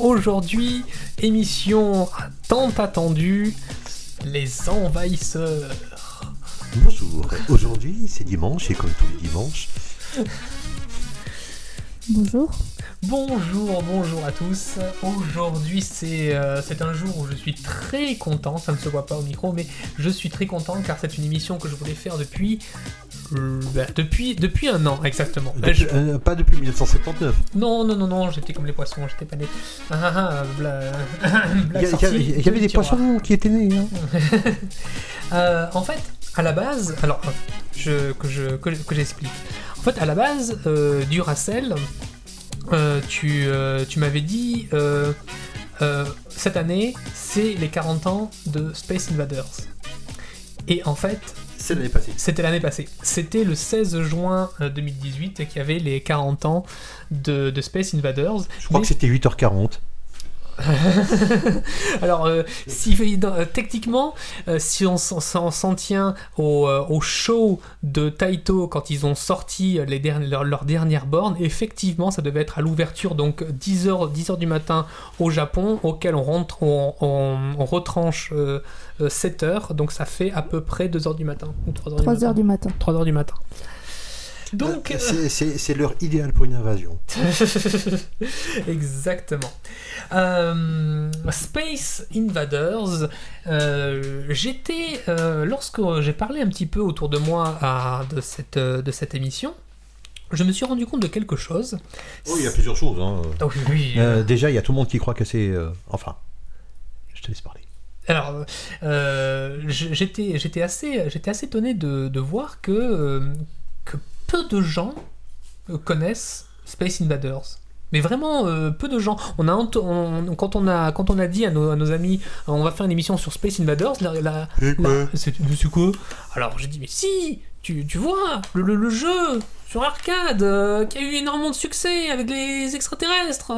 Aujourd'hui, émission tant attendue, les envahisseurs. Bonjour, aujourd'hui c'est dimanche et comme tous les dimanches, Bonjour. Bonjour, bonjour à tous. Aujourd'hui, c'est euh, un jour où je suis très content. Ça ne se voit pas au micro, mais je suis très content car c'est une émission que je voulais faire depuis. euh, bah, depuis, depuis un an, exactement. Bah, depuis- je- euh, pas depuis 1979. Non, non, non, non, j'étais comme les poissons, j'étais pas né. Ah, ah, ah, bla- Il blague y, a- sortie il y a- il y avait des tiroir. poissons qui étaient nés. hein. Euh, en fait, à la base, alors je, que je que, que j'explique. En fait, à la base, euh, Duracell, tu, euh, tu m'avais dit euh, euh, cette année, c'est les 40 ans de Space Invaders. Et en fait, C'est l'année passée. c'était l'année passée. C'était le 16 juin euh, 2018 qu'il y avait les 40 ans de, de Space Invaders. Je crois Mais- que c'était 8h40. Alors, euh, si, dans- euh, techniquement, euh, si on s'en- tient au, euh, au show de Taito quand ils ont sorti les derni- leur, leur dernière borne, effectivement, ça devait être à l'ouverture, donc 10h, 10h du matin au Japon, auquel on, rentre, on, on- on retranche 7h, donc ça fait à peu près 2h du matin. Ou 3h 3 du du matin. 3h du matin. Donc, Euh, c'est- l'heure idéale pour une invasion. Exactement. Euh, Space Invaders, euh, j'étais, euh, lorsque j'ai parlé un petit peu autour de moi à- de, cette, de cette émission, je me suis rendu compte de quelque chose. Oh, il y a plusieurs choses. hein. Ah oui, oui, Euh, déjà, il y a tout le monde qui croit que c'est. euh, Enfin, je te laisse parler. Alors, euh, j'étais, j'étais assez, j'étais assez étonné de, de voir que, euh, que peu de gens euh, connaissent Space Invaders. Mais vraiment euh, peu de gens. On a, on- quand, on a, quand on a dit à nos, à nos amis, euh, on va faire une émission sur Space Invaders, la, c'est, c'est quoi? Alors j'ai dit, mais si, tu, tu vois, le, le- le jeu sur arcade euh, qui a eu énormément de succès avec les extraterrestres.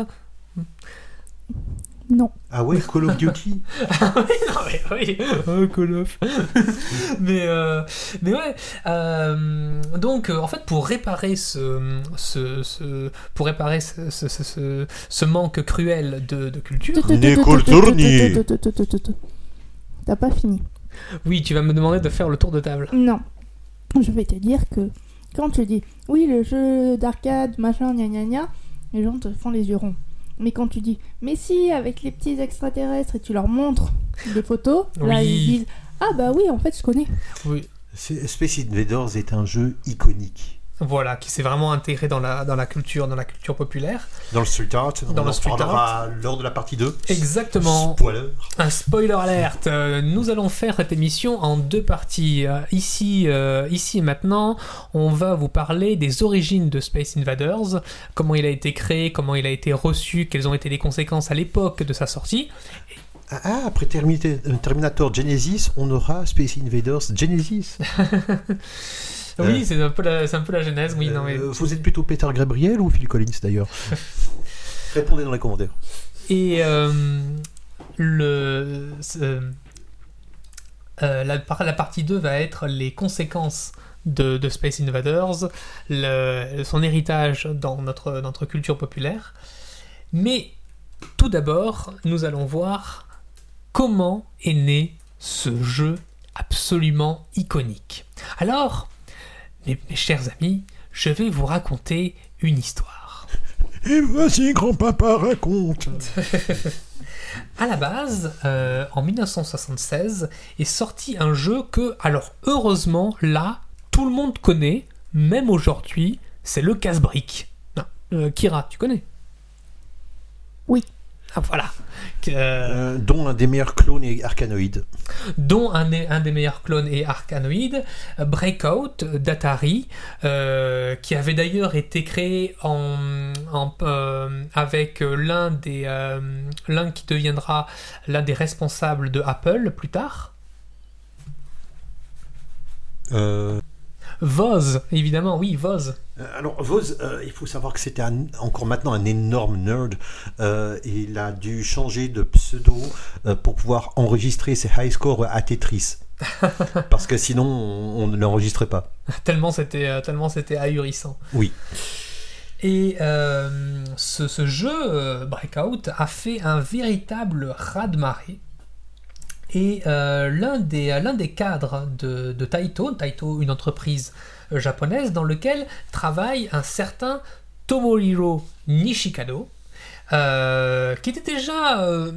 Non. Ah ouais, Call of Duty non mais oui, oh, Call of. mais, euh, mais ouais. euh, donc euh, en fait pour réparer ce, ce, ce- pour réparer ce, ce, ce- ce- ce manque cruel de, de culture. Nicole. T'as pas fini. Oui, tu vas me demander de faire le tour de table. Non. Je vais te dire que quand tu dis oui, le jeu d'arcade, machin, gna gna gna, les gens te font les yeux ronds. Mais quand tu dis mais si, avec les petits extraterrestres et tu leur montres des photos, là ils disent ah bah oui, en fait je connais. Oui. Space Invaders est un jeu iconique. Voilà, qui s'est vraiment intégré dans la, dans la culture, dans la culture populaire. Dans le street art, on Dans le en street parlera lors de la partie 2. Exactement. Spoiler. Un spoiler alerte. Euh, nous allons faire cette émission en deux parties. Euh, ici, euh, ici et maintenant, on va vous parler des origines de Space Invaders, comment il a été créé, comment il a été reçu, quelles ont été les conséquences à l'époque de sa sortie. Ah, ah, après Terminator, Terminator Genesis, on aura Space Invaders Genesis. Oui, Euh. c'est un peu la, c'est un peu la genèse. Oui, non mais. Euh, vous êtes plutôt Peter Gabriel ou Phil Collins d'ailleurs? Répondez dans les commentaires. Et euh, le, euh, la, la partie 2 va être les conséquences de, de Space Invaders, le- son héritage dans notre, notre culture populaire. Mais tout d'abord, nous allons voir comment est né ce jeu absolument iconique. Alors, mes- mes chers amis, je vais vous raconter une histoire. Et vas-y, grand-papa, raconte À la base, euh, en 1976, est sorti un jeu que, alors heureusement, là, tout le monde connaît, même aujourd'hui, c'est le casse-brique. Euh, Kira, tu connais? Oui. Ah voilà. Euh, Euh, Dont un des meilleurs clones est Arcanoid. dont un, des- un des meilleurs clones est Arkanoid, euh, Breakout d'Atari, euh, qui avait d'ailleurs été créé en, en, euh, avec l'un des l'un qui deviendra l'un des responsables de Apple plus tard. Voz, évidemment, oui, Voz. Euh, Alors, Voz, euh, il faut savoir que c'était encore maintenant un énorme nerd. Euh, il a dû changer de pseudo euh, pour pouvoir enregistrer ses high scores à Tetris. Parce que sinon, on, on ne l'enregistrait pas. tellement c'était tellement c'était ahurissant. Oui. Et ce, ce jeu, Breakout, a fait un véritable raz-de-marée. Et euh, l'un des, l'un des cadres de, Taito, Taito, une entreprise euh, japonaise, dans lequel travaille un certain Tomohiro Nishikado, euh, qui était déjà euh,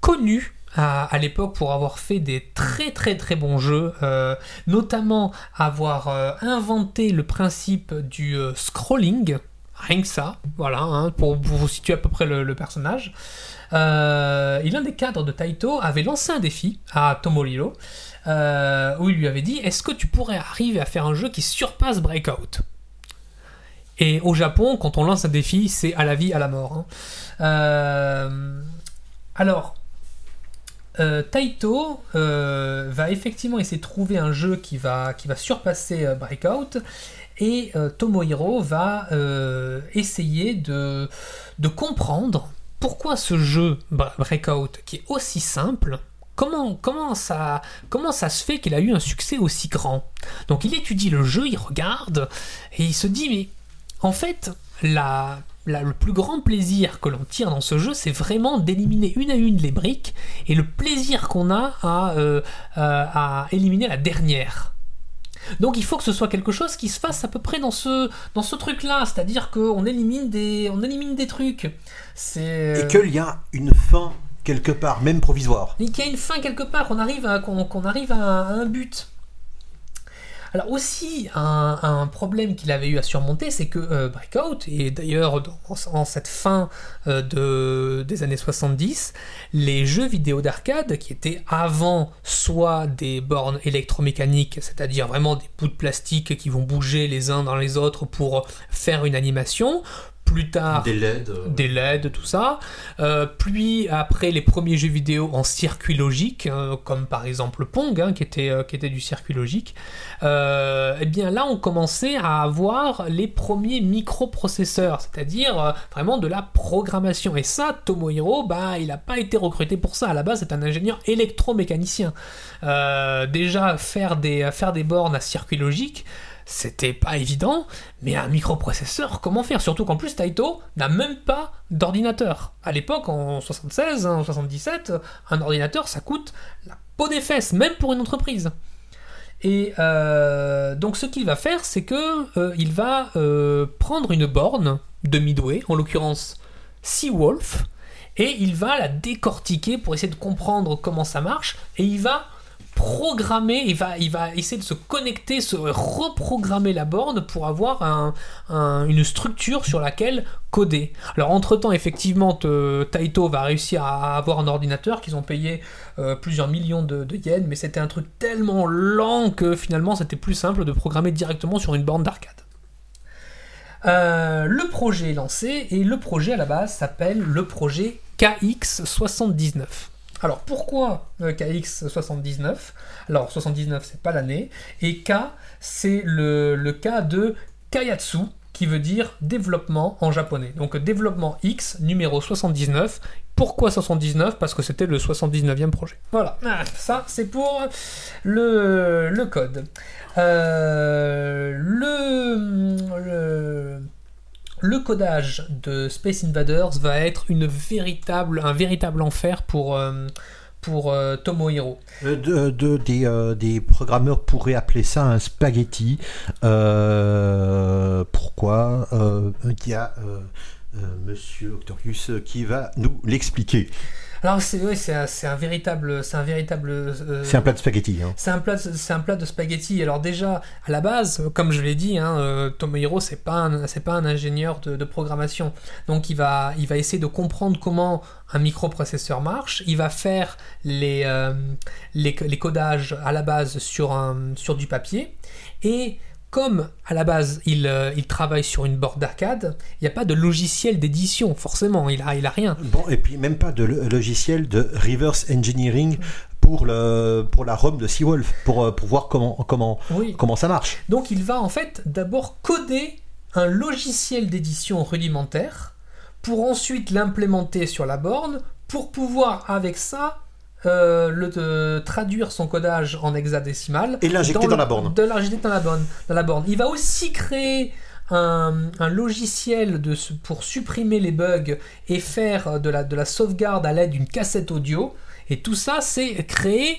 connu à, l'époque pour avoir fait des très très très bons jeux, euh, notamment avoir euh, inventé le principe du euh, scrolling, rien que ça, voilà, hein, pour, vous situer à peu près le personnage. Euh, et l'un des cadres de Taito avait lancé un défi à Tomohiro, euh, où il lui avait dit Est-ce que tu pourrais arriver à faire un jeu qui surpasse Breakout? Et au Japon, quand on lance un défi, c'est à la vie, à la mort. hein. Euh, alors, euh, Taito euh, va effectivement essayer de trouver un jeu qui va, surpasser euh, Breakout et euh, Tomohiro va euh, essayer de comprendre pourquoi ce jeu Bre- Breakout, qui est aussi simple, comment, ça, se fait qu'il a eu un succès aussi grand? Donc il étudie le jeu, il regarde et il se dit mais en fait la, le plus grand plaisir que l'on tire dans ce jeu, c'est vraiment d'éliminer une à une les briques et le plaisir qu'on a à, euh, euh, à éliminer la dernière. Donc il faut que ce soit quelque chose qui se fasse à peu près dans ce, dans ce truc-là, c'est-à-dire qu'on élimine des, on élimine des trucs. C'est Et qu'il y a une fin quelque part, même provisoire. qu'il y a une fin quelque part, qu'on arrive à, qu'on, qu'on arrive à, à un but. Alors aussi, un, problème qu'il avait eu à surmonter, c'est que euh, Breakout, et d'ailleurs en, cette fin euh, de, des années 70, les jeux vidéo d'arcade, qui étaient avant soit des bornes électromécaniques, c'est-à-dire vraiment des bouts de plastique qui vont bouger les uns dans les autres pour faire une animation, plus tard Des LED. euh, des LED, tout ça. Euh, puis après les premiers jeux vidéo en circuit logique, hein, comme par exemple Pong, hein, qui, était, euh, qui était du circuit logique, euh, eh bien là on commençait à avoir les premiers microprocesseurs, c'est-à-dire euh, vraiment de la programmation. Et ça, Tomohiro, bah, il n'a pas été recruté pour ça. À la base, c'est un ingénieur électromécanicien. Euh, déjà, faire des, faire des bornes à circuit logique, c'était pas évident, mais un microprocesseur, comment faire? Surtout qu'en plus, Taito n'a même pas d'ordinateur. À l'époque, en 76, hein, en 77, un ordinateur, ça coûte la peau des fesses, même pour une entreprise. Et euh, donc, ce qu'il va faire, c'est que euh, il va euh, prendre une borne de Midway, en l'occurrence Seawolf, et il va la décortiquer pour essayer de comprendre comment ça marche, et il va programmer, il va, va essayer de se connecter, se reprogrammer la borne pour avoir un- un- une structure sur laquelle coder. Alors entre-temps, effectivement, Taito va réussir à avoir un ordinateur qu'ils ont payé euh, plusieurs millions de, de yens, mais c'était un truc tellement lent que finalement c'était plus simple de programmer directement sur une borne d'arcade. Euh, le projet est lancé et le projet à la base s'appelle le projet KX79. Alors pourquoi euh, KX79 Alors 79 c'est pas l'année et K c'est le, le cas de Kayatsu qui veut dire développement en japonais. Donc développement X numéro 79. Pourquoi 79 Parce que c'était le 79e projet. Voilà, Ah, ça c'est pour le, code. Euh, le, le codage de Space Invaders va être un véritable enfer pour, euh, euh, Tomohiro. Euh, de- de- des, programmeurs pourraient appeler ça un spaghetti. Pourquoi Il y a Monsieur Octorius qui va nous l'expliquer. Alors c'est ouais, c'est un, c'est un véritable, c'est un véritable. euh, C'est un plat de spaghetti. hein. C'est un plat, de- c'est un plat de spaghetti. Alors déjà, à la base, comme je l'ai dit, hein, euh, Tomohiro, c'est pas un, c'est pas un ingénieur de, de programmation. Donc il va, il va essayer de comprendre comment un microprocesseur marche. Il va faire les, euh, les, les codages à la base sur, un, sur du papier. Et comme à la base il, euh, il travaille sur une borne d'arcade, il n'y a pas de logiciel d'édition, forcément, il a, il a rien. Bon, et puis même pas de lo- logiciel de reverse engineering pour, le, pour la ROM de Seawolf, pour, euh, pour voir comment, comment, Oui. comment ça marche. Donc il va en fait d'abord coder un logiciel d'édition rudimentaire pour ensuite l'implémenter sur la borne pour pouvoir avec ça euh, le, euh, traduire son codage en hexadécimal Et l'injecter dans la borne. De l'injecter dans la borne, dans la borne. Il va aussi créer un, un logiciel de, pour supprimer les bugs et faire de la, de la sauvegarde à l'aide d'une cassette audio. Et tout ça, c'est créé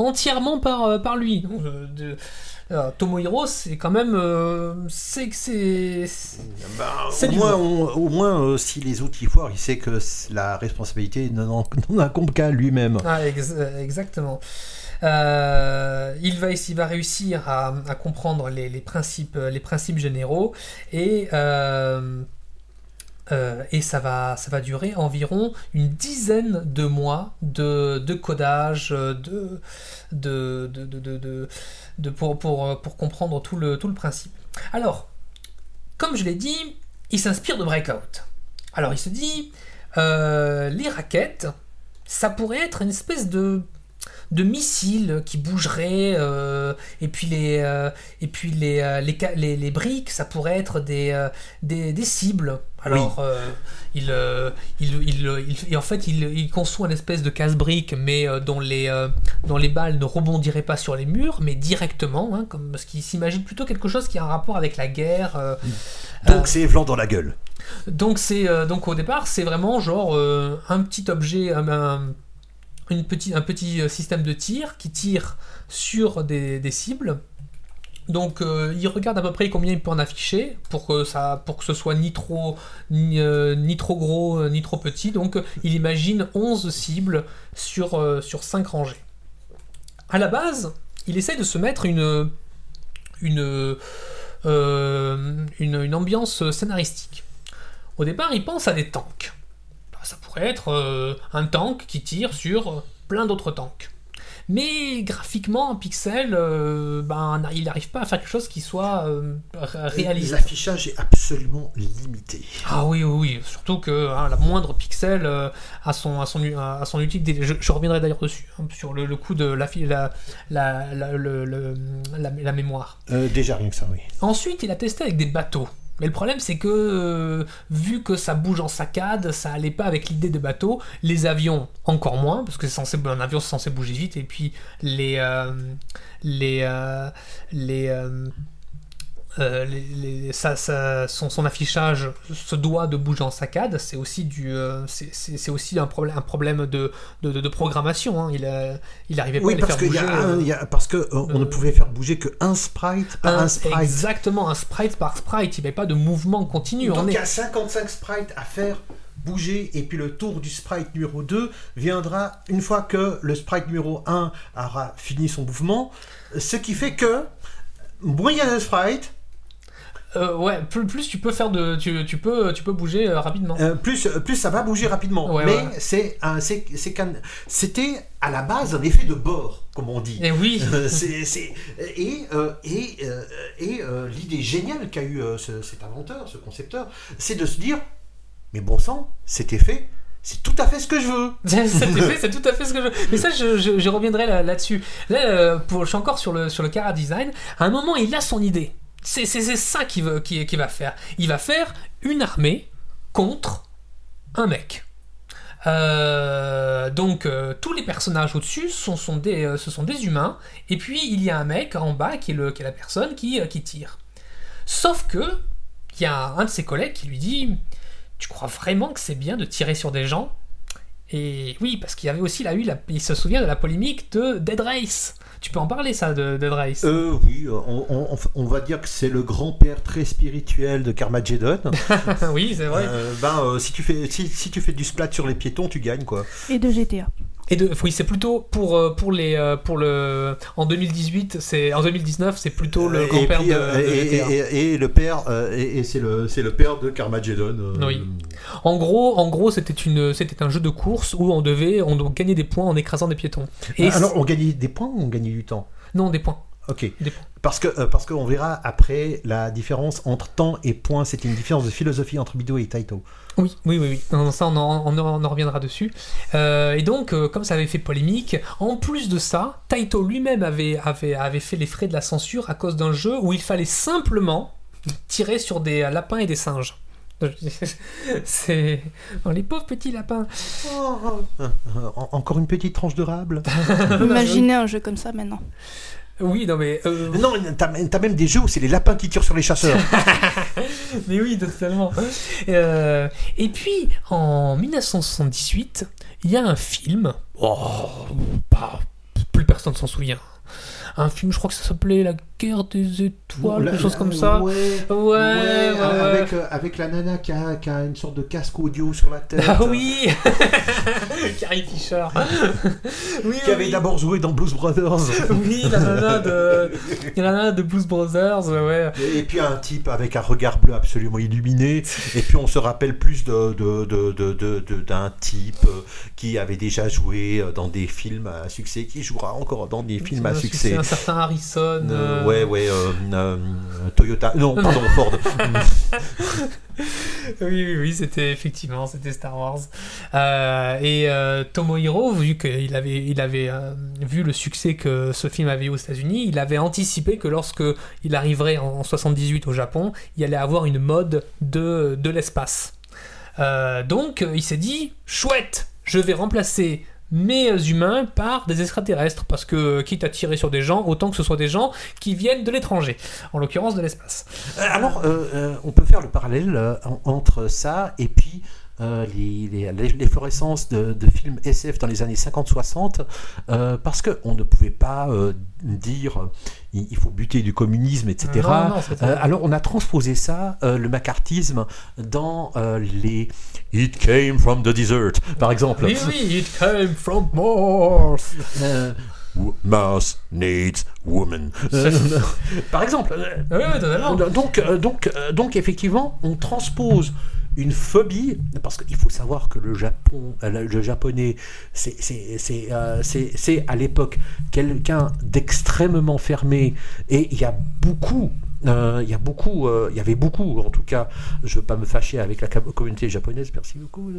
entièrement par, euh, par lui. Donc, euh, de- alors, Tomohiro, c'est quand même. euh, c'est que c'est. C'est au, moins, on- au moins, euh, si les outils foirent, il sait que la responsabilité n'en incombe qu'à lui-même. Ah, ex- euh, exactement. Euh, il, va, il va réussir à, à comprendre les, les principes, les principes généraux et, euh, euh, et ça, va, ça va durer environ une dizaine de mois de, de codage, de, de, de, de, pour, pour, pour comprendre tout le, tout le principe. Alors, comme je l'ai dit, il s'inspire de Breakout. Alors il se dit, euh, les raquettes, ça pourrait être une espèce de de missile qui bougerait euh, et puis les euh, et puis les, euh, les, les, briques ça pourrait être des, euh, des, des cibles alors euh, il, euh, il, il, il- en fait il, conçoit une espèce de casse-brique mais euh, dont les dont les balles ne rebondiraient pas sur les murs mais directement hein, comme parce qu'il s'imagine plutôt quelque chose qui a un rapport avec la guerre euh, Donc c'est Vlan dans la gueule. donc c'est donc au départ c'est vraiment genre un petit objet, un, un- une petit, un petit système de tir qui tire sur des, des cibles. Donc euh, il regarde à peu près combien il peut en afficher pour que ça pour ce soit ni trop euh, gros euh, ni trop petit. Donc il imagine 11 cibles sur euh, sur 5 rangées. À la base, il essaie de se mettre une ambiance scénaristique. Au départ, il pense à des tanks. Ça pourrait être un tank qui tire sur plein d'autres tanks. Mais graphiquement, en pixel, euh, ben, il n'arrive pas à faire quelque chose qui soit euh. L'affichage est absolument limité. Ah oui, oui, oui. Surtout que hein, la moindre pixel euh, a, son, a, son, a son utilité. Je, je reviendrai d'ailleurs dessus, hein, sur le, le coup de la, la, la, la- la mémoire. Euh, déjà rien que ça, oui. Ensuite, il a testé avec des bateaux. Mais le problème, c'est que euh, vu que ça bouge en saccade, ça allait pas avec l'idée de bateau. Les avions, encore moins, parce que c'est censé, un avion c'est censé bouger vite. Et puis les euh, les euh, les, euh, les- les- ça, ça- son, son affichage se doit de bouger en saccade. C'est aussi du, euh, c'est- c'est c'est aussi un problème, un problème de, de, de- de programmation. hein. Il, a- il arrivait pas Oui, à les parce faire que, y bouger. a un- euh, y a- parce que euh, on ne pouvait faire bouger que un sprite par un, un- sprite. Exactement, un sprite par sprite. Il n'y avait pas de mouvement continu. Donc On il est- y a 55 sprites à faire bouger et puis le tour du sprite numéro 2 viendra une fois que le sprite numéro 1 aura fini son mouvement, ce qui fait que moins il y a de sprites, Euh, ouais, plus, plus tu peux faire de, tu, tu peux, tu peux bouger euh, rapidement. euh, plus, plus ça va bouger rapidement. Ouais, Mais ouais. c'est un- c'est c'était à la base un effet de bord, comme on dit. Et oui, Euh, c'est- et et, et l'idée géniale qu'a eu ce- cet inventeur, ce concepteur, c'est de se dire mais bon sang, cet effet, c'est tout à fait ce que je veux. cet effet, c'est tout à fait ce que je. Mais ça, je, je- je reviendrai là- là-dessus. Là, pour, je suis encore sur le sur le Cara Design. À un moment, il a son idée. C'est ça qu'il va faire. Il va faire une armée contre un mec. Euh, donc euh, tous les personnages au-dessus sont, des, euh, ce sont des humains, et puis il y a un mec en bas qui est, la personne qui, tire. Sauf que il y a un de ses collègues qui lui dit Tu crois vraiment que c'est bien de tirer sur des gens? Et oui, parce qu'il y avait aussi là, il se souvient de la polémique de Dead Race. Tu peux en parler ça de Race Euh, oui, on, on- on va dire que c'est le grand-père très spirituel de Carmageddon. Oui, c'est vrai. Euh, ben, euh, si, tu fais, si, si tu fais du splat sur les piétons, tu gagnes, quoi. Et de GTA. Et de, oui, c'est plutôt pour, euh, pour les euh, pour le en 2018, c'est en 2019, c'est plutôt le Et grand-père de, euh, de et, GTA. et- et le père, euh, et, et c'est le, c'est le père de Carmageddon. euh, Oui. En gros, en gros, c'était une c'était un jeu de course où on devait on des points en écrasant des piétons. Et Ah, Alors, on gagnait des points ou on gagnait du temps? Non, des points. Ok. Des points. Parce que euh, parce qu'on verra après la différence entre temps et points. C'est une différence de philosophie entre Bido et Taito. Oui, oui, oui, oui. Non, non, ça, on en, on en- on en reviendra dessus. Euh, et donc, euh, comme ça avait fait polémique, en plus de ça, Taito lui-même avait, avait, avait fait les frais de la censure à cause d'un jeu où il fallait simplement tirer sur des lapins et des singes. C'est. Oh, les pauvres petits lapins. Euh, en- encore une petite tranche de rable? Imaginez un jeu comme ça maintenant. Oui, non, mais. euh, non, t'as même des jeux où c'est les lapins qui tirent sur les chasseurs. Mais oui, totalement. Euh, et puis, en 1978, il y a un film. Oh, pas, plus personne s'en souvient. Un film, je crois que ça s'appelait La guerre des étoiles, quelque chose comme ça. Ouais, Ouais, ouais, ouais. Avec, euh, avec la nana qui a, qui a une sorte de casque audio sur la tête. Ah oui Carrie Fisher. oui, Qui avait d'abord joué dans Blues Brothers. Oui, la nana de, la nana de Blues Brothers, ouais. Et puis un type avec un regard bleu absolument illuminé. Et puis on se rappelle plus de, de- de- d'un type euh, qui avait déjà joué euh, dans des films à succès, qui jouera encore dans des films à succès. Certain Harrison. Euh, euh, ouais, ouais, euh, Toyota. Non, pardon, Ford. Oui, oui, oui, c'était effectivement, c'était Star Wars. Euh, et euh, Tomohiro, vu qu'il avait, il avait euh, vu le succès que ce film avait eu aux États-Unis, il avait anticipé que lorsque il arriverait en, en 78 au Japon, il allait avoir une mode de, de l'espace. Donc, il s'est dit, chouette, je vais remplacer mes humains par des extraterrestres, parce que quitte à tirer sur des gens, autant que ce soit des gens qui viennent de l'étranger, en l'occurrence de l'espace. Euh, Alors, euh, euh, on peut faire le parallèle en- entre ça et puis euh, les- les- les- l'efflorescence de, de films SF dans les années 50-60, euh, parce qu'on ne pouvait pas euh, dire il, il faut buter du communisme, etc. Non, non, c'était- Euh, alors, on a transposé ça, le macartisme, dans les It came from the desert, par exemple. Oui, oui, it came from Mars. Mars needs woman. Euh, par exemple. Oui, oui, totalement. donc, donc, donc, effectivement, on transpose une phobie, parce qu'il faut savoir que le Japon, euh, le japonais, c'est euh, à l'époque quelqu'un d'extrêmement fermé, et il y a beaucoup. euh, Il y a beaucoup, euh, il y avait beaucoup, en tout cas, je veux pas me fâcher avec la com- communauté japonaise, merci beaucoup.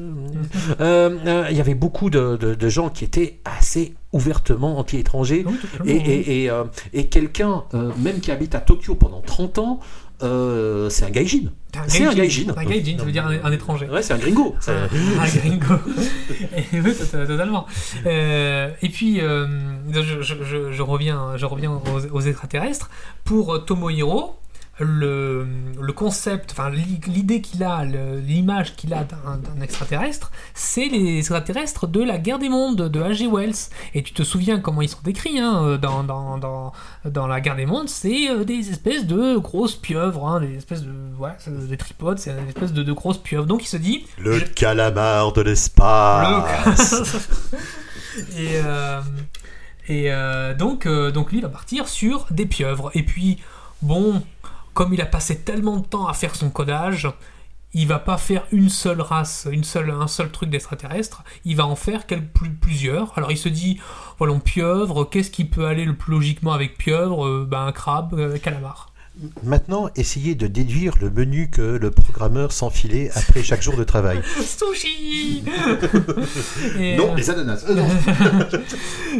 euh, il y avait beaucoup de, de- de gens qui étaient assez ouvertement anti-étrangers, et, et, et, et quelqu'un, même qui habite à Tokyo pendant 30 ans, euh, c'est un gaijin. C'est un gaijin. Un gaijin, ça veut dire un, un étranger. Ouais, c'est un gringo. C'est- Ah, gringo. Et oui, tot- totalement. Euh, et puis, euh, je, je- je- je reviens, je reviens aux, aux extraterrestres. Pour Tomohiro, le, le concept, enfin l'i- l'idée qu'il a, l'image qu'il a d'un extraterrestre, c'est les extraterrestres de la guerre des mondes de H.G. Wells. Et tu te souviens comment ils sont décrits hein, dans, dans, dans, dans la guerre des mondes C'est euh, des espèces de grosses pieuvres, hein, des espèces de. Ouais, des tripodes, c'est des espèces de, de grosses pieuvres. Donc il se dit. Le je- calamar de l'espace. et euh, et euh, donc, euh, donc lui il va partir sur des pieuvres. Et puis, bon, comme il a passé tellement de temps à faire son codage, il va pas faire une seule race, une seule, un seul truc d'extraterrestre, il va en faire plusieurs. Alors il se dit, voilà, pieuvre, qu'est-ce qui peut aller le plus logiquement avec pieuvre? Euh, Ben un crabe, euh, calamar. Maintenant, essayez de déduire le menu que le programmeur s'enfilait après chaque jour de travail. Sushi Non, euh, les ananas. Euh, non.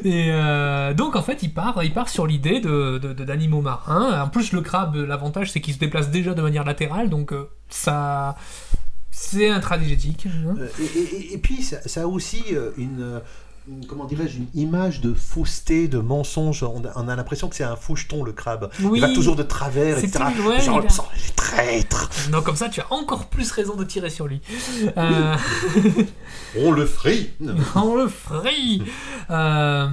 Et euh, donc en fait, il part, il part sur l'idée de, de- de- d'animaux marins. En plus, le crabe, l'avantage, c'est qu'il se déplace déjà de manière latérale, donc euh, ça, c'est intradigétique. hein. Euh, Et, et- et puis, ça, ça a aussi une, une- comment dirais-je, une image de fausseté, de mensonge. On a, on a l'impression que c'est un faucheton, le crabe. Oui. Il va toujours de travers, etc. ouais, Genre, il le a- sang, les traîtres. Donc comme ça, tu as encore plus raison de tirer sur lui. Euh, On le frit. on le frit. Euh,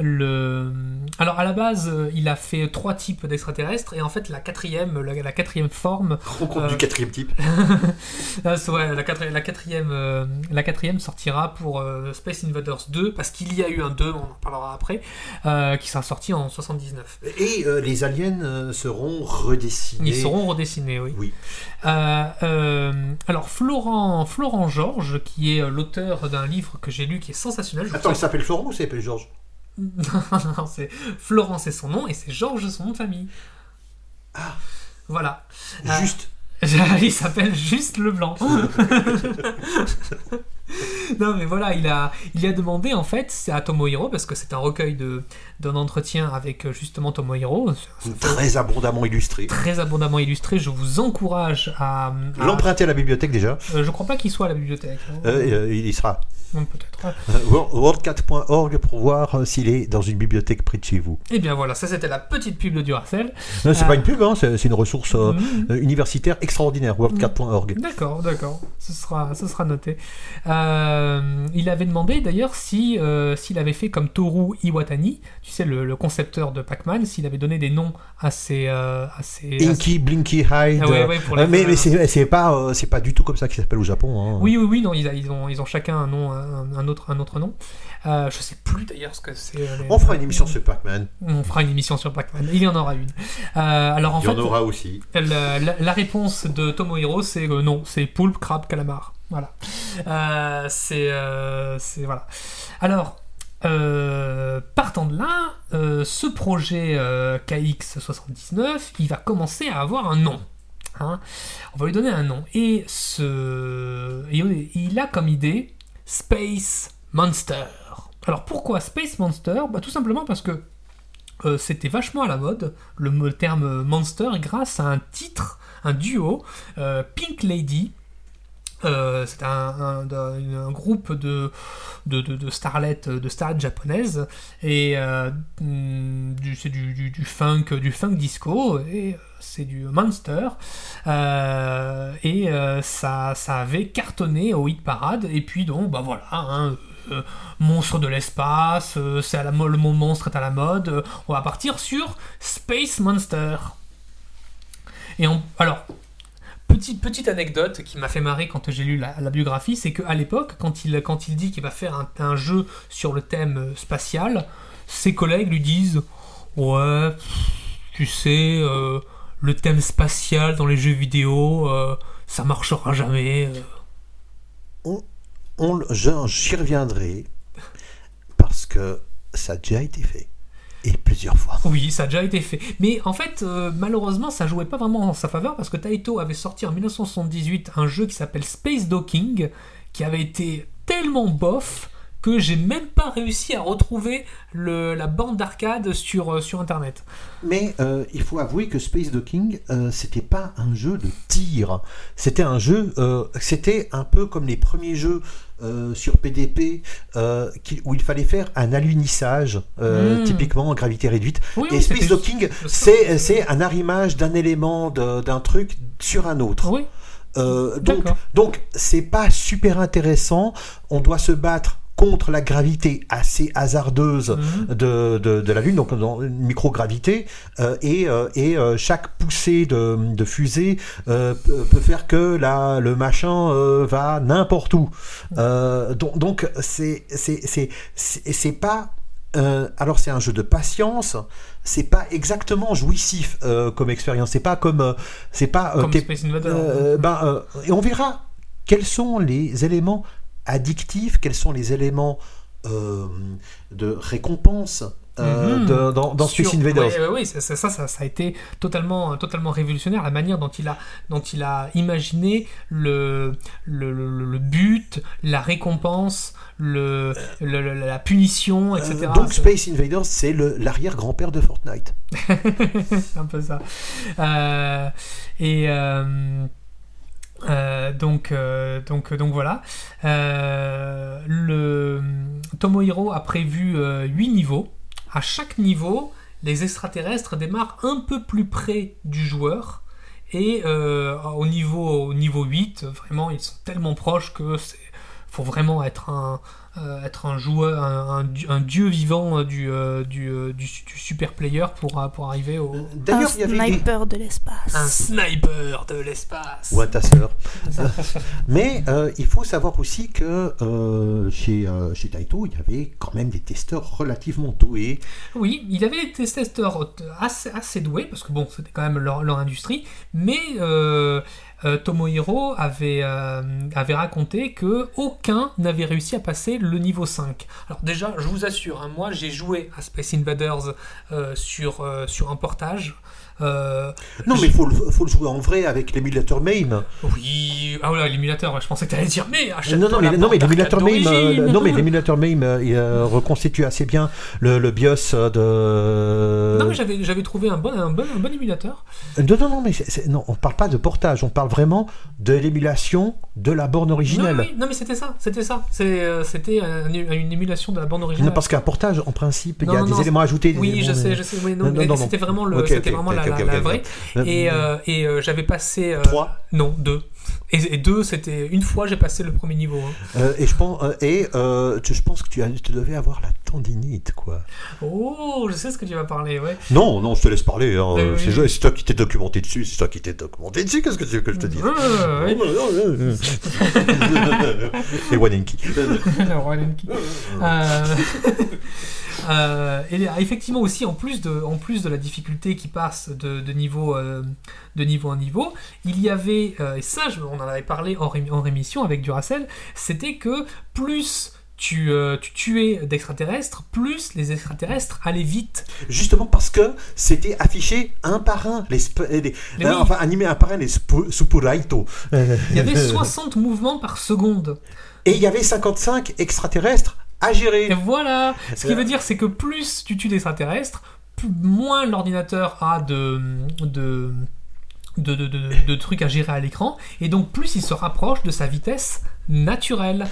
le... Alors à la base, euh, il a fait trois types d'extraterrestres et en fait la quatrième, la, la quatrième forme, Rencontre Euh, du quatrième type. La, quatri- la quatrième, euh, la quatrième sortira pour euh, Space Invaders 2 parce qu'il y a eu un 2, on en parlera après, euh, qui sera sorti en 79. Et euh, les aliens euh, seront redessinés. Ils seront redessinés, oui. Oui. Alors Florent, Florent Georges, qui est l'auteur d'un livre que j'ai lu qui est sensationnel. Attends, il s'appelle Florent ou il s'appelle Georges? Non, c'est Florent, c'est son nom et c'est Georges son nom de famille. Ah. Voilà. Juste. Il s'appelle juste Leblanc. non, mais voilà, il a, il a demandé en fait à Tomohiro parce que c'est un recueil de d'un entretien avec euh, justement Tomohiro, Très abondamment illustré. très abondamment illustré. Je vous encourage à. à- L'emprunter à la bibliothèque déjà. Euh, je crois pas qu'il soit à la bibliothèque. hein. Euh, euh, il y sera. Peut-être. Euh, world- world4.org pour voir s'il est dans une bibliothèque près de chez vous. Et bien voilà, ça c'était la petite pub de Duracell. Non, c'est pas une pub, hein, c'est c'est une ressource euh, universitaire extraordinaire. World4.org. D'accord, d'accord, ce sera, ce sera noté. Euh, il avait demandé d'ailleurs si euh, s'il avait fait comme Toru Iwatani, tu sais le, le concepteur de Pac-Man, s'il avait donné des noms à ses, euh, à ses- à ses- Inky, Blinky, Hide. Ah ouais, euh, ouais, pour euh, mais mais c'est pas, euh, c'est pas du tout comme ça qu'il s'appelle au Japon. hein. Oui, oui, oui, non, ils, ont, ils ont chacun un nom, un, un autre, un autre nom. Euh, je sais plus d'ailleurs ce que c'est. euh, On fera une émission sur Pac-Man. On fera une émission sur Pac-Man. Il y en aura une. Euh, alors en Il y fait, en aura aussi. La, la- la réponse de Tomohiro, c'est euh, non, c'est poulpe, crabe, calamar. Voilà. Euh, c'est. euh, c'est- voilà. Alors, euh, partant de là, ce projet euh, KX79, il va commencer à avoir un nom. hein. On va lui donner un nom. Et, ce, il a comme idée Space Monster. Alors pourquoi Space Monster? Bah, Tout simplement parce que c'était vachement à la mode, le terme monster, grâce à un titre, un duo, Pink Lady. Euh, c'est un, groupe de, de, de, de starlettes, de starlettes japonaises, et euh, mm, c'est du, funk, du funk disco, et euh, c'est du monster, Euh, et euh, ça, ça avait cartonné au hit parade, et puis donc, bah voilà, hein, euh, monstre de l'espace, euh, c'est à la le mot monstre est à la mode, euh, on va partir sur Space Monster. Et alors, petite, anecdote qui m'a fait marrer quand j'ai lu la, biographie, c'est qu'à l'époque, quand il, dit qu'il va faire un, jeu sur le thème euh, spatial, ses collègues lui disent Ouais, tu sais, euh, le thème spatial dans les jeux vidéo, euh, ça marchera jamais. On, je- J'y reviendrai parce que ça a déjà été fait. Plusieurs fois. Oui, ça a déjà été fait. Mais en fait, euh, malheureusement, ça jouait pas vraiment en sa faveur parce que Taito avait sorti en 1978 un jeu qui s'appelle Space Docking, qui avait été tellement bof que j'ai même pas réussi à retrouver le, la bande d'arcade sur, euh, sur internet. Mais euh, il faut avouer que Space Docking, euh, c'était pas un jeu de tir. C'était un jeu, euh, c'était un peu comme les premiers jeux sur PDP qui- où il fallait faire un alunissage, euh, Mm. typiquement en gravité réduite. Oui, Et oui, Space Docking, c'est un arrimage d'un élément d'un truc sur un autre. Oui, Euh, donc, donc c'est pas super intéressant. On doit se battre contre la gravité assez hasardeuse Mhm. de, de, de la Lune, donc dans une microgravité, euh, et, euh, et euh, chaque poussée de, de fusée euh, peut faire que la, le machin va n'importe où. Euh, donc donc c'est c'est c'est pas euh, alors c'est un jeu de patience, c'est pas exactement jouissif euh, comme expérience, c'est pas comme euh, c'est pas comme Space Invader. euh, ben, et on verra quels sont les éléments addictifs, quels sont les éléments euh, de récompense euh, Mhm. de- dans, dans Space Invaders. ouais, ça, ça, ça, ça- ça a été totalement, totalement révolutionnaire, la manière dont il a, dont il a imaginé le, le, le, le but, la récompense, le, la punition, etc. Euh, donc Space Invaders, c'est l'arrière-grand-père de Fortnite. c'est un peu ça. Euh, et euh, euh, donc, euh, donc, donc voilà. Le Tomohiro a prévu 8 niveaux. À chaque niveau, les extraterrestres démarrent un peu plus près du joueur. Et au, niveau, au niveau 8, vraiment, ils sont tellement proches que faut vraiment être un, être un joueur, un, un di- un dieu vivant euh, du, euh, du, euh, du, du super player pour, euh, pour arriver au. Un D'ailleurs, il y avait des- sniper de l'espace. Un sniper de l'espace. ou à ta sœur. Mais euh, il faut savoir aussi que euh, chez, euh, chez Taito, il y avait quand même des testeurs relativement doués. Oui, il avait des testeurs assez, assez doués, parce que bon, c'était quand même leur, leur industrie, mais euh, euh, Tomohiro avait, euh, avait raconté que aucun n'avait réussi à passer le niveau 5. Alors déjà, je vous assure, hein, moi j'ai joué à Space Invaders euh, sur, euh, sur un portage. Euh, Non, mais il faut, le- faut le jouer en vrai avec l'émulateur MAME. oui, ah voilà, l'émulateur, je pensais que tu allais dire, mais achète Non, non, mais, la non, mais l'émulateur MAME, euh, non, mais l'émulateur MAME euh, euh, reconstitue assez bien le, le BIOS de. Non, mais j'avais, trouvé un bon, un, bon, un bon émulateur. Non, non, non, mais c'est- c'est- non, on parle pas de portage, on parle vraiment de l'émulation de la borne originelle. Non, oui, non, mais c'était ça, c'était ça. Euh, c'était un- une émulation de la bande originale. Non, parce qu'un portage, en principe, il y a non, des éléments ajoutés. Oui, je sais, je sais. oui, non, c'était vraiment, le, c'était vraiment la, ok, la- ok, la ok. vraie. Euh, Et, euh, et euh, j'avais passé. Trois Non, deux. Et, et deux, c'était. Une fois, j'ai passé le premier niveau. hein. Et je pense, et tu- je pense que tu, as, tu devais avoir la tendinite, quoi. Oh, je sais ce que tu vas parler, ouais. Non, non, je te laisse parler. hein. Oui, c'est oui. toi qui t'es documenté dessus. C'est toi qui t'es documenté dessus. Qu'est-ce que tu veux que je te dise? Ouais. Et Wanenki. Euh, euh, et effectivement aussi en plus de, en plus de la difficulté qui passe de, de niveau, euh, de niveau en niveau, il y avait euh, et ça je- on en avait parlé en, ré- en rémission avec Duracell, c'était que plus tu, euh, tu tuais d'extraterrestres, plus les extraterrestres allaient vite. Justement parce que c'était affiché un par un. Les, les- euh. Enfin, animé un par un, les Supuraito. Euh, Il y avait 60 mouvements par seconde. Et il y avait 55 extraterrestres à gérer. Et voilà Ce qui veut dire, c'est que plus tu tues d'extraterrestres, plus- moins l'ordinateur a de, de, de, de- de- de trucs à gérer à l'écran, et donc plus il se rapproche de sa vitesse naturelle.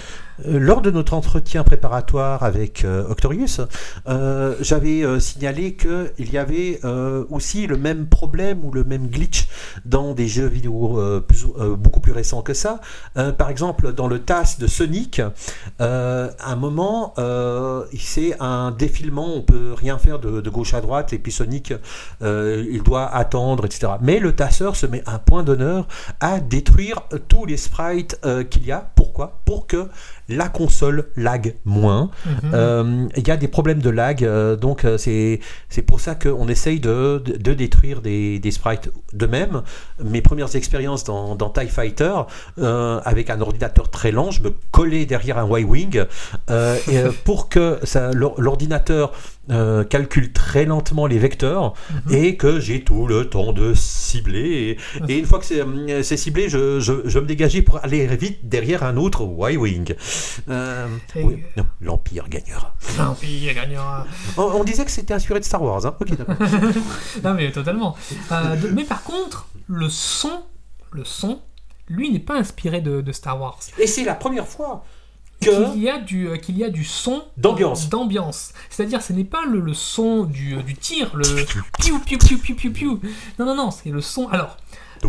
Euh, Lors de notre entretien préparatoire avec euh, Octorius, euh, j'avais euh, signalé qu'il y avait euh, aussi le même problème ou le même glitch dans des jeux vidéo beaucoup plus récents que ça. Par exemple, dans le TAS de Sonic, à un moment, c'est un défilement, on peut rien faire de, de gauche à droite, et puis Sonic, il doit attendre, etc. Mais le tasseur se met un point d'honneur à détruire tous les sprites qu'il y a. Pourquoi? Pour que la console lag moins. Mhm. Euh, Il y a des problèmes de lag, euh, donc euh, c'est c'est pour ça qu'on essaye de, de, de détruire des, des sprites de même. Mes premières expériences dans, dans TIE Fighter, avec un ordinateur très lent, je me collais derrière un Y-Wing pour que l'ordinateur euh, calcule très lentement les vecteurs Mhm. et que j'ai tout le temps de cibler. Et, et une fois que c'est c'est ciblé, je, je, je me dégageais pour aller vite derrière un autre Y-Wing. Euh, Et- oui, non, l'Empire gagnera. L'Empire gagnera. On, on disait que c'était inspiré de Star Wars. Hein ok, d'accord. Non mais totalement. Euh, de- mais par contre, le son, le son, lui n'est pas inspiré de, de Star Wars. Et c'est la première fois. Qu'il y a du, euh, qu'il y a du son D'ambiance. d'ambiance. C'est-à-dire, ce n'est pas le, le son du, euh, du tir, le piou piou piou piou piou piou. Non non non, c'est le son. Alors,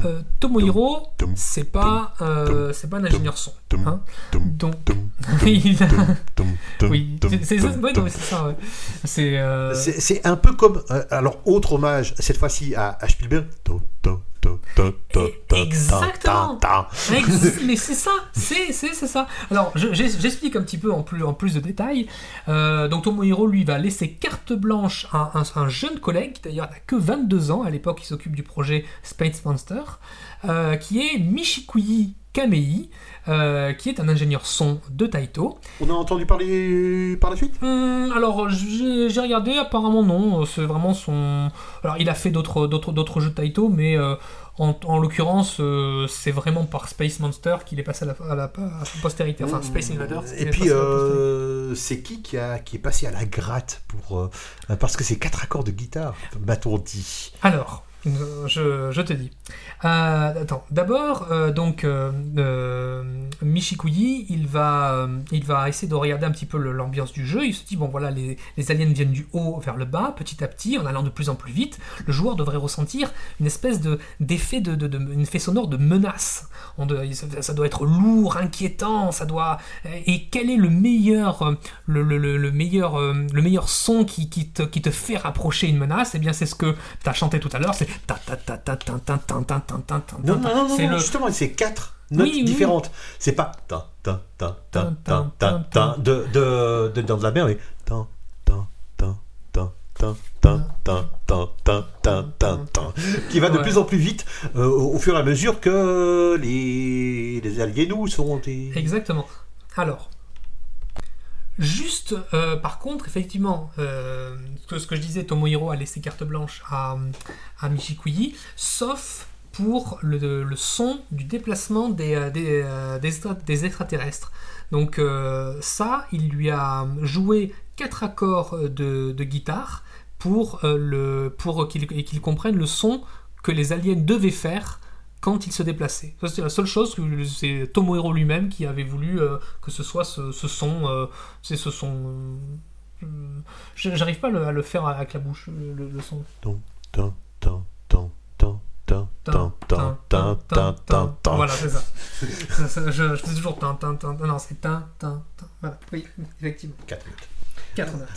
euh, Tomohiro, c'est pas, euh, c'est pas un ingénieur son. hein. Donc, il a- oui, c'est ça. ouais, non, dum. mais c'est ça. ouais. C'est. euh, un peu comme. alors, autre hommage, cette fois-ci à, à Spielberg. Exactement. mais c'est ça, c'est c'est c'est ça. Alors je- j'explique un petit peu en plus en plus de détails. Euh, donc Tomohiro lui va laisser carte blanche à un, un jeune collègue qui d'ailleurs n'a que 22 ans à l'époque, il s'occupe du projet Space Monster, euh, qui est Michikuyi Kamei, euh, qui est un ingénieur son de Taito. On a entendu parler par la suite? Hum, alors j'ai regardé, apparemment non, c'est vraiment son. Alors il a fait d'autres jeux de Taito, mais euh, en, en l'occurrence euh, c'est vraiment par Space Monster qu'il est passé à la, à la, à la postérité. Enfin Space Invaders. Et puis, euh, c'est qui qui, a, qui est passé à la gratte pour. euh, parce que c'est quatre accords de guitare, m'a-t-on dit. Alors, euh, je, te dis. Euh, attends, d'abord, euh, donc, euh, euh, Michikuyi, il va, il va essayer de regarder un petit peu l'ambiance du jeu. Il se dit, bon voilà, les, aliens viennent du haut vers le bas, petit à petit, en allant de plus en plus vite. Le joueur devrait ressentir une espèce de, d'effet, de, de, de- un effet sonore de menace. Ça, doit être lourd, inquiétant, ça doit... Et quel est le meilleur, le, le- le- le meilleur, le meilleur son qui, te, qui te fait rapprocher une menace? Eh bien, c'est ce que tu as chanté tout à l'heure, Non, non, non, non, non, justement, c'est quatre notes différentes. C'est pas ta ta ta ta ta ta de, de, dans de la mer, mais ta ta ta ta ta ta ta ta ta qui va de plus en plus vite au, fur et à mesure que les, les aliens nous sont. Exactement. Alors, Juste, euh, par contre, effectivement, euh, ce, que, je disais, Tomohiro a laissé carte blanche à, à sauf pour le, son du déplacement des, euh, extraterrestres. Donc ça, il lui a joué quatre accords de, guitare pour, qu'il comprenne le son que les aliens devaient faire quand il se déplaçait. Ça, c'était la seule chose que c'est Tomohiro lui-même qui avait voulu euh, que ce soit ce, son. Euh, c'est ce son. Euh, j'arrive pas à le faire avec la bouche, le, son. Voilà, c'est ça. je, fais toujours tin, tin, tin. Non, c'est oui, effectivement. minutes.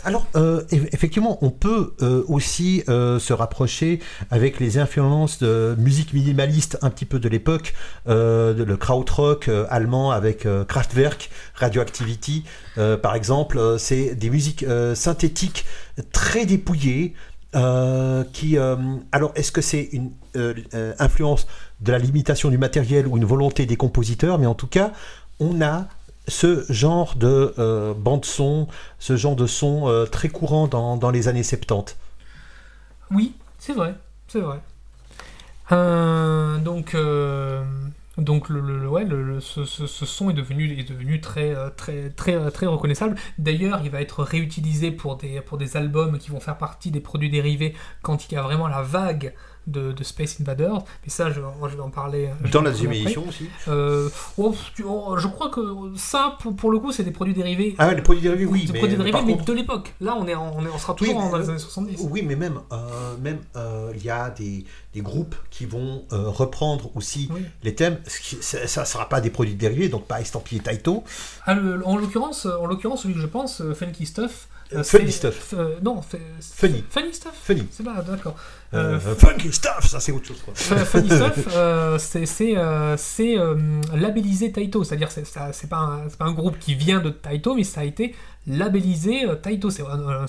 Alors, euh, eff- effectivement, on peut euh, aussi euh, se rapprocher avec les influences de musique minimaliste un petit peu de l'époque, le krautrock allemand avec Kraftwerk, Radioactivity, par exemple. C'est des musiques synthétiques très dépouillées. qui, alors, est-ce que c'est une influence de la limitation du matériel ou une volonté des compositeurs Mais en tout cas, on a ce genre de euh, bande son, ce genre de son euh, très courant dans, dans les années 70. Oui, c'est vrai, c'est vrai. Euh, donc, donc le, ouais, le- ce, ce- ce son est devenu, est devenu très, très, très, très reconnaissable. D'ailleurs, il va être réutilisé pour des, pour des albums qui vont faire partie des produits dérivés quand il y a vraiment la vague de, de Space Invaders. Mais ça, je, je vais en parler. Dans la deuxième édition aussi. Euh, oh, oh, je crois que ça, pour, pour le coup, c'est des produits dérivés. Ah, les produits dérivés, oui. des mais, produits dérivés, mais contre- de l'époque. Là, on, est en- on, est, on sera toujours Oui, dans les années 70. Oui, mais même, euh, même euh, il y a des, des groupes qui vont reprendre aussi Oui. les thèmes. Ça ne sera pas des produits dérivés, donc pas estampillé Taito. Ah, le- en l'occurrence, en l'occurrence, celui que je pense, Funky Stuff. Funny Stuff. euh, non, Funny. Funny Stuff. Funny. C'est là, d'accord. Euh, Euh, funky stuff, ça c'est autre chose. Quoi. F- Funny Stuff, euh, c'est c'est, euh, c'est, euh, labellisé Taito, c'est-à-dire c'est pas, un- c'est pas un groupe qui vient de Taito, mais ça a été labellisé euh, Taito, c'est euh,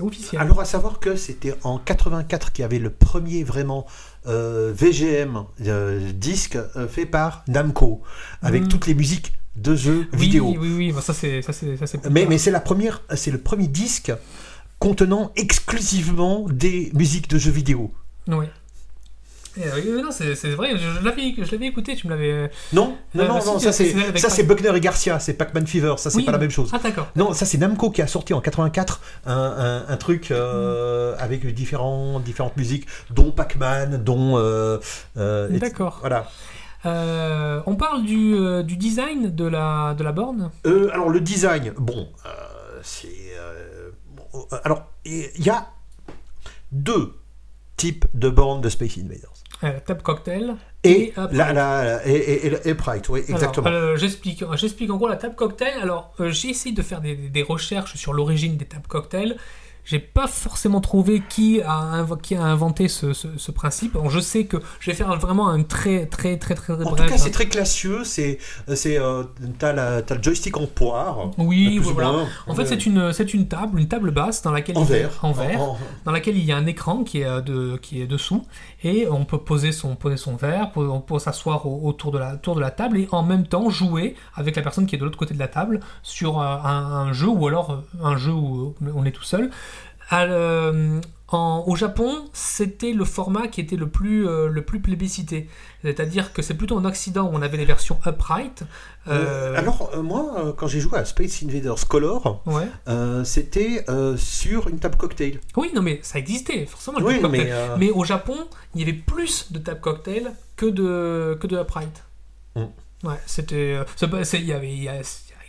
officiel. Alors à savoir que c'était en 84 qu'il y avait le premier vraiment euh, VGM euh, disque euh, fait par Namco avec Mm. toutes les musiques de jeux oui, vidéo. oui, oui, bah ça c'est ça c'est ça c'est plus Mais, mais c'est la première, c'est le premier disque contenant exclusivement des musiques de jeux vidéo. Oui. Euh, oui, non, c'est vrai, je, je l'avais je l'avais écouté, tu me l'avais. Non, non, Euh, non, ça c'est avec ça c'est Buckner et Garcia, c'est Pac-Man Fever, ça c'est Oui. pas la même chose. Ah d'accord. Non, ça c'est Namco qui a sorti en 84 un, un- un truc euh, avec différents, différentes musiques, dont Pac-Man, dont... euh, euh, D'accord. Voilà. Euh, on parle du, euh, du design de la, de la borne? Euh, alors le design, bon, euh, c'est... euh, alors, il y a deux types de bornes de Space Invaders. Euh, Table Cocktail. Et, Et Upright. la, la- et, et, et- et Upright, oui, exactement. Euh, j'explique, j'explique en gros la table cocktail. Alors, euh, j'ai essayé de faire des, des recherches sur l'origine des tables cocktail. J'ai pas forcément trouvé qui a, qui a inventé ce, ce- ce principe. Alors, je sais que je vais faire vraiment un très très très très En bref. tout cas, c'est très classieux. C'est, c'est, euh, t'as, la- t'as le joystick en poire. Oui, voilà. moins. En fait, Euh, c'est une, c'est une table, une table basse dans laquelle en il verre. en verre, En- en- dans laquelle il y a un écran qui est, euh, de, qui est dessous, et on peut poser son, poser son verre, pour- on peut s'asseoir au- autour de, la, autour de la table, et en même temps jouer avec la personne qui est de l'autre côté de la table sur euh, un, un jeu, ou alors euh, un jeu où euh, on est tout seul. En- au Japon, c'était le format qui était le plus, euh, le plus plébiscité. C'est-à-dire que c'est plutôt en Occident où on avait les versions upright. Euh, euh, alors, moi, quand j'ai joué à Space Invaders Color, ouais. c'était sur une table cocktail. Oui, non, mais ça existait, forcément. Oui, mais, Mais au Japon, il y avait plus de table cocktail que de, que de upright. Mm. Ouais, c'était. il y avait- il y a-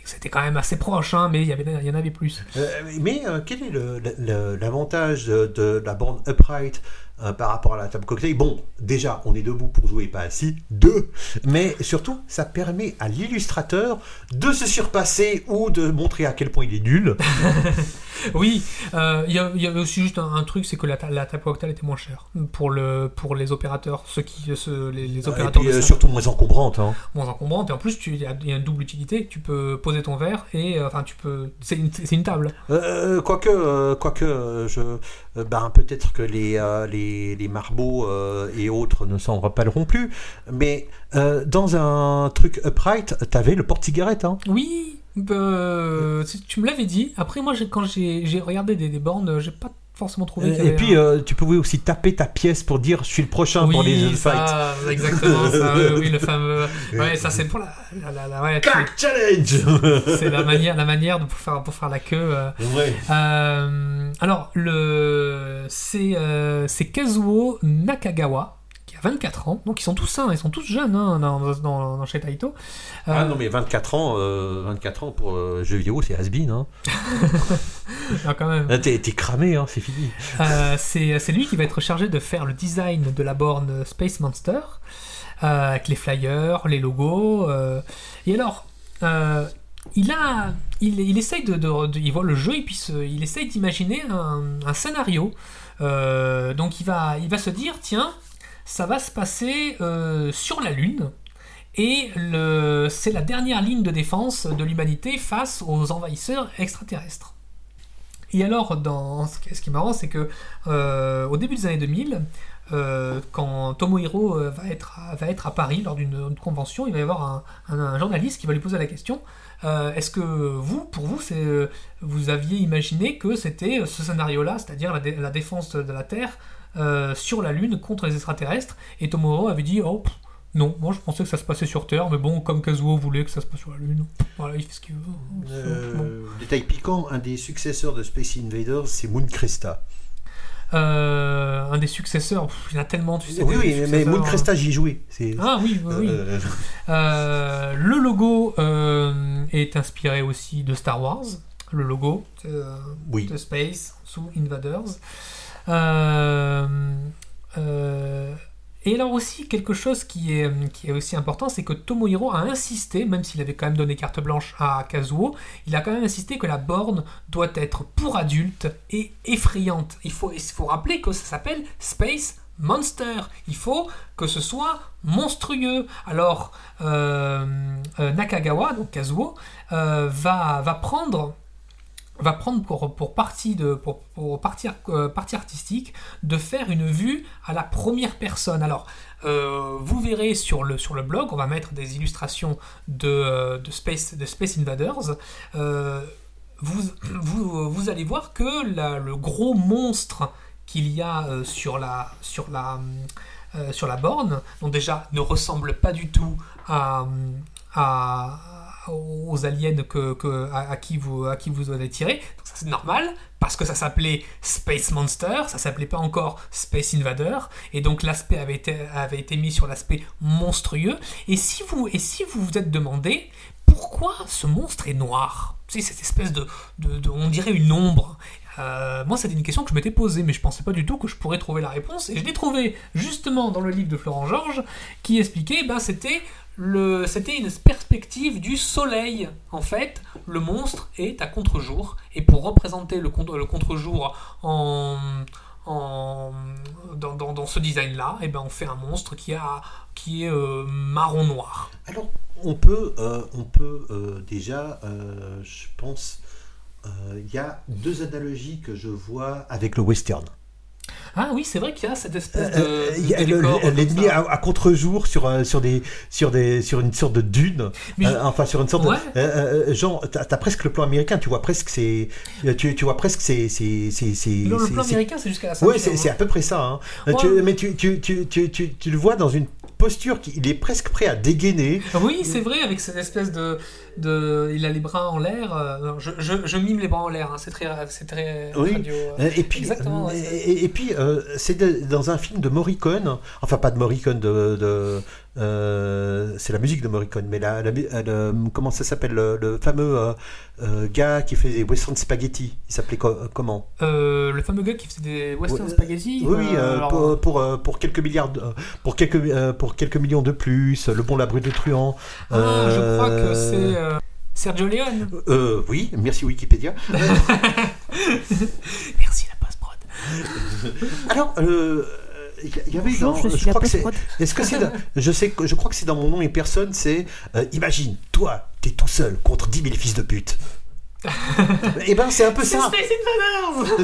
C'était quand même assez proche, hein, mais il y, avait, il y en avait plus. Euh, mais euh, quel est l'avantage de, de la bande upright euh, par rapport à la table cocktail? Bon, déjà, on est debout pour jouer, pas assis. Deux. Mais surtout, ça permet à l'illustrateur de se surpasser ou de montrer à quel point il est nul. Oui, euh, il y, y avait aussi juste un, un truc, c'est que la, la table cocktail était moins chère pour, le, pour les opérateurs, ceux qui, ceux- les, les Et opérateurs puis de euh, surtout moins encombrante. hein. moins encombrante. Et en plus, il y, a il y a une double utilité. Tu peux poser ton verre et euh, enfin, tu peux. C'est une, table. Euh, quoique, euh, quoique euh, je, euh, ben, peut-être que les, euh, les, les marbots euh, et autres ne s'en rappelleront plus, mais euh, dans un truc upright, t'avais le porte-cigarette. Hein. Oui, Euh, tu- me l'avais dit. Après, moi, quand j'ai regardé des, des bornes, j'ai pas forcément trouvé. y Et puis, un- euh, tu pouvais aussi taper ta pièce pour dire je suis le prochain pour les oui, fights. exactement, ça, oui, oui, le fameux. Ouais, ça c'est pour la, la, la- la- ouais, Cac challenge c'est la manière, la manière de pour faire, pour faire la queue. euh. Ouais. Euh, alors le, c'est, euh, Kazuo Nakagawa a 24 ans, donc ils sont tous sains, ils sont tous jeunes hein, dans, dans, dans chez Taito. Ah Euh, non, mais 24 ans, euh, 24 ans pour euh, jeux vidéo, c'est has-been. Hein. ah, quand même. Là, T'es t'es cramé, hein, c'est fini. Euh, c'est c'est lui qui va être chargé de faire le design de la borne Space Monster, euh, avec les flyers, les logos. euh. Et alors, euh, il a, il, il essaye de, de- de- il voit le jeu et puis se- il essaye d'imaginer un, un scénario. Euh, donc il va, il va se dire, tiens, ça va se passer euh, sur la Lune. Et c'est la dernière ligne de défense de l'humanité face aux envahisseurs extraterrestres. Et alors, dans, ce qui est marrant, c'est que euh, au début des années 2000, euh, quand Tomohiro va être, à, va être à Paris lors d'une convention, il va y avoir un, journaliste qui va lui poser la question Est-ce que vous, pour vous, vous aviez imaginé que c'était ce scénario-là, c'est-à-dire la défense de la Terre euh, sur la Lune contre les extraterrestres Et Tomohiro avait dit Oh, pff, non, moi je pensais que ça se passait sur Terre, mais bon, comme Kazuo voulait que ça se passe sur la Lune, voilà, il fait ce qu'il veut. Bon. Euh, détail piquant, un des successeurs de Space Invaders, c'est Moon Cresta. Euh, un des successeurs, pff, il y en a tellement, tu sais. Oui, oui, mais. Moon Cresta, j'y ai joué. C'est- Ah oui, oui, oui. Euh, Euh, le logo est inspiré aussi de Star Wars. Le logo oui. de Space sous Invaders. Euh, euh, et alors aussi quelque chose qui est, qui est aussi important, c'est que Tomohiro a insisté, même s'il avait quand même donné carte blanche à Kazuo, il a quand même insisté que la borne doit être pour adultes et effrayante. Il faut, il faut rappeler que ça s'appelle Space Monster. Il faut que ce soit monstrueux. Alors euh, Nakagawa, donc Kazuo, va, va prendre va prendre pour, partie, de, pour, pour euh, partie artistique de faire une vue à la première personne. Alors, euh, vous verrez sur le, sur le blog, on va mettre des illustrations de, euh, de, Space, de Space Invaders. Vous, vous, vous allez voir que le gros monstre qu'il y a sur, la, sur, la, sur la borne, donc déjà ne ressemble pas du tout à, à, aux aliens que, que- à, qui vous, à qui vous avez tiré. Donc ça c'est normal, parce que ça s'appelait Space Monster, ça s'appelait pas encore Space Invader, et donc l'aspect avait été, avait été mis sur l'aspect monstrueux. Et si vous et si vous vous êtes demandé pourquoi ce monstre est noir? C'est cette espèce de- de- on dirait une ombre. Euh, moi, c'était une question que je m'étais posée, mais je pensais pas du tout que je pourrais trouver la réponse. Et je l'ai trouvée justement dans le livre de Florent Georges, qui expliquait, ben, c'était le, c'était une perspective du soleil. En fait, le monstre est à contre-jour, et pour représenter le, le contre-jour en, en, dans, dans- ce design-là, et ben, on fait un monstre qui, a, qui est euh, marron-noir. Alors, on peut, euh, on peut déjà, je pense, il y a deux analogies que je vois avec le western. Ah oui, c'est vrai qu'il y a cette espèce de, Euh, a de comme L'ennemi à, à contre-jour sur, euh, sur, des, sur, des, sur une sorte de dune, je- Euh, enfin sur une sorte Ouais. de... euh, euh, genre, t'as as presque le plan américain, tu vois presque c'est... Tu, tu vois presque c'est... c'est- le, plan américain, c'est jusqu'à la Ouais, ceinture, c'est hein. à peu près ça. hein. Euh, Ouais. tu- mais tu, tu, tu, tu, tu, tu le vois dans une posture qui il est presque prêt à dégainer. Oui, c'est vrai, avec cette espèce de, de. Il a les bras en l'air. euh, je, je, je mime les bras en l'air, hein, c'est très, c'est très Oui. radio. euh. Euh, Et puis, Exactement, et, c'est- et- et puis euh, c'est dans un film de Morricone, enfin pas de Morricone, de, de, euh, c'est la musique de Morricone, mais la, euh, comment ça s'appelle, le, le fameux euh, gars qui fait des western spaghetti, il s'appelait co- comment? Le fameux gars qui faisait des western Ouais, spaghetti. Oui, oui, alors, pour, pour, pour quelques milliards, de- pour quelques, pour quelques millions de plus, le bon la brute de truand. Ah, je crois que c'est Sergio Leone. Euh, oui, merci Wikipédia. Merci la post-prod. Alors, euh, il y avait Bonjour, dans, je crois que c'est, est-ce que c'est, dans- je sais, que- je crois que c'est dans mon nom et personne, c'est, euh, imagine, toi, t'es tout seul contre 10 000 fils de pute. Eh ben, c'est un peu ça.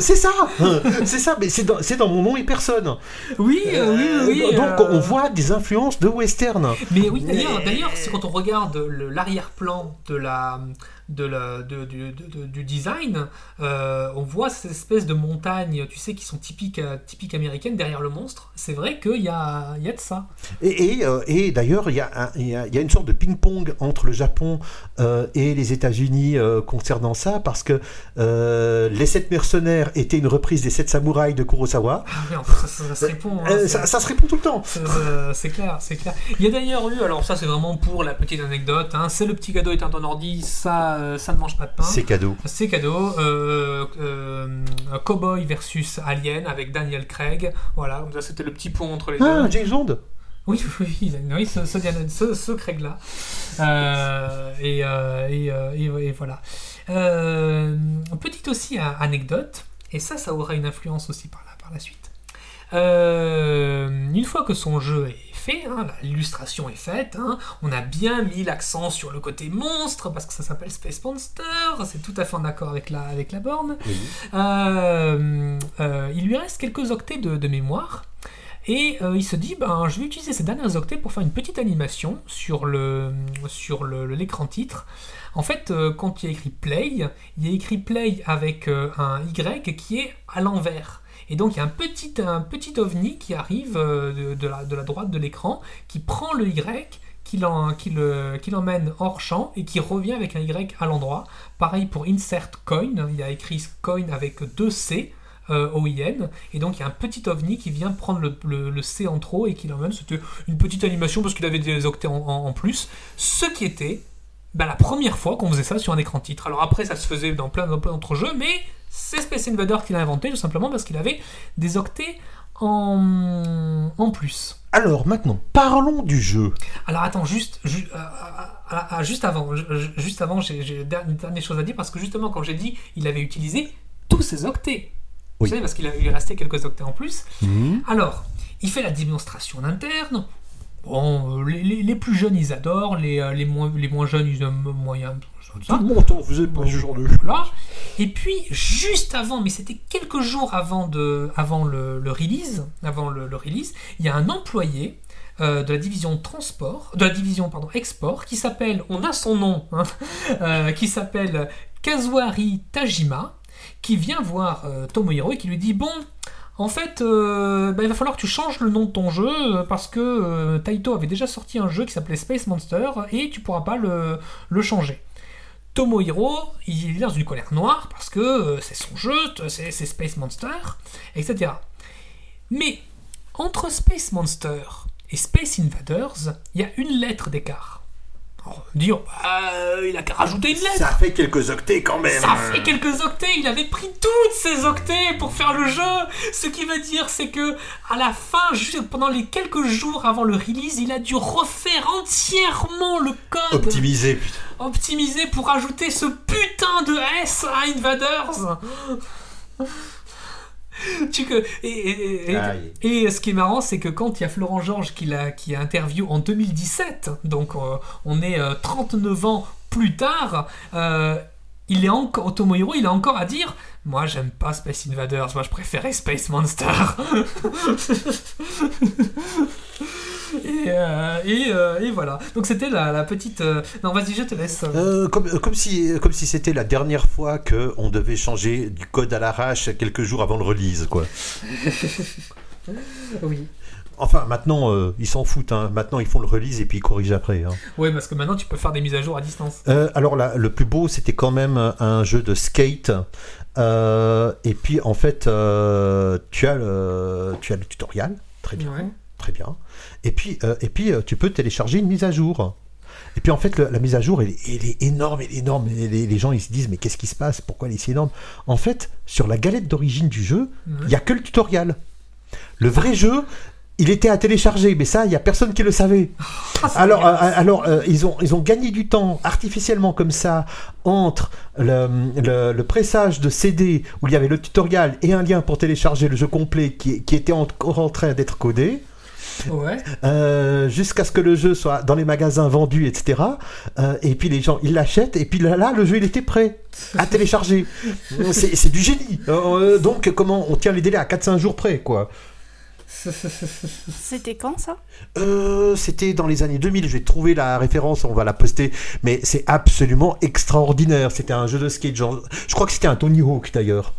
C'est ça, c'est ça, mais c'est dans, c'est dans mon nom et personne. Oui, euh, oui, oui. Euh, Donc, euh, on voit des influences de western. Mais oui, d'ailleurs, d'ailleurs, c'est quand on regarde le- l'arrière-plan de la, de la, de- du, de- du design, euh, on voit ces espèces de montagnes, tu sais, qui sont typiques, euh, typiques américaines derrière le monstre. C'est vrai qu'il y a, il y a de ça. Et, et, euh, et d'ailleurs, il y, a un- il y a- il y a une sorte de ping-pong entre le Japon euh, et les États-Unis concernant ça, parce que Les Sept Mercenaires était une reprise des Sept Samouraïs de Kurosawa. Ah ça, ça- ça se répond. hein, ça, ça se répond tout le temps. c'est- clair, c'est clair. Il y a d'ailleurs eu, alors ça c'est vraiment pour la petite anecdote, hein, c'est le petit cadeau éteint ton ordi, ça, euh, ça ne mange pas de pain. C'est cadeau. C'est cadeau. Euh, euh, Cowboy versus Alien avec Daniel Craig. Voilà, comme ça c'était le petit pont entre les Ah, deux. James Bond Oui, oui, oui, oui, ce, ce, Diana- ce- ce Craig-là. Euh, et, et, et- et voilà. Euh, petite aussi anecdote, et ça, ça aura une influence aussi par la, par la suite. Euh, une fois que son jeu est fait, hein, l'illustration est faite, hein, on a bien mis l'accent sur le côté monstre, parce que ça s'appelle Space Monster, c'est tout à fait en accord avec la, avec la borne. Oui. Euh, euh, il lui reste quelques octets de, de mémoire. Et euh, il se dit, ben, je vais utiliser ces derniers octets pour faire une petite animation sur le sur le- le- l'écran titre. En fait, euh, quand il y a écrit play, il y a écrit play avec euh, un Y qui est à l'envers. Et donc il y a un petit, un petit ovni qui arrive euh, de, la, droite de l'écran, qui prend le Y, qui l'emmène hors champ et qui revient avec un Y à l'endroit. Pareil pour insert coin, il y a écrit coin avec deux C. euh, OIN, et donc il y a un petit ovni qui vient prendre le, le- C en trop et qui l'emmène. C'était une petite animation parce qu'il avait des octets en plus. Ce qui était bah, la première fois qu'on faisait ça sur un écran titre. Alors après, ça se faisait dans plein, dans plein d'autres jeux, mais c'est Space Invader qui l'a inventé tout simplement parce qu'il avait des octets en, en plus. Alors maintenant, parlons du jeu. Alors attends, juste, ju- euh, euh, euh, juste avant, ju- ju- juste avant, j'ai une dernière chose à dire parce que justement, quand j'ai dit, il avait utilisé tous ses octets. Oui. Vous savez, parce qu'il a- il est resté quelques octets en plus. Mhm. Alors, il fait la démonstration en interne. Bon, euh, les, les- les plus jeunes, ils adorent. Les, euh, les, moins, les moins jeunes, ils aiment moyen. Tout le monde en faisait pas ce genre de Voilà. Et puis, juste avant, mais c'était quelques jours avant, de, avant le, le release, avant le, le release, il y a un employé euh, de la division transport, de la division pardon export, qui s'appelle, on a son nom, hein, euh, qui s'appelle Kazuhari Tajima, qui vient voir euh, Tomohiro et qui lui dit bon. En fait, euh, bah, il va falloir que tu changes le nom de ton jeu euh, parce que euh, Taito avait déjà sorti un jeu qui s'appelait Space Monster et tu pourras pas le, changer. Tomohiro, il est dans une colère noire parce que c'est son jeu, c'est c'est Space Monster, etc. Mais entre Space Monster et Space Invaders, il y a une lettre d'écart. Dire, bah, il a qu'à rajouter une lettre. Ça fait quelques octets quand même. Ça fait quelques octets, il avait pris toutes ces octets pour faire le jeu. Ce qui veut dire, c'est que à la fin, juste pendant les quelques jours avant le release, il a dû refaire entièrement le code Optimisé, putain. optimisé pour ajouter ce putain de S à Invaders. Tu que et, et- et- Aïe. et ce qui est marrant, c'est que quand il y a Florent Georges qui l'a qui a interview en 2017, donc euh, on est euh, 39 ans plus tard, euh, il est encore Tomohiro, il a encore à dire moi j'aime pas Space Invaders, moi je préférais Space Monster. et, euh, et, euh, et voilà. Donc c'était la, la petite. euh, Non, vas-y, je te laisse. Comme, comme si, comme si c'était la dernière fois que on devait changer du code à l'arrache quelques jours avant le release, quoi. Oui. Enfin, maintenant, euh, ils s'en foutent. hein. Maintenant, ils font le release et puis ils corrigent après. hein. Ouais, parce que maintenant tu peux faire des mises à jour à distance. Euh, alors là, le plus beau, c'était quand même un jeu de skate. Euh, et puis, en fait, tu, as le, tu as le tutoriel. Très bien. Ouais. Très bien. Et puis, euh, et puis euh, tu peux télécharger une mise à jour. Et puis en fait, le- la mise à jour, elle, est- elle est énorme, elle est énorme. Et les, les gens, ils se disent, mais qu'est-ce qui se passe? Pourquoi elle est si énorme? En fait, sur la galette d'origine du jeu, il n'y a que le tutoriel. Le vrai jeu, il était à télécharger, mais ça, il n'y a personne qui le savait. Ah, Alors, euh, alors euh, ils, ont, ils ont gagné du temps artificiellement comme ça entre le, le- le pressage de CD où il y avait le tutoriel et un lien pour télécharger le jeu complet qui, qui était encore en train d'être codé. Ouais. Euh, jusqu'à ce que le jeu soit dans les magasins vendus, etc. Euh, et puis les gens, ils l'achètent, et puis là, là, le jeu, il était prêt à télécharger. c'est c'est du génie. Euh, donc, comment on tient les délais à 4-5 jours près, quoi. C'était quand ça? Euh, C'était dans les années 2000, je vais trouver la référence, on va la poster, mais c'est absolument extraordinaire. C'était un jeu de skate, genre, je crois que c'était un Tony Hawk d'ailleurs.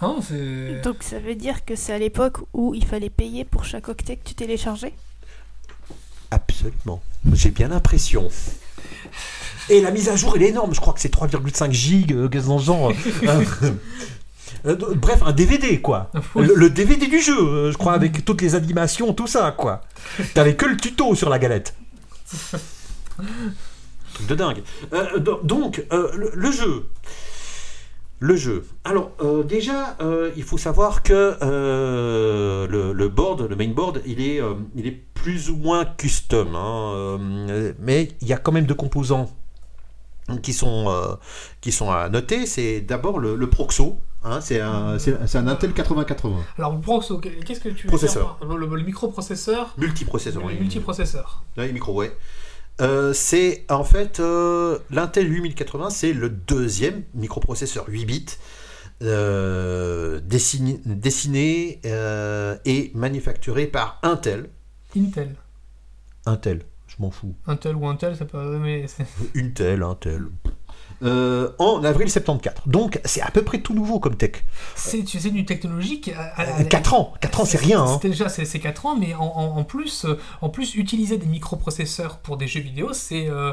Non, c'est. Donc ça veut dire que c'est à l'époque où il fallait payer pour chaque octet que tu téléchargeais? Absolument. J'ai bien l'impression. Et la mise à jour, elle est énorme. Je crois que c'est 3,5 gigs, euh, qu'est-ce dans genre. Euh, euh, bref, un DVD, quoi. Le, le DVD du jeu, euh, je crois, avec toutes les animations, tout ça, quoi. T'avais que le tuto sur la galette. Truc de dingue. Euh, do- donc, euh, le, le jeu. Le jeu. Alors, euh, déjà, euh, il faut savoir que euh, le, le board, le main board, il est, il est plus ou moins custom. hein, mais il y a quand même deux composants qui sont, qui sont à noter. C'est d'abord le, le Proxo. hein, c'est un, un Intel 8080. Alors, Proxo, qu'est-ce que tu veux Processeur. dire le, le microprocesseur, Multiprocesseur. le oui. multiprocesseur. Ouais, micro, ouais. Euh, c'est en fait euh, l'Intel 8080, c'est le deuxième microprocesseur 8 bits euh, dessiné, dessiné, et manufacturé par Intel. Intel. Intel, je m'en fous. Intel ou Intel, ça peut. Mais Intel, Intel. Euh, en avril 74. Donc c'est à peu près tout nouveau comme tech. c'est tu sais, à- à- à- 4 ans, 4 ans c'est rien. hein. Déjà c'est, c'est 4 ans, mais en, en- en plus, euh, en plus, utiliser des microprocesseurs pour des jeux vidéo, c'est. euh,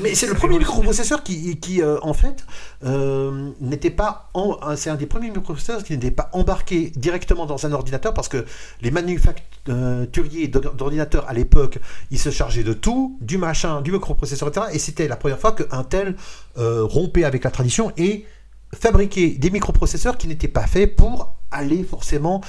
Mais- c'est le premier microprocesseur qui, euh, en fait, euh, n'était pas. euh, c'est un des premiers microprocesseurs qui n'était pas embarqué directement dans un ordinateur parce que les manufacturiers d'or- d'ordinateurs à l'époque, ils se chargeaient de tout, du machin, du microprocesseur, etc. Et c'était la première fois que Intel euh, rompait avec la tradition et fabriquait des microprocesseurs qui n'étaient pas faits pour aller forcément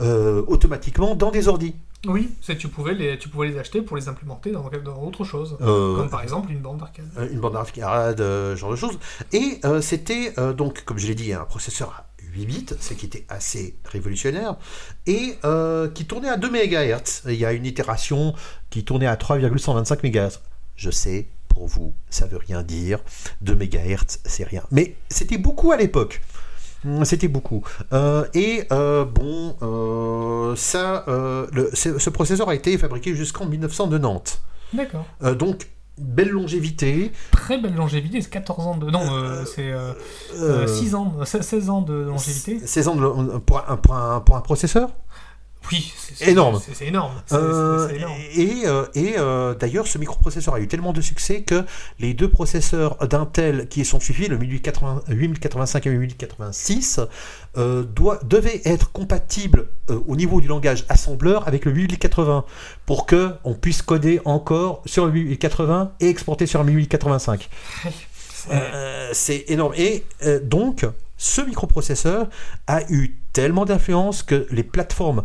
automatiquement dans des ordis. Oui, c'est tu pouvais les tu pouvais les acheter pour les implémenter dans, dans autre chose, Euh, comme par exemple une bande d'arcade. euh, une bande d'arcade, euh, ce genre de choses. Et euh, c'était donc, comme je l'ai dit, un processeur à 8 bits, ce qui était assez révolutionnaire, et qui tournait à 2 MHz. Il y a une itération qui tournait à 3,125 MHz. Je sais, pour vous, ça veut rien dire. 2 MHz, c'est rien. Mais c'était beaucoup à l'époque. Hum, C'était beaucoup. Euh, et euh, bon, euh, ça, le- ce, ce processeur a été fabriqué jusqu'en 1990. D'accord. Donc, belle longévité. Très belle longévité, c'est 14 ans de. Non, euh, c'est euh, 6 ans, 16 ans de longévité. 16 ans de lo- pour, un, pour, un, pour un processeur? Oui, c'est Énorme. C'est énorme. Euh, énorme. et euh, et euh, d'ailleurs, ce microprocesseur a eu tellement de succès que les deux processeurs d'Intel qui sont suivis, le 1080 8085 et le 1086, euh, doit- devaient être compatibles au niveau du langage assembleur avec le 8080 pour que on puisse coder encore sur le 8080 et exporter sur un 1085. C'est- énorme. Et donc, ce microprocesseur a eu tellement d'influence que les plateformes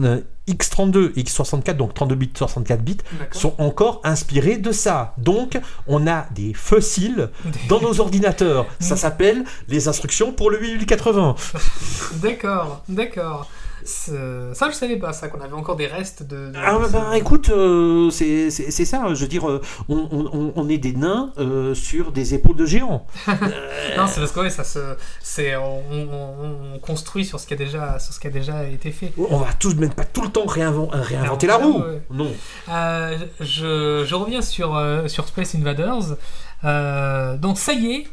euh, X32 et X64, donc 32 bits, 64 bits, sont encore inspirées de ça. Donc, on a des fossiles dans nos ordinateurs. Ça s'appelle les instructions pour le 8080. D'accord, d'accord. C'est- Ça, je savais pas, ça, qu'on avait encore des restes de. de- Ah, bah, bah, écoute, euh, c'est ça. Je veux dire, euh, on, on- on est des nains euh, sur des épaules de géants. Non, c'est parce que ouais, ça se, c'est, on, on- on construit sur ce qui a déjà, sur ce qui a déjà été fait. On va tout même pas tout le temps réinvent- réinventer la roue. Ouais. Non. Euh, je, je reviens sur, euh, sur Space Invaders. Euh, donc ça y est,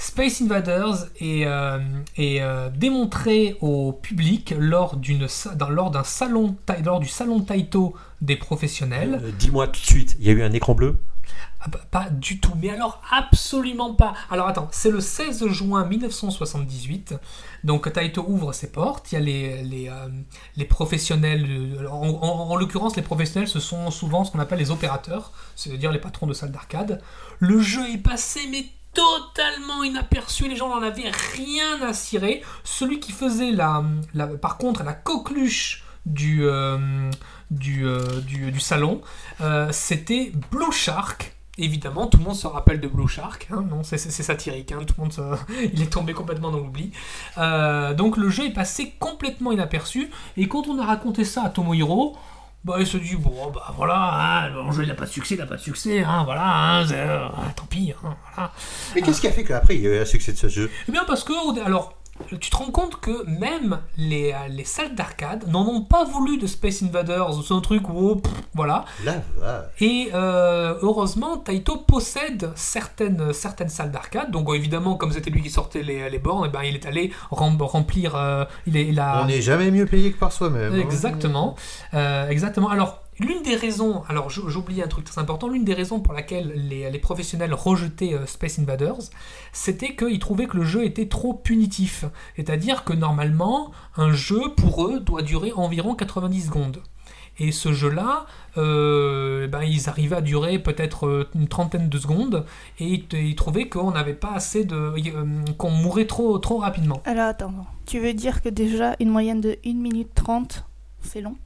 Space Invaders est, euh, est, euh, démontré au public lors, d'une, lors, d'un salon, lors du salon Taito des professionnels. Euh, Dis-moi tout de suite, il y a eu un écran bleu? Ah bah, pas du tout, mais alors absolument pas. Alors attends, c'est le 16 juin 1978, donc Taito ouvre ses portes, il y a les, les, les professionnels, en, en- en l'occurrence les professionnels ce sont souvent ce qu'on appelle les opérateurs, c'est-à-dire les patrons de salles d'arcade. Le jeu est passé mais totalement inaperçu, les gens n'en avaient rien à cirer. Celui qui faisait la, par contre la coqueluche du, euh, du, euh, du, salon, euh, c'était Blue Shark. Évidemment, tout le monde se rappelle de Blue Shark. hein, non, c'est satirique. hein, tout monde, il est tombé complètement dans l'oubli. Euh, donc le jeu est passé complètement inaperçu. Et quand on a raconté ça à Tomohiro, bah, il se dit bon bah voilà, hein, le jeu il n'a pas de succès, il n'a pas de succès, hein, voilà, hein, euh, tant pis, hein, voilà. Mais qu'est-ce qui a fait qu'après il y a eu un succès de ce jeu? Eh bien parce que, alors, tu te rends compte que même les, euh, les salles d'arcade n'en ont pas voulu de Space Invaders, c'est un truc où, pff, voilà. Et euh, heureusement, Taito possède certaines, certaines salles d'arcade. Donc, évidemment, comme c'était lui qui sortait les, les bornes, eh ben, il est allé rem- remplir. euh, il, est, il a, On n'est jamais mieux payé que par soi-même. hein. Exactement. Euh, exactement. Alors, l'une des raisons, alors j'oublie un truc très important, l'une des raisons pour laquelle les, professionnels rejetaient euh, Space Invaders, c'était qu'ils trouvaient que le jeu était trop punitif. C'est-à-dire que normalement, un jeu, pour eux, doit durer environ 90 secondes. Et ce jeu-là, euh, ben, ils arrivaient à durer peut-être euh, une trentaine de secondes, et ils, trouvaient qu'on n'avait pas assez de... qu'on mourait trop, trop rapidement. Alors attends, tu veux dire que déjà une moyenne de 1 minute 30, c'est long?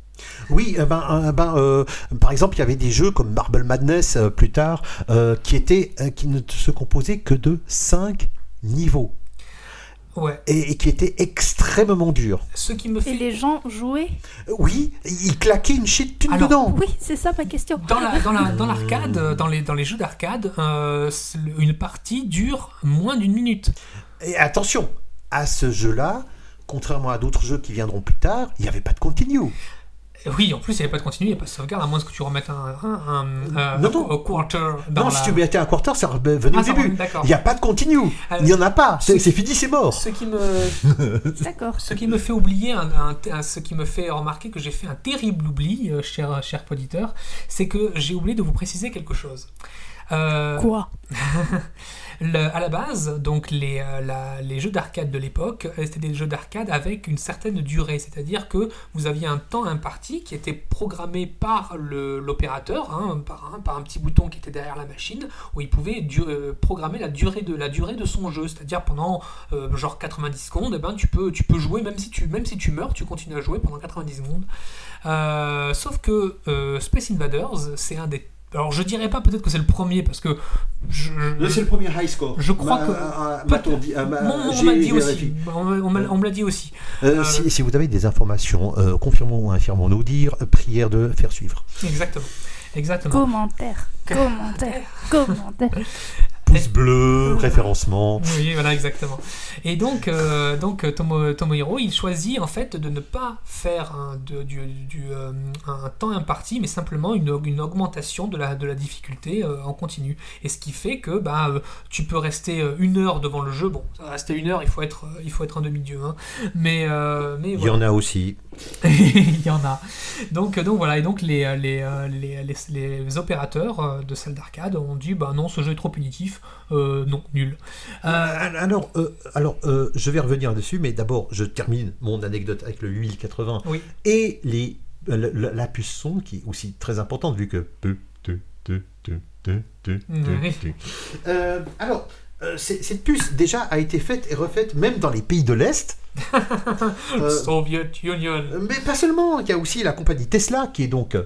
Oui, eh ben, euh, ben, euh, par exemple, il y avait des jeux comme Marble Madness euh, plus tard euh, qui, étaient, euh, qui ne se composaient que de 5 niveaux Ouais. et, et qui étaient extrêmement durs. Ce qui me Et fait... les gens jouaient Oui, ils claquaient une shit thune Alors, dedans. Oui, c'est ça ma question. Dans la- dans la- dans l'arcade, dans, les, dans les jeux d'arcade, euh, une partie dure moins d'une minute. Et attention, à ce jeu-là, contrairement à d'autres jeux qui viendront plus tard, il n'y avait pas de continue. Oui, en plus, il n'y avait pas de continu, il n'y a pas de sauvegarde, à moins que tu remettes un, un, un, euh, Non, un un quarter dans non, la... si tu mettais un quarter, ça revenait Ah, au début. Il n'y a pas de continue. Euh, Il n'y en a pas. C'est ce- c'est fini, c'est mort. Ce qui me, D'accord. ce qui me fait oublier, un, un- un- ce qui me fait remarquer que j'ai fait un terrible oubli, euh, cher, cher auditeur, c'est que j'ai oublié de vous préciser quelque chose. Euh, Quoi? Le- à la base, donc les, euh, jeux d'arcade de l'époque, euh, c'était des jeux d'arcade avec une certaine durée, c'est-à-dire que vous aviez un temps imparti qui était programmé par l'opérateur, hein, par, un, petit bouton qui était derrière la machine, où il pouvait euh, programmer la durée de son jeu, c'est-à-dire pendant genre 90 secondes, eh ben, tu, peux, tu peux jouer, même si tu, même si tu meurs, tu continues à jouer pendant 90 secondes. Sauf que Space Invaders, c'est un des... Alors je dirais pas peut-être que c'est le premier, parce que... Je, je- le premier high score. Je crois que- dit- euh, m'a- on m'a dit aussi. On m'a- on m'a on me l'a dit aussi. Euh, Euh, si, si vous avez des informations, euh, confirmons ou infirmons-nous dire, euh, prière de faire suivre. Exactement. Exactement. Commentaire, commentaire, commentaire. Pouce bleu, référencement. Oui, voilà, exactement. Et donc, euh, donc euh, Tomo, Tomohiro, il choisit en fait de ne pas faire un, de- du, du, euh, un temps imparti, mais simplement une, une augmentation de la, de la difficulté euh, en continu. Et ce qui fait que bah, tu peux rester une heure devant le jeu. Bon, rester une heure, il faut être, il faut être un demi-dieu. hein. Mais, mais Il y voilà. en a aussi. Il y en a. Donc, donc voilà, et donc les, les, les, les, opérateurs de salles d'arcade ont dit bah non, ce jeu est trop punitif, euh, non, nul. Euh, alors, euh, alors je vais revenir dessus, mais d'abord, je termine mon anecdote avec le 8080 oui. et les, la, la- la puce son qui est aussi très importante vu que. Oui. Alors, cette puce déjà a été faite et refaite même dans les pays de l'Est. Soviet Union. mais pas seulement, il y a aussi la compagnie Tesla qui est donc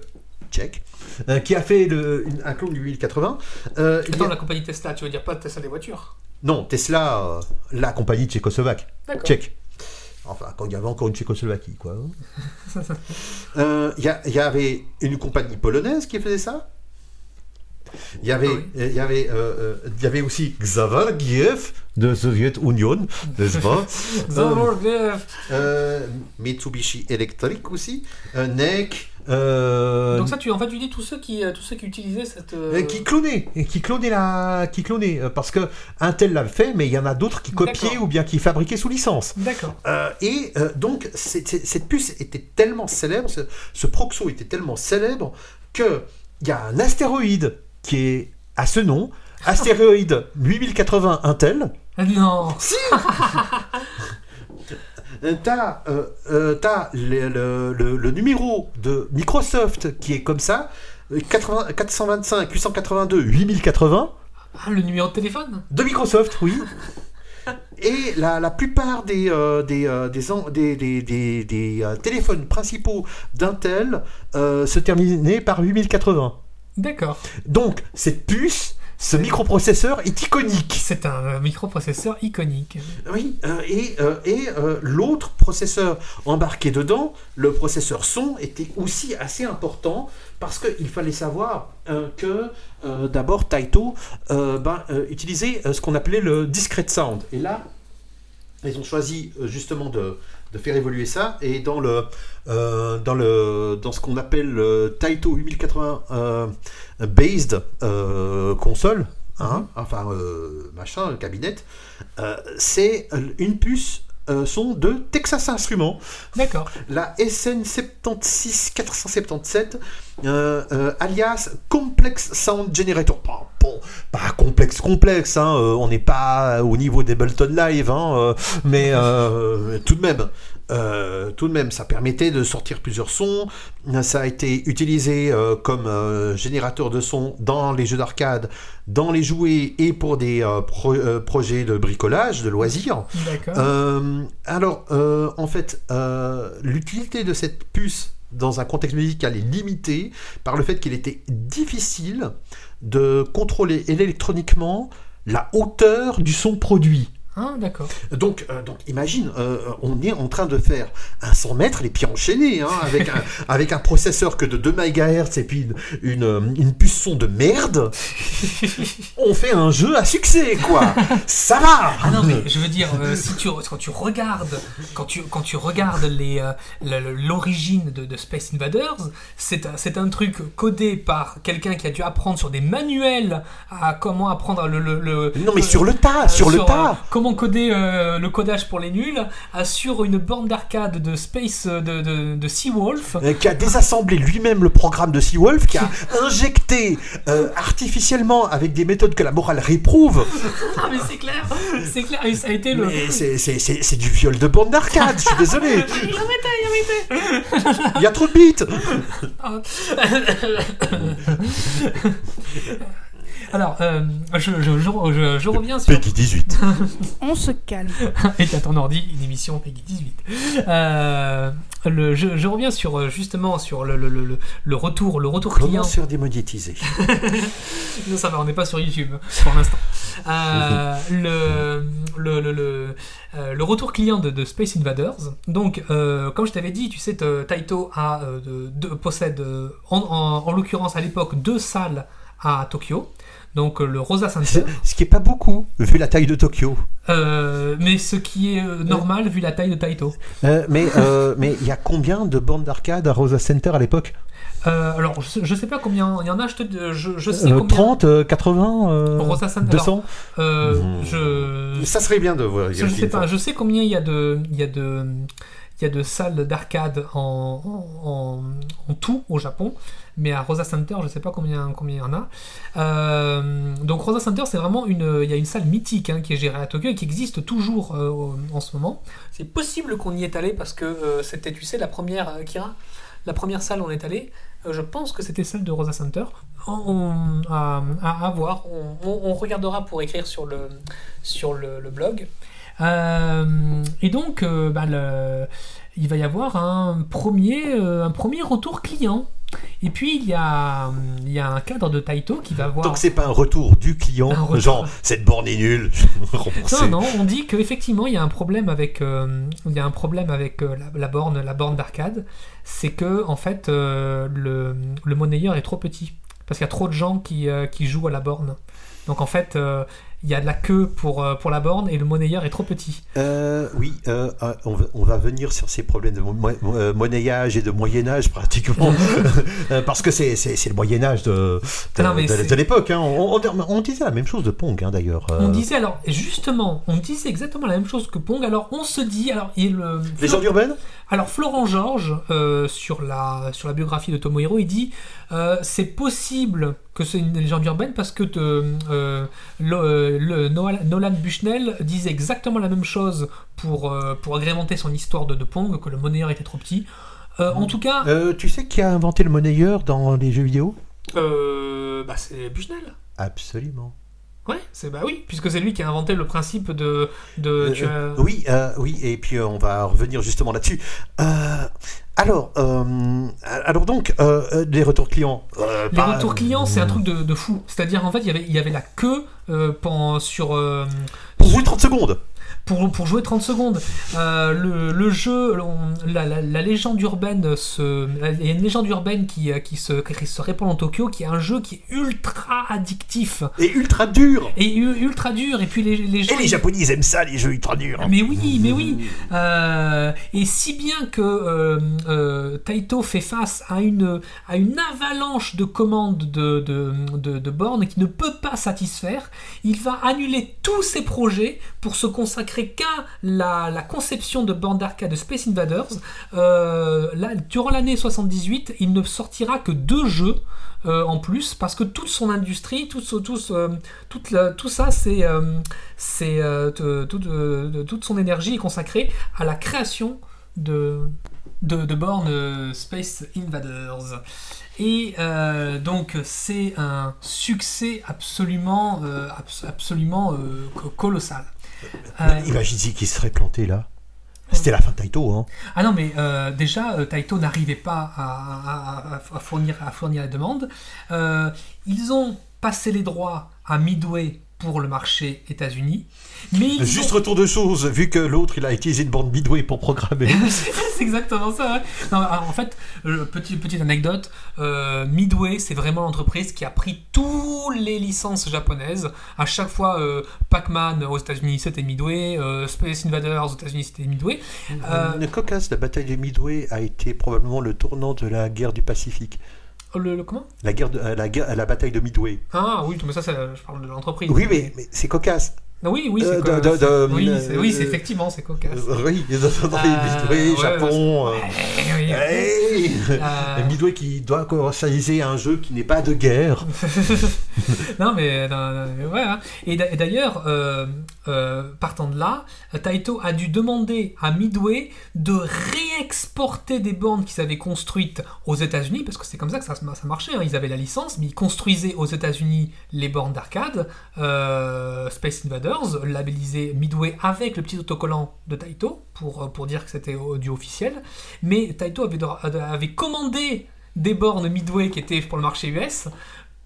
tchèque, euh, qui a fait le- une- un clone du 1080. Euh, il y a- Attends, la compagnie Tesla, tu veux dire pas Tesla des voitures? Non, Tesla, euh, la compagnie tchécoslovaque. D'accord. Tchèque. Enfin, quand il y avait encore une Tchécoslovaquie, quoi. Euh, Il y, a- il y avait une compagnie polonaise qui faisait ça? Il y avait, Ah oui. il y avait, euh, euh, il y avait aussi Xavalgiev de Soviet Union, n'est-ce pas? Zavorgiev. Euh, Mitsubishi Electric aussi, euh, NEC, euh, Donc ça, tu, en fait, tu dis tous ceux qui, euh, tous ceux qui utilisaient cette... euh, qui clonaient, et qui clonaient la, qui clonaient, parce que Intel l'a fait, mais il y en a d'autres qui copiaient ou bien qui fabriquaient sous licence. D'accord. Euh, et donc, cette puce était tellement célèbre, ce, ce proxo était tellement célèbre, qu'il y a un astéroïde qui est à ce nom, astéroïde 8080 Intel. Non. Si T'as euh, euh, le, le- le- le numéro de Microsoft qui est comme ça, euh, 80 425 882 8080 Ah, le numéro de téléphone? De Microsoft, oui. Et la, la plupart des, euh, des, euh, des, des, des- des- euh, téléphones principaux d'Intel euh, se terminaient par 8080. D'accord. Donc, cette puce, ce microprocesseur est iconique. C'est un euh, microprocesseur iconique. Oui, euh, et, euh, et euh, l'autre processeur embarqué dedans, le processeur son, était aussi assez important parce qu'il fallait savoir que d'abord Taito ben, utilisait ce qu'on appelait le discrete sound. Et là, ils ont choisi justement de, de faire évoluer ça. Et dans le euh, dans le dans ce qu'on appelle le Taito 8080 euh, based euh, console, hein, enfin euh, machin, cabinet, c'est une puce euh, son de Texas Instruments, D'accord. la SN76477, 477, euh, euh, alias Complex Sound Generator. Pas, bon, pas complexe, complexe, hein, euh, on n'est pas au niveau d'Ableton Live, hein, euh, mais euh, tout de même. euh, tout de même, ça permettait de sortir plusieurs sons. Ça a été utilisé euh, comme euh, générateur de son dans les jeux d'arcade, dans les jouets et pour des euh, pro- euh, projets de bricolage, de loisirs. Euh, alors, euh, en fait, euh, l'utilité de cette puce dans un contexte musical est limitée par le fait qu'il était difficile de contrôler électroniquement la hauteur du son produit. Ah, d'accord. Donc, euh, donc imagine, euh, on est en train de faire un 100 mètres, les pieds enchaînés, hein, avec, un, avec un processeur que de 2 MHz et puis une, une, une puce son de merde. On fait un jeu à succès, quoi. Ça va. Ah non, mais je veux dire, euh, si tu, quand tu regardes, quand tu, quand tu regardes les, l'origine de, de Space Invaders, c'est un, c'est un truc codé par quelqu'un qui a dû apprendre sur des manuels à comment apprendre le. le, le- Non, mais sur le tas, euh, sur le tas. comment coder euh, le codage pour les nuls sur une borne d'arcade de Space euh, de, de, de Seawolf. Euh, qui a désassemblé lui-même le programme de Seawolf, qui a injecté euh, artificiellement avec des méthodes que la morale réprouve. Ah, mais c'est clair, c'est clair, et ça a été le. C'est- du viol de bande d'arcade, je suis désolé. Il y a trop de bits. Alors, euh, je, je, je, je- je reviens sur. Peggy 18. On se calme. Et à ton ordi, une émission Peggy 18. Euh, le, je, je reviens sur euh, justement sur le, le, le, le retour, le retour Comment client. faire démonétiser Non, ça va, on n'est pas sur YouTube pour l'instant. Euh, le, le, le, le, le retour client de, de Space Invaders. Donc, euh, comme je t'avais dit, tu sais, Taito a, de- de- possède, en, en, en l'occurrence à l'époque, deux salles à Tokyo. Donc, euh, le Rosa Center. Ce qui est pas beaucoup, vu la taille de Tokyo. Euh, mais ce qui est euh, normal vu la taille de Taito. Euh, mais euh, mais il y a combien de bornes d'arcade à Rosa Center à l'époque Euh, alors, je, je sais pas combien il y en a, je, te, je, je sais combien. 30, euh, 80, euh, Rosa Center. 200 Euh, Mhm. je, Ça serait bien de voir. je, sais pas, je sais combien il y a de, il y a de, il y a de salles d'arcade en, en, en tout au Japon, mais à Rosa Center, je sais pas combien, combien il y en a. Euh, donc Rosa Center, c'est vraiment une, il y a une salle mythique hein, qui est gérée à Tokyo et qui existe toujours euh, en ce moment. C'est possible qu'on y est allé parce que euh, c'était, tu sais, la première, Kira, la première salle où on est allé. je pense que c'était celle de Rosa Center. On, à, voir. On, regardera pour écrire sur le, sur le, blog. Et donc, bah, il va y avoir un premier, un premier retour client. Et puis, il y a, il y a un cadre de Taito qui va voir. Donc c'est pas un retour du client, retour. genre cette borne est nulle. Non, non, on dit qu'effectivement, il y a un problème avec, euh, il y a un problème avec euh, la, la borne, la borne d'arcade. C'est que, en fait, euh, le, le monnayeur est trop petit. Parce qu'il y a trop de gens qui, qui jouent à la borne. Donc, en fait, il y a de la queue pour, euh, pour la borne et le monnayeur est trop petit. Euh, oui, euh, on, va, on va venir sur ces problèmes de mo- monnayage et de Moyen Âge pratiquement, parce que c'est c'est- c'est le Moyen Âge de, de, non, de- l'époque. hein. On, on- on disait la même chose de Pong hein, d'ailleurs. On disait alors, justement, on disait exactement la même chose que Pong. Alors, on se dit, alors, il, Légende urbaine Alors Florent Georges, euh, sur, la, sur la biographie de Tomohiro, il dit euh, c'est possible que c'est une légende urbaine parce que euh, euh, le, le Nolan, Nolan Bushnell disait exactement la même chose pour, euh, pour agrémenter son histoire de, de Pong, que le monnayeur était trop petit. Euh, En tout cas, Euh, Tu sais qui a inventé le monnayeur dans les jeux vidéo? Euh, bah, c'est Bushnell. Absolument. Ouais, c'est bah oui, puisque c'est lui qui a inventé le principe de. de Euh, tu euh, as- oui, euh, oui, et puis on va revenir justement là-dessus. Alors, euh, alors donc, euh, les retours clients. euh, Les pas- retours clients, c'est un truc de, de fou. C'est-à-dire, en fait, il y avait, il y avait la queue pendant- sur. Pour jouer 30 secondes pour, pour jouer 30 secondes. Euh, le, le jeu, on- la, la- la légende urbaine, se, il y a une légende urbaine qui, euh, qui, se, qui se répand en Tokyo, qui est un jeu qui est ultra addictif Et ultra dur et ultra dur. Et puis les, les gens. Et les Japonais, ils aiment ça, les jeux ultra durs Mais oui, mais oui. Euh, et si bien que euh, Taito fait face à une, à une avalanche de commandes de, de, de, de bornes qui ne peut pas satisfaire, il va annuler tous ses projets pour se consacrer qu'à la, conception de bornes d'arcade de Space Invaders. Euh, durant l'année 78, il ne sortira que deux jeux. euh, en plus, parce que toute son industrie, tout, tout ça, c'est euh, c'est euh, te- toute, euh, son énergie est consacrée à la création de, de, bornes euh, Space Invaders. Et euh, donc c'est un succès absolument, euh, abs- absolument euh, co- colossal. Euh, Imagine qu'il serait planté là. C'était la fin de Taito, hein. ah non, mais euh, déjà, euh, Taito n'arrivait pas à, à- à- à fournir, à fournir la demande. Euh, ils ont passé les droits à Midway pour le marché États-Unis. Mais Juste ont- retour de choses, vu que l'autre, il a utilisé une bande Midway pour programmer. c'est exactement ça. Non, alors, en fait, euh, petit- petite anecdote, euh, Midway, c'est vraiment l'entreprise qui a pris toutes les licences japonaises. À chaque fois, euh, Pac-Man aux États-Unis, c'était Midway. euh, Space Invaders aux États-Unis, c'était Midway. Euh, Une cocasse, la bataille de Midway a été probablement le tournant de la guerre du Pacifique. Le, le- comment? La, guerre de- euh, la, guerre- la bataille de Midway. Ah oui, mais ça, je parle de l'entreprise. Oui, mais, mais c'est cocasse. Oui, oui, c'est Euh, de- oui, euh, oui, euh, effectivement, c'est cocasse. Euh, oui, Euh, Midway, Japon. euh, hey euh, Midway qui doit commercialiser un jeu qui n'est pas de guerre. non, mais, non, non, mais ouais. hein. Et d'a- et d'ailleurs, euh, euh, partant de là, Taito a dû demander à Midway de réexporter des bornes qu'ils avaient construites aux États-Unis, parce que c'est comme ça que ça, ça marchait. hein. Ils avaient la licence, mais ils construisaient aux États-Unis les bornes d'arcade, euh, Space Invaders, labellisé Midway avec le petit autocollant de Taito pour, pour dire que c'était du officiel. Mais Taito avait, avait commandé des bornes Midway qui étaient pour le marché US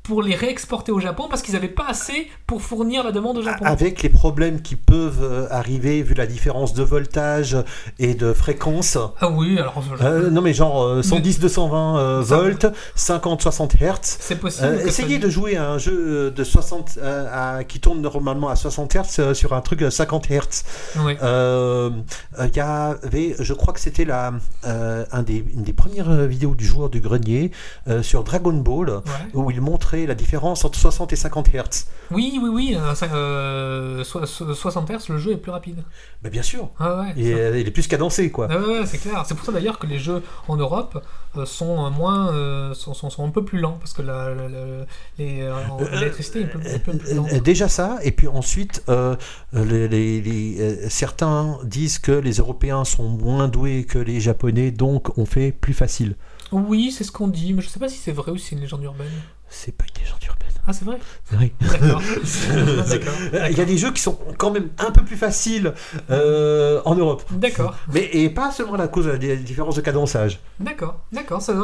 pour les réexporter au Japon parce qu'ils n'avaient pas assez pour fournir la demande au Japon. Avec les problèmes qui peuvent euh, arriver vu la différence de voltage et de fréquence. Ah oui, alors Euh, non mais genre euh, 110-220 euh, Ça- volts, 50-60 Hz. c'est possible. Euh, essayez de jouer à un jeu euh, de 60 euh, à- qui tourne normalement à 60 Hz euh, sur un truc de 50 Hz. Oui. Euh, euh, Il y avait, je crois que c'était la euh, un des, une des premières euh, vidéos du joueur du grenier euh, sur Dragon Ball Ouais. où il la différence entre 60 et 50 Hz. Oui, oui, oui. euh, ça- euh, so- so- 60 Hz, le jeu est plus rapide. Mais bien sûr, Ah ouais, et, euh, il est plus cadencé quoi. Ah ouais, c'est clair. C'est pour ça d'ailleurs que les jeux en Europe euh, sont euh, moins, euh, sont, sont, sont un peu plus lents parce que euh, l'électricité est un peu, plus lente. Euh, Déjà ça, et puis ensuite, euh, les, les- les, euh, certains disent que les Européens sont moins doués que les Japonais, donc on fait plus facile. Oui, c'est ce qu'on dit, mais je sais pas si c'est vrai ou si c'est une légende urbaine. C'est pas une légende urbaine. Ah, c'est vrai Oui. D'accord. Il y a des jeux qui sont quand même un peu plus faciles euh, en Europe. D'accord. Mais et pas seulement à la cause de la di- différence de cadençage. D'accord, d'accord, c'est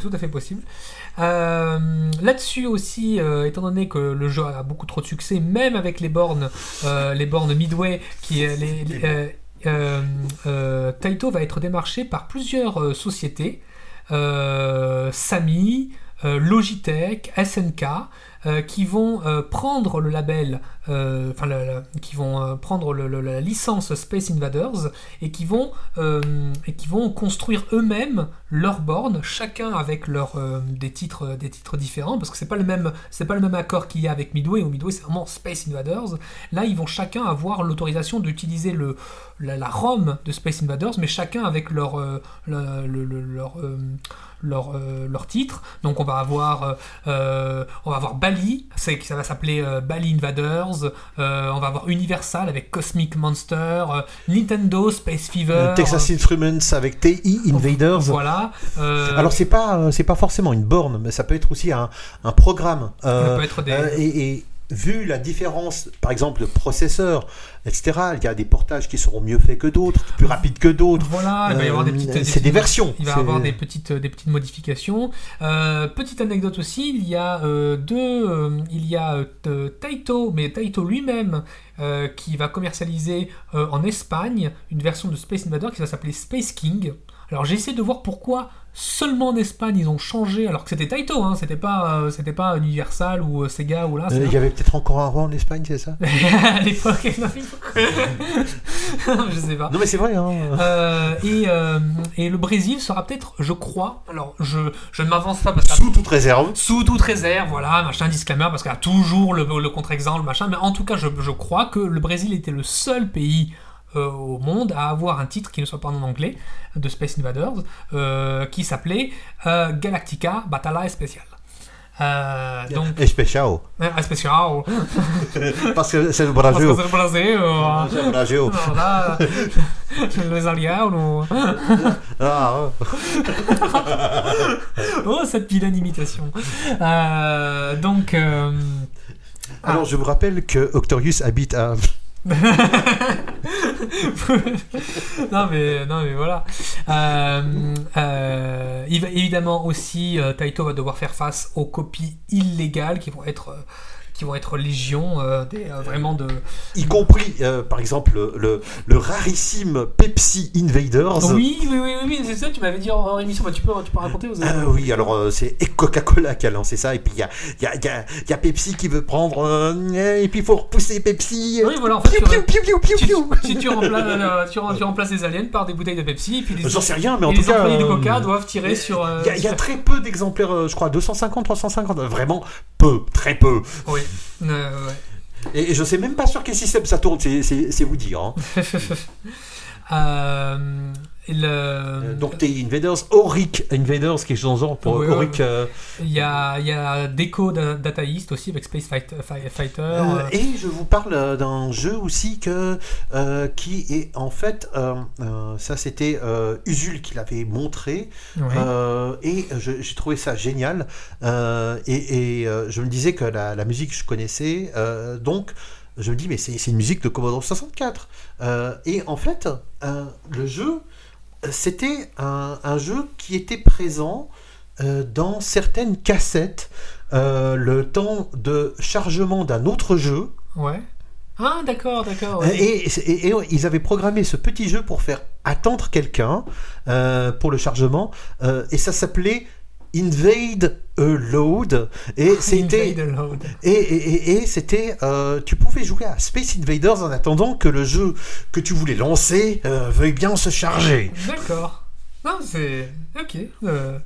tout à fait possible. Euh, Là-dessus aussi, euh, étant donné que le jeu a beaucoup trop de succès, même avec les bornes, les bornes Midway, qui les, les- Taito va être démarché par plusieurs sociétés, Samy, euh, Logitech, SNK, euh, qui vont euh, prendre le label, euh, enfin, qui vont prendre la licence Space Invaders et qui vont qui vont construire eux-mêmes leurs bornes, chacun avec leur des titres des titres différents parce que c'est pas le même pas le même accord qu'il y a avec Midway où Midway c'est vraiment Space Invaders. Là, ils vont chacun avoir l'autorisation d'utiliser le la, ROM de Space Invaders, mais chacun avec leur le- le- le- leur leur, euh, leur titre. Donc on va avoir euh, euh, on va avoir Bali, c'est ça va s'appeler euh, Bali Invaders. On va avoir Universal avec Cosmic Monster, Nintendo Space Fever. Texas Instruments avec TI Invaders. Voilà. Alors c'est pas c'est pas forcément une borne, mais ça peut être aussi un, un programme. ça peut être des. et, et vu la différence, par exemple, de processeur, etc., il y a des portages qui seront mieux faits que d'autres, plus rapides que d'autres. Voilà, il va y avoir des Euh, petites. c'est des versions. Il va y avoir des petites, des petites modifications. Euh, petite anecdote aussi, il y a euh, deux. euh, il y a Taito, mais Taito lui-même, qui va commercialiser en Espagne une version de Space Invader qui va s'appeler Space King. Alors j'ai essayé de voir pourquoi seulement en Espagne ils ont changé, alors que c'était Taito, hein, c'était pas, euh, c'était pas Universal ou euh, Sega ou là. Euh, il y avait peut-être encore un roi en Espagne, c'est ça? À l'époque, non, je sais pas. Non mais c'est vrai, hein. Euh, et, et le Brésil sera peut-être, je crois, alors je, je ne m'avance pas parce que Sous toute réserve. sous toute réserve, voilà, machin, disclaimer, parce qu'il y a toujours le, le contre-exemple, machin, mais en tout cas, je, je crois que le Brésil était le seul pays euh, au monde à avoir un titre qui ne soit pas en anglais de Space Invaders, euh, qui s'appelait euh, Galactica Special. Euh, donc, Et spécial. euh, spécial, Parce que c'est le parce que Brasil. c'est le Brésil, euh, C'est le Brasil. voilà, les aliens, ou- Ah, Oh, cette vilaine imitation. Euh, donc, euh, Alors je vous rappelle que Octorius habite à... non mais non mais voilà. Euh, euh, évidemment aussi, euh, Taito va devoir faire face aux copies illégales qui vont être euh, qui vont être légion, euh, des, euh, vraiment de. Y compris, euh, par exemple, le, le rarissime Pepsi Invaders. Oui, oui, oui, oui, c'est ça. Tu m'avais dit en, en émission. Bah, tu peux, tu peux raconter. Vous Ah oui, alors c'est Coca-Cola qui a lancé ça, et puis il y a, y, a, y, a, y a Pepsi qui veut prendre, et puis il faut repousser Pepsi. Oui, voilà. En fait, tu, remplaces, les aliens par des bouteilles de Pepsi, et puis les, J'en sais rien, mais en tout les cas. employés de Coca doivent tirer sur. Il y, a- très peu d'exemplaires, je crois, 250, 350, euh, vraiment peu, très peu. Oui. Euh, ouais. Et, et je sais même pas sur quel système ça tourne, c'est- vous dire. hein. Euh, et le- Euh, Donc t'es Invaders, Auric Invaders, quelque chose dans genre, pour Oui, Auric. euh, il y a, il y a Deco Da- Data East aussi avec Space Fight- Fighter. Euh, euh, et je vous parle d'un jeu aussi que, euh, qui est en fait, ça c'était Usul qui l'avait montré, ouais. et j'ai trouvé ça génial. Et et, je me disais que la, la musique je connaissais, donc je me dis mais c'est une musique de Commodore 64. Euh, et en fait, le jeu, c'était un, un jeu qui était présent euh, dans certaines cassettes. euh, le temps de chargement d'un autre jeu Ouais. Ah, d'accord, d'accord. ouais. et, et- et ils avaient programmé ce petit jeu pour faire attendre quelqu'un euh, pour le chargement et ça s'appelait Invade a Load et c'était et- et- et c'était euh, tu pouvais jouer à Space Invaders en attendant que le jeu que tu voulais lancer euh, veuille bien se charger D'accord. Non, c'est. Ok. euh,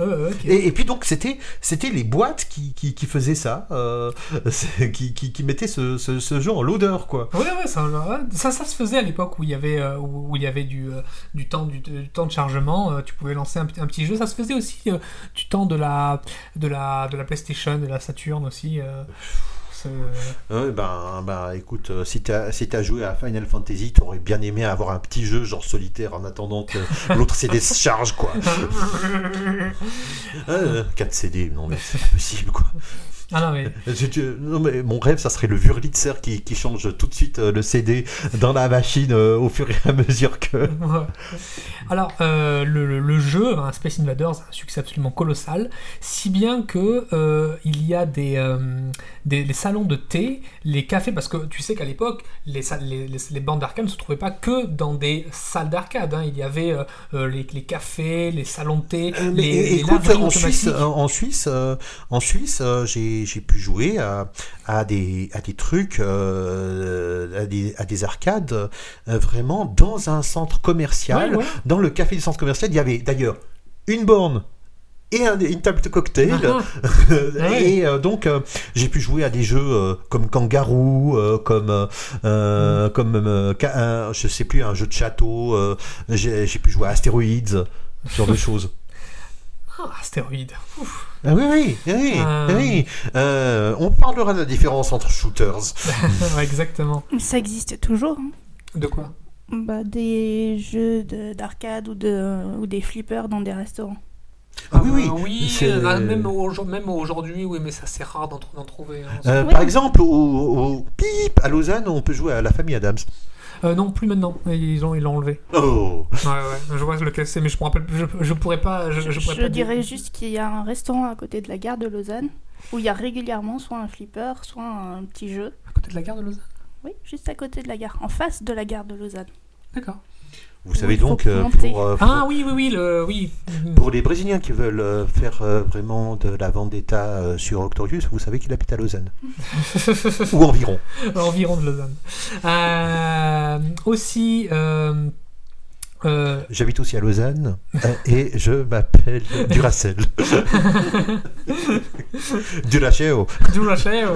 euh. Et, et puis donc c'était c'était les boîtes qui, qui, qui faisaient ça, euh, qui, qui, qui mettaient ce, ce, ce jeu en loader quoi. Ouais, ouais, ça, ça, ça se faisait à l'époque où il y avait, euh, où, il y avait du, euh, du, temps, du, du temps de chargement. tu pouvais lancer un, petit- un petit jeu. Ça se faisait aussi du temps de la, de, la, de la PlayStation, de la Saturn aussi. Euh, c'est- Ouais, ben, ben écoute, euh, si t'as si joué à Final Fantasy, t'aurais bien aimé avoir un petit jeu genre solitaire en attendant que l'autre CD se charge quoi. Euh, 4 CD, non mais c'est pas possible quoi. Ah non, mais. Je- je- non mais mon rêve, ça serait le Wurlitzer qui, qui change tout de suite euh, le CD dans la machine euh, au fur et à mesure que. Ouais. Alors, euh, le, jeu, hein, Space Invaders, a un succès absolument colossal, si bien que euh, il y a des, des les salons de thé, les cafés, parce que tu sais qu'à l'époque, les, les, les, les bandes d'arcade ne se trouvaient pas que dans des salles d'arcade. hein. Il y avait les, les cafés, les salons de thé, les, écoute, en Suisse, en Suisse, en Suisse, j'ai j'ai pu jouer à, à des à des trucs, euh, à des à des arcades, euh, vraiment dans un centre commercial. Ouais. Dans le café du centre commercial, il y avait d'ailleurs une borne et un- une table de cocktail. Ah, ouais. Et euh, donc, euh, j'ai pu jouer à des jeux euh, comme Kangaroo, comme, euh, comme un- je sais plus, un jeu de château. j'ai j'ai pu jouer à Astéroïdes, ce genre de choses. Ah, astéroïde. Ouf. Ah oui, oui, oui, Euh. oui. Euh, on parlera de la différence entre shooters. Ouais, exactement. Ça existe toujours. hein. De quoi? Bah, des jeux de- d'arcade ou, de, ou des flippers dans des restaurants. Ah oui, oui. Euh, oui, c'est- euh, même, au- même aujourd'hui, oui, mais ça c'est rare d'en trouver. hein. Euh, Oui. Par exemple, au, au Pip à Lausanne, on peut jouer à la famille Adams. Euh, non, plus maintenant. Ils ont ils l'ont enlevé. Oh Ouais, ouais. Je vois lequel c'est, mais je me rappelle. Je, je pourrais pas. Je, je pourrais Je pas dire. dirais juste qu'il y a un restaurant à côté de la gare de Lausanne où il y a régulièrement soit un flipper, soit un petit jeu. À côté de la gare de Lausanne? Oui, juste à côté de la gare, en face de la gare de Lausanne. D'accord. Vous savez donc, euh, pour, euh, Ah oui, oui, oui, le, oui. pour les Brésiliens qui veulent euh, faire euh, vraiment de la vendetta euh, sur Octorius, vous savez qu'il habite à Lausanne. Ou environ. Environ de Lausanne. Euh, aussi. Euh, J'habite aussi à Lausanne euh, et je m'appelle Duracell. Duracell. Du lâcheo.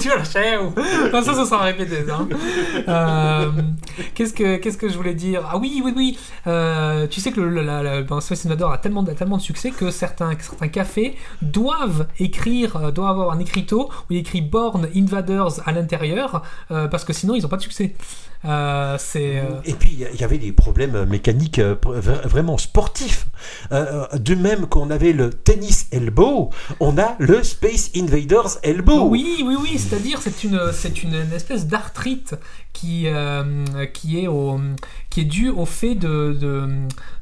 du lâcheo. Non, ça, ça sera répété, ça. Euh, qu'est-ce, que, qu'est-ce que je voulais dire? Ah oui, oui, oui. Euh, tu sais que le, la, la- ben, Space Invader a tellement, a tellement de succès que certains, certains cafés doivent écrire, doivent avoir un écriteau où il écrit Born Invaders à l'intérieur parce que sinon ils n'ont pas de succès. C'est. Et puis, il y a- il y avait des problèmes mécaniques euh, vraiment sportifs. Euh, de même qu'on avait le tennis elbow, on a le Space Invaders elbow. Oui, oui, oui, c'est-à-dire c'est une, une espèce d'arthrite qui, euh, qui, est au, qui est due au fait de,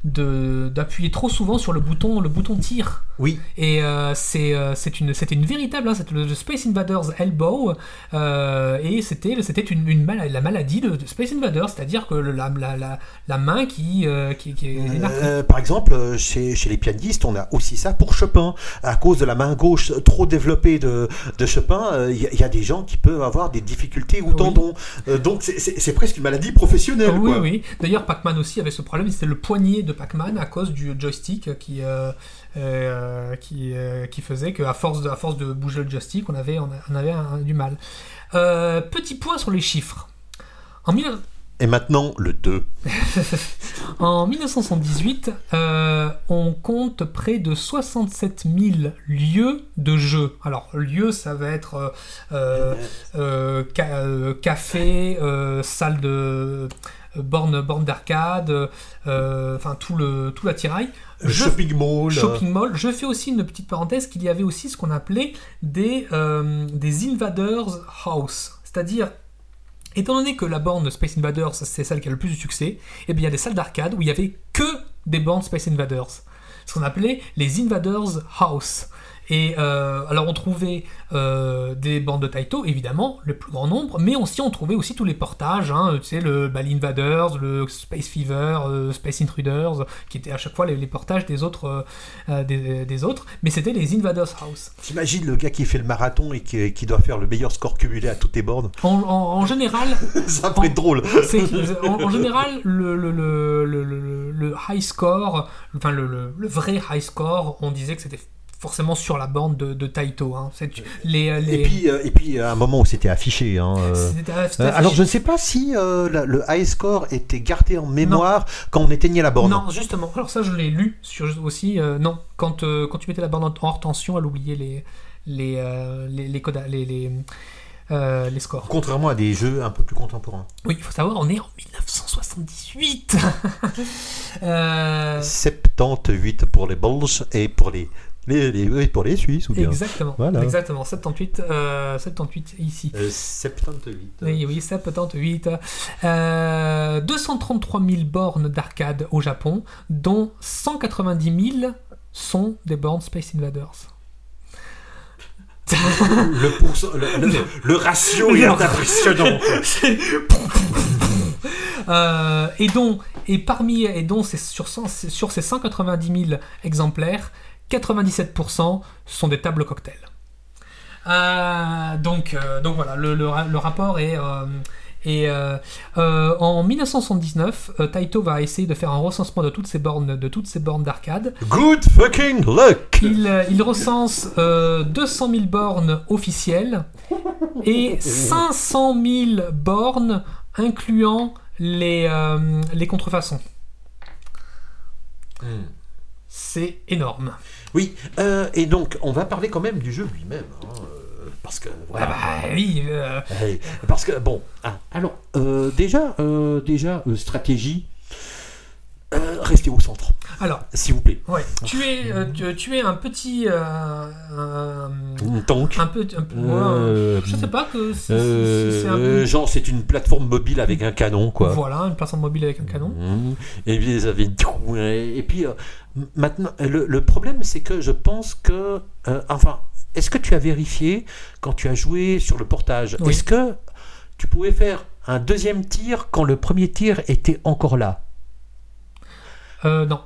d'appuyer trop souvent sur le bouton, le bouton tir. Oui. Et euh, c'est, euh, c'est une, c'était une véritable, hein, c'était le, Space Invaders Elbow, euh, et c'était, c'était une, une mal- la maladie de, de Space Invaders, c'est-à-dire que le- la, la, la, main qui, qui, est par exemple, chez, chez les pianistes, on a aussi ça pour Chopin. À cause de la main gauche trop développée de, de Chopin, il y, a- il y a des gens qui peuvent avoir des difficultés au Oui. tendon. Euh, donc c'est- presque une maladie professionnelle. Oui, quoi. oui. D'ailleurs, Pac-Man aussi avait ce problème, c'était le poignet de Pac-Man à cause du joystick qui, euh, euh, qui, euh, qui faisait qu'à force, de, à force de bouger le joystick, on avait, on avait un- du mal. Petit point sur les chiffres. En, mille- Et maintenant, le 2. en 1978, euh, on compte près de 67 000 lieux de jeux. Alors, lieux, ça va être euh, euh, ca- café, salle de borne, borne d'arcade, enfin tout le tout l'attirail. Shopping mall. Shopping mall. Je fais aussi une petite parenthèse qu'il y avait aussi ce qu'on appelait des, des Invaders House. C'est-à-dire, étant donné que la borne Space Invaders, c'est celle qui a le plus de succès, eh bien, il y a des salles d'arcade où il y avait que des bornes Space Invaders. Ce qu'on appelait les Invaders House. Et euh, alors on trouvait euh, des bandes de Taito, évidemment, le plus grand nombre, mais aussi on trouvait aussi tous les portages, hein, tu sais, le bah, l'Invaders, le Space Fever, euh, Space Intruders, qui étaient à chaque fois les, les portages des autres, des, des autres, mais c'était les Invaders House. T'imagines le gars qui fait le marathon et qui, qui doit faire le meilleur score cumulé à toutes les bornes? En, en- en général, Ça pourrait être drôle. en, en général le, le, le, le, le- le high score, enfin le vrai high score, on disait que c'était forcément sur la borne de, de Taito. Hein. Les, les... Et puis, euh, et puis, à un moment où c'était affiché. hein, euh, euh, affiché- alors, je ne sais pas si euh, la- le high score était gardé en mémoire quand on éteignait la borne. Non, justement. Alors ça, je l'ai lu sur, aussi. euh, non, quand, euh, quand tu mettais la borne en hors tension, elle oubliait les, les, euh, les, les, coda- les, les, euh, les scores. Contrairement à des jeux un peu plus contemporains. Oui, il faut savoir, on est en 1978. Euh, 78 pour les Belges et pour les, les, les- pour les Suisses ou bien. exactement. Voilà. Exactement. 78, euh, 78 ici. Euh, 78. Oui, oui, 78. Euh, 233 000 bornes d'arcade au Japon, dont 190 000 sont des bornes Space Invaders. Le, pourcent- le, le- le ratio est impressionnant. Euh, et donc, et parmi, et donc c'est sur, 100 c'est sur ces 190 000 exemplaires, 97% sont des tables cocktails. Euh, donc, euh, donc voilà, le, le ra- le rapport est. euh, et euh, euh, en 1979, euh, Taito va essayer de faire un recensement de toutes ces bornes, de toutes ces bornes d'arcade. Good fucking luck. Il, il recense euh, 200 000 bornes officielles et 500 000 bornes incluant les, euh, les contrefaçons. Hmm. C'est énorme. Oui, euh, et donc on va parler quand même du jeu lui-même. hein, euh, parce que voilà. Ah bah oui, euh, Hey, Parce que bon, ah, alors euh, déjà, euh, déjà euh, stratégie, euh, rester au centre. Alors, s'il vous plaît. ouais, tu es, euh, tu, tu es un petit, euh, un, Donc, un peu, un peu- Euh, je sais pas que euh, un euh, genre, c'est une plateforme mobile avec un canon, quoi. voilà, une plateforme mobile avec un canon. Mhm. Et puis, ils avaient- Et puis, euh, maintenant, le, le problème, c'est que je pense que. euh, enfin, est-ce que tu as vérifié quand tu as joué sur le portage? Oui. Est-ce que tu pouvais faire un deuxième tir quand le premier tir était encore là? Euh, non.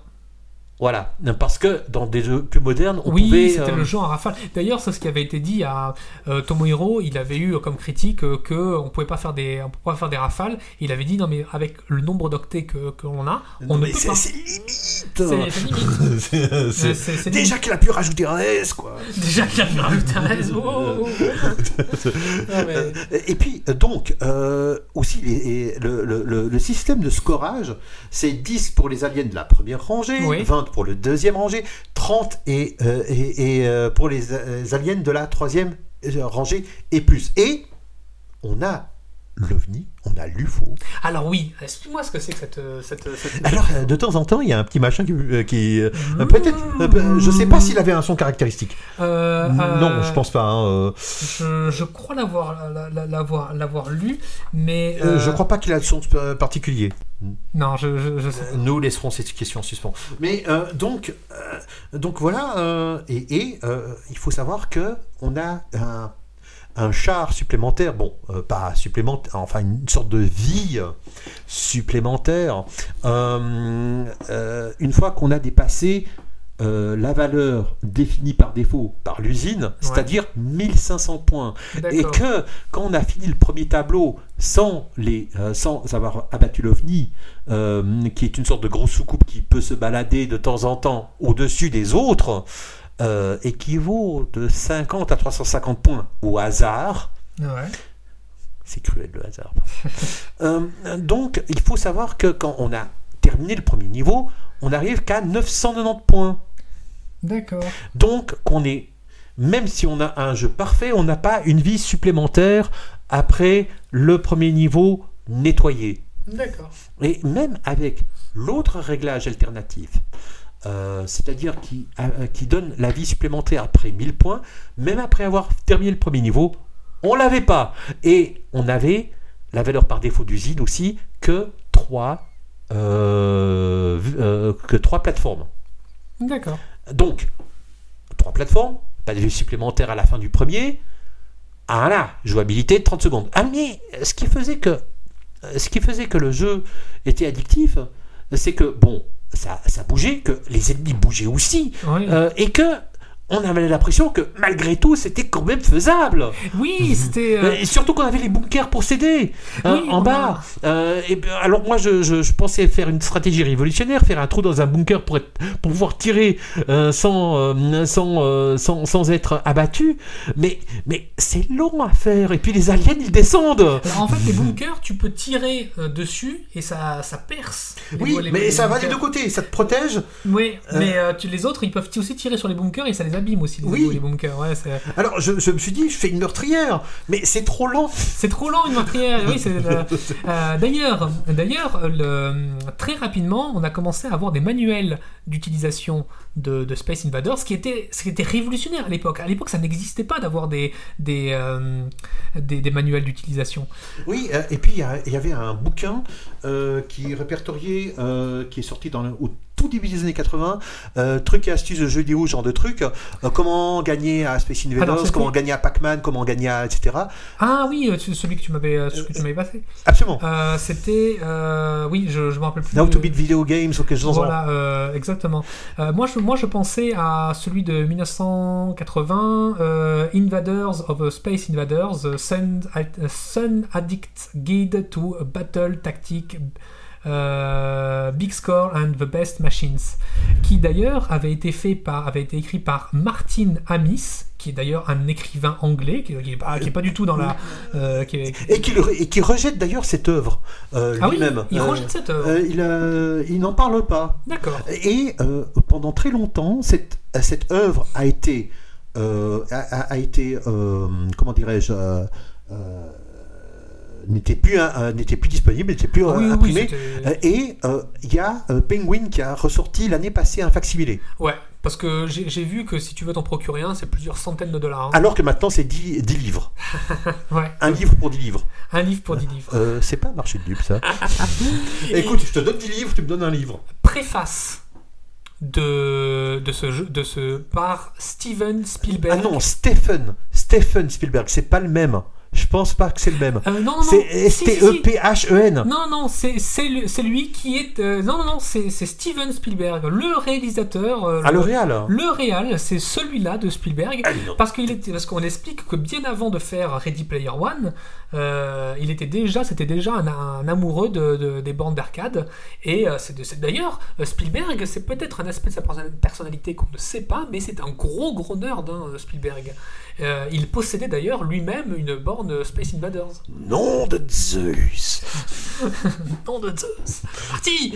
Voilà. Parce que dans des jeux plus modernes, on oui, pouvait. c'était euh, le jeu en rafale. D'ailleurs, c'est ce qui avait été dit à euh, Tomohiro. Il avait eu comme critique euh, que on pouvait pas faire des, on pouvait pas faire des rafales. Il avait dit non mais avec le nombre d'octets que que l'on a, on non, ne mais peut pas. c'est limite C'est limite. Déjà qu'il a pu rajouter un S, quoi. Déjà qu'il a fait rajouter un S. Oh, oh, oh. Non, mais- Euh, Et puis, euh, donc, aussi, les- et le, le- le- le système de scorage, c'est 10 pour les aliens de la première rangée, Oui. 20 pour le deuxième rangée, 30 et, euh, euh, pour les euh, aliens de la troisième rangée et plus. Et on a l'OVNI, on a l'UFO. Alors oui, explique-moi ce que c'est que cette, euh, cette, cette- Alors, euh, de temps en temps, il y a un petit machin qui... euh, qui, euh, Mmh. Peut-être, euh, peu- je sais pas s'il avait un son caractéristique. Euh, non, euh, je pense pas. hein, euh, Je, je crois l'avoir la- la- l'avoir l'avoir lu, mais euh, euh, je crois pas qu'il a de son euh, particulier. non, je, je, je sais. Euh, Nous laisserons cette question en suspens. Mais euh, donc, euh, donc voilà, euh, et, et, euh, il faut savoir que on a un, un char supplémentaire, bon, euh, pas supplémentaire, enfin une sorte de vie supplémentaire, euh, euh, une fois qu'on a dépassé euh, la valeur définie par défaut par l'usine, c'est-à-dire 1500 points. Et que quand on a fini le premier tableau sans, les, euh, sans avoir abattu l'OVNI, euh, qui est une sorte de grosse soucoupe qui peut se balader de temps en temps au-dessus des autres, euh, équivaut de 50 à 350 points au hasard. Ouais. C'est cruel le hasard. Euh, donc il faut savoir que quand on a terminé le premier niveau, on arrive qu'à 990 points. D'accord. Donc, qu'on est, même si on a un jeu parfait, on n'a pas une vie supplémentaire après le premier niveau nettoyé. D'accord. Et même avec l'autre réglage alternatif, euh, c'est-à-dire qui, euh, qui donne la vie supplémentaire après 1000 points, même après avoir terminé le premier niveau, on l'avait pas. Et on avait la valeur par défaut d'usine aussi que 3 que trois plateformes. D'accord. Donc, trois plateformes, pas de vie supplémentaire à la fin du premier. Ah là, jouabilité de 30 secondes. Ah mais ce qui faisait que, ce qui faisait que le jeu était addictif, c'est que, bon, ça, ça bougeait, que les ennemis bougeaient aussi, Oui. euh, et que on avait l'impression que malgré tout, c'était quand même faisable. oui, c'était. euh, Et surtout qu'on avait les bunkers pour s'aider hein, Oui, en bas. Euh, et alors moi, je, je- je pensais faire une stratégie révolutionnaire, faire un trou dans un bunker pour, être, pour pouvoir tirer euh, sans, euh, sans, euh, sans, sans être abattu. Mais, mais c'est long à faire. Et puis les aliens, ils descendent. alors, en fait, les bunkers, tu peux tirer euh, dessus et ça, ça perce. Oui, les- mais les ça va des deux côtés. Ça te protège. Oui, Euh, mais euh, tu- les autres, ils peuvent aussi tirer sur les bunkers et ça les abîme aussi, les, Oui. les bunkers. Ouais, Alors je, je me suis dit, je fais une meurtrière. Mais c'est trop lent. C'est trop lent une meurtrière. Oui, euh, euh, d'ailleurs, d'ailleurs, le- très rapidement, on a commencé à avoir des manuels d'utilisation de, de Space Invaders, ce qui était, ce qui était révolutionnaire à l'époque. À l'époque, ça n'existait pas d'avoir des des, euh, des des manuels d'utilisation. Oui, et puis il y, avait un bouquin euh, qui répertoriait, qui est sorti dans le- au tout début des années 80, euh, trucs et astuces de jeux vidéo, genre de trucs, euh, comment gagner à Space Invaders, Alors, comment gagner à Pac-Man, comment gagner à etc. Ah oui, euh, celui que tu m'avais, euh, m'avais passé. Absolument. Euh, C'était, euh, oui, je, je me rappelle plus. Now to beat video games ou quelque chose Voilà, euh, exactement. Euh, moi, je, moi, je pensais à celui de 1980, euh, Invaders of Space Invaders, euh, Sun, euh, Sun Addict Guide to Battle Tactic. Euh, Big Score and the Best Machines, qui d'ailleurs avait été fait par, avait été écrit par Martin Amis, qui est d'ailleurs un écrivain anglais, qui, qui est pas, du tout dans la, euh, qui est- Et qui, le- et qui rejette d'ailleurs cette œuvre euh, ah oui, lui-même. il Euh, rejette cette œuvre. il il n'en parle pas. D'accord. Et pendant très longtemps, cette, cette œuvre a été, a, été comment dirais-je, n'était plus, un- euh, n'était plus disponible, n'était plus euh, Oui, oui, imprimé. Euh, et euh, il y a euh, Penguin qui a ressorti l'année passée un facsimilé. Ouais, parce que j'ai j'ai vu que si tu veux t'en procurer un, c'est plusieurs centaines de dollars. hein. Alors que maintenant, c'est 10, 10 livres. Ouais, Un livre pour 10 livres. un livre pour 10 livres. Euh, c'est pas un marché de dupes, ça. Écoute, je te donne 10 livres, tu me donnes un livre. Préface de, de ce jeu, de ce par Steven Spielberg. Ah non, Stephen. Stephen Spielberg, c'est pas le même. Je pense pas que c'est le même. Euh, non, non, non. C'est E si. S-T-E-P-H-E-N. Non, non, c'est lui qui est. euh, non, non, non, c'est Steven Spielberg, le réalisateur. euh, À le, L'Oréal. le réal, c'est celui-là de Spielberg. Ah. Parce qu'il était, parce qu'on explique que bien avant de faire Ready Player One, euh, il était déjà, c'était déjà un, un amoureux de, de- des bandes d'arcade. Et euh, c'est d'ailleurs euh, Spielberg, c'est peut-être un aspect de sa perso- personnalité qu'on ne sait pas, mais c'est un gros gros nerd, hein, Spielberg. Euh, il possédait d'ailleurs lui-même une borne Space Invaders. Nom de Zeus. Nom de Zeus Parti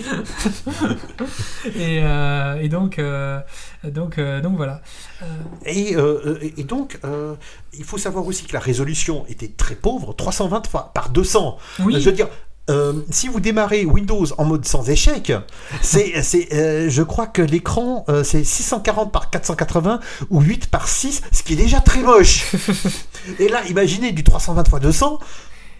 et, euh, et donc, euh, donc, euh, donc voilà. Euh, Et, euh, et- et donc, euh, il faut savoir aussi que la résolution était très pauvre, 320 fois par 200. oui, Je veux dire, euh, si vous démarrez Windows en mode sans échec, c'est, c'est, euh, je crois que l'écran, euh, c'est 640 par 480 ou 8 par 6, ce qui est déjà très moche. Et là, imaginez du 320 x 200,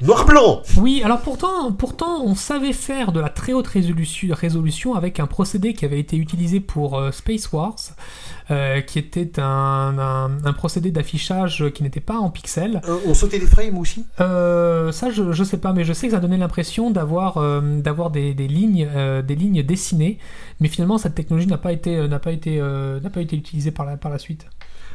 noir-blanc. Oui, alors pourtant, pourtant, on savait faire de la très haute résolution, résolution avec un procédé qui avait été utilisé pour euh, Space Wars, euh, qui était un, un- un procédé d'affichage qui n'était pas en pixels. Euh, on sautait des frames aussi? Euh, ça, je, je sais pas, mais je sais que ça donnait l'impression d'avoir d'avoir des, des lignes des lignes dessinées, mais finalement cette technologie n'a pas été n'a pas été n'a pas été utilisée par la par la suite.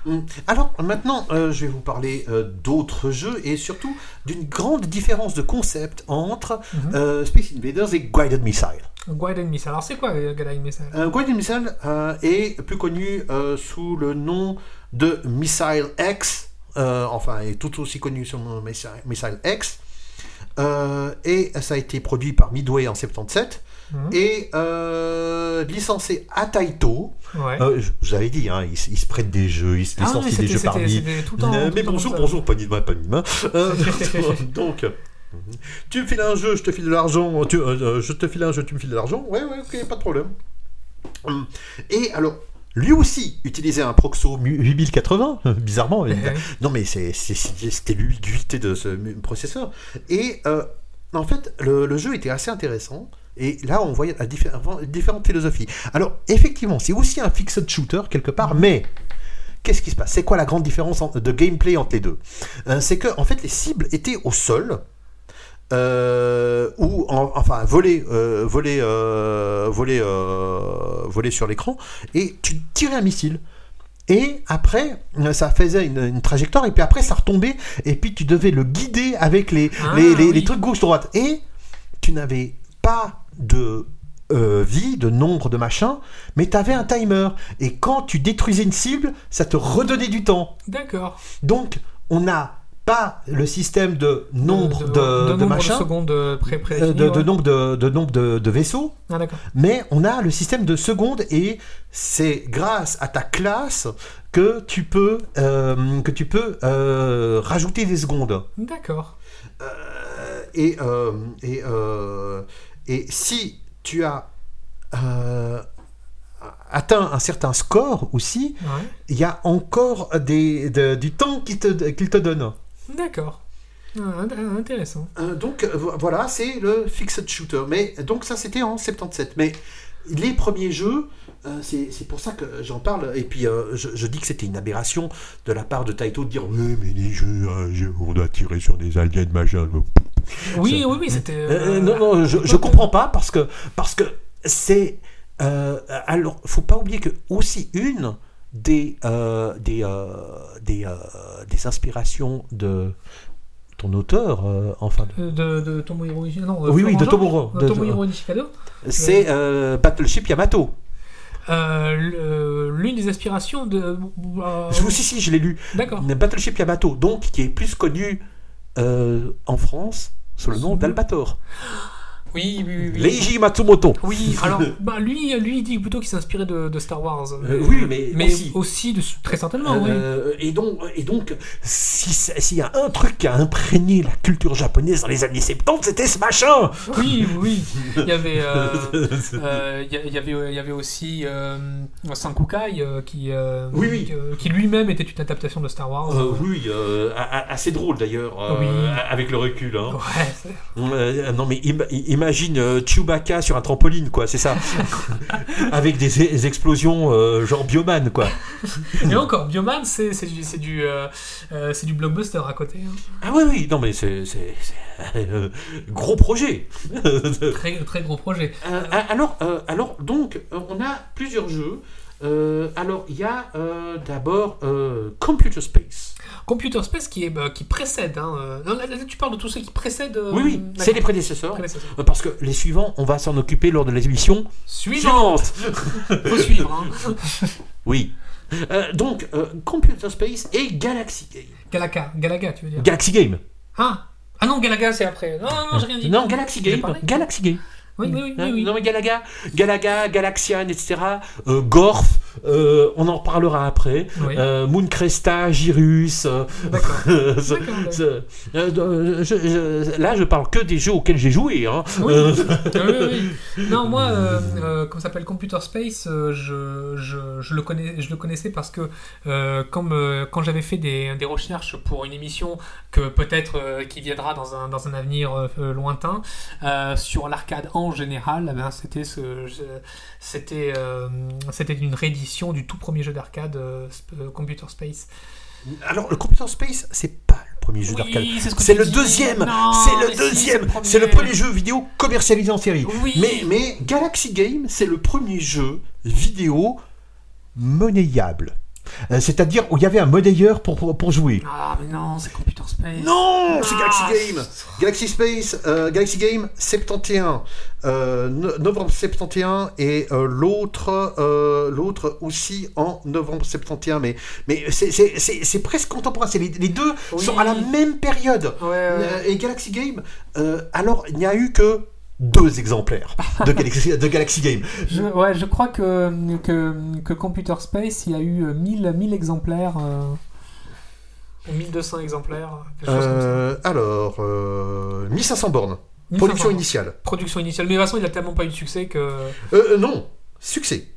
Hum. Alors maintenant, euh, je vais vous parler euh, d'autres jeux et surtout d'une grande différence de concept entre Mhm. euh, Space Invaders et Guided Missile. Guided Missile. Alors c'est quoi Guided Missile? Guided Missile est plus connu sous le nom de Missile X, enfin est tout aussi connu sous le nom de Missile, Missile X, et ça a été produit par Midway en 77 Mhm. et euh, licencié à Taito. Ouais. Euh, je vous avais dit, hein, ils, se- ils se prêtent des jeux, ils se Ah, licencient des jeux parmi. c'était tout le temps. Euh, tout mais temps bonjour, bonjour, pas de main, pas de main. Euh, donc, tu me files un jeu, je te file de l'argent. Tu, euh, je te file un jeu, tu me files de l'argent. Ouais, ouais, ok, pas de problème. Hum. Et alors, lui aussi utilisait un Proxo mu- 8080, euh, bizarrement. Eh. Non, mais c'était l'ubiquité de ce processeur. Et euh, en fait, le, le jeu était assez intéressant. Et là, on voyait diffé- différentes philosophies. Alors, effectivement, c'est aussi un fixed shooter quelque part, mais qu'est-ce qui se passe? C'est quoi la grande différence en- de gameplay entre les deux? Euh, C'est que, en fait, les cibles étaient au sol. euh, ou en- enfin volées euh, volées, euh, volées, euh, volées sur l'écran et tu tirais un missile et après, ça faisait une, une trajectoire, et puis après, ça retombait, et puis tu devais le guider avec les, Ah, les, les- oui. les trucs gauche-droite. Et tu n'avais pas de euh, vie, de nombre de machin, mais tu avais un timer. Et quand tu détruisais une cible, ça te redonnait du temps. D'accord. Donc, on n'a pas le système de nombre de, de, nombre de secondes pré prédéfinies, de, ouais. nombre de, nombre de, vaisseaux, Ah d'accord. mais on a le système de secondes et c'est grâce à ta classe que tu peux, euh, que tu peux euh, rajouter des secondes. D'accord. Euh, et, et, et si tu as euh, atteint un certain score aussi, Ouais. il y a encore des, de- du temps qu'il te, qu'il te donne. D'accord. Ah, int- intéressant. Euh, donc euh, vo- voilà, c'est le fixed shooter. Mais donc ça c'était en 77. Mais les premiers jeux, euh, c'est pour ça que j'en parle. Et puis euh, je, je dis que c'était une aberration de la part de Taito de dire oui mais les jeux, on doit tirer sur des aliens machin. Oui, oui, oui, c'était. Euh, euh, non non, je, je comprends pas parce que parce que c'est euh, alors faut pas oublier que aussi une des euh, des euh, des, euh, des inspirations de ton auteur, euh, enfin euh, De, de Tomohiro. Non, euh, Oui, oui, de. Jean, de- de Tomohiro Ishikawa. C'est euh, Battleship Yamato. Euh, L'une des aspirations de. euh, Je, si, si, je l'ai lu. D'accord. Battleship Yamato, donc, qui est plus connu euh, en France sous le nom d'Albator. Oui, oui, oui. oui. Leiji Matsumoto. Oui, alors bah, lui, lui il dit plutôt qu'il s'est inspiré de, de Star Wars. Euh, oui, mais mais aussi. aussi, de, très certainement, oui. Euh, et donc, et donc si s'il y a un truc qui a imprégné la culture japonaise dans les années 70, c'était ce machin Oui, oui. Il y avait, euh, il y avait, il y avait aussi Sankukai qui, Oui, oui. qui, lui-même était une adaptation de Star Wars. Oui, assez drôle d'ailleurs, Oui. avec le recul. Hein. Ouais, non mais im- imagine euh, Chewbacca sur un trampoline quoi, c'est ça, avec des, des explosions euh, genre Bioman quoi. Et encore, Bioman, c'est c'est du, c'est du, euh, euh, c'est du blockbuster à côté. hein. Ah oui oui, non mais c'est gros projet. Très, très gros projet. Alors, alors, donc, on a plusieurs jeux. Euh, alors, il y a euh, d'abord euh, Computer Space. Computer Space qui, est, bah, qui précède. Hein, non, là, là, tu parles de tous ceux qui précèdent. oui, oui, c'est les prédécesseurs. Prédécesseurs. Parce que les suivants, on va s'en occuper lors de l'émission Suivant suivante. Faut suivre. Hein. Oui. Donc, Computer Space et Galaxy Game. Galaga, Galaga, tu veux dire Galaxy Game. Ah Ah non, Galaga, c'est après. Non, non, non, j'ai rien dit. Non, Galaxy Game. Galaxy Game. Oui, oui, oui. Hein, oui, oui. Non, mais Galaga, Galaga, Galaxian, etc. Euh, Gorf, euh, on en reparlera après. Oui. Euh, Mooncresta, Girus. euh, euh, là, je parle que des jeux auxquels j'ai joué. Hein. Oui. Ah oui, oui, oui. Non, moi, comment ça s'appelle Computer Space, je, je, je le connais, je le connaissais parce que comme, quand j'avais fait des, des recherches pour une émission que peut-être qui viendra dans un, dans un avenir lointain sur l'arcade en général, eh ben, c'était ce, c'était euh, c'était une réédition du tout premier jeu d'arcade euh, euh, Computer Space. alors, le Computer Space, c'est pas le premier jeu Oui, d'arcade. c'est ce le deuxième, c'est le si, deuxième, c'est le premier jeu vidéo commercialisé en série. Oui. Mais, mais Galaxy Game, c'est le premier jeu vidéo monnayable. Euh, C'est-à-dire où il y avait un monnayeur pour, pour, pour jouer. Ah mais non, c'est Computer Space. Non, c'est Ah, Galaxy Game. Galaxy Space, euh, Galaxy Game 71, euh, no- novembre 71 et euh, l'autre, euh, l'autre aussi en novembre 71. Mais, mais c'est, c'est, c'est, c'est presque contemporain. C'est les, les deux Oui. sont à la même période. Ouais, ouais. Euh, et Galaxy Game, euh, alors il n'y a eu que deux exemplaires de Galaxy, de Galaxy Game. Je, ouais, je crois que, que, que Computer Space, il y a eu euh, 1000, 1000 exemplaires. Euh, ou 1200 exemplaires, quelque chose comme ça. Euh, alors, euh, 1500 bornes. 1500. Production initiale. Production initiale. Mais de toute façon, il a tellement pas eu de succès que. Euh, euh, non, succès.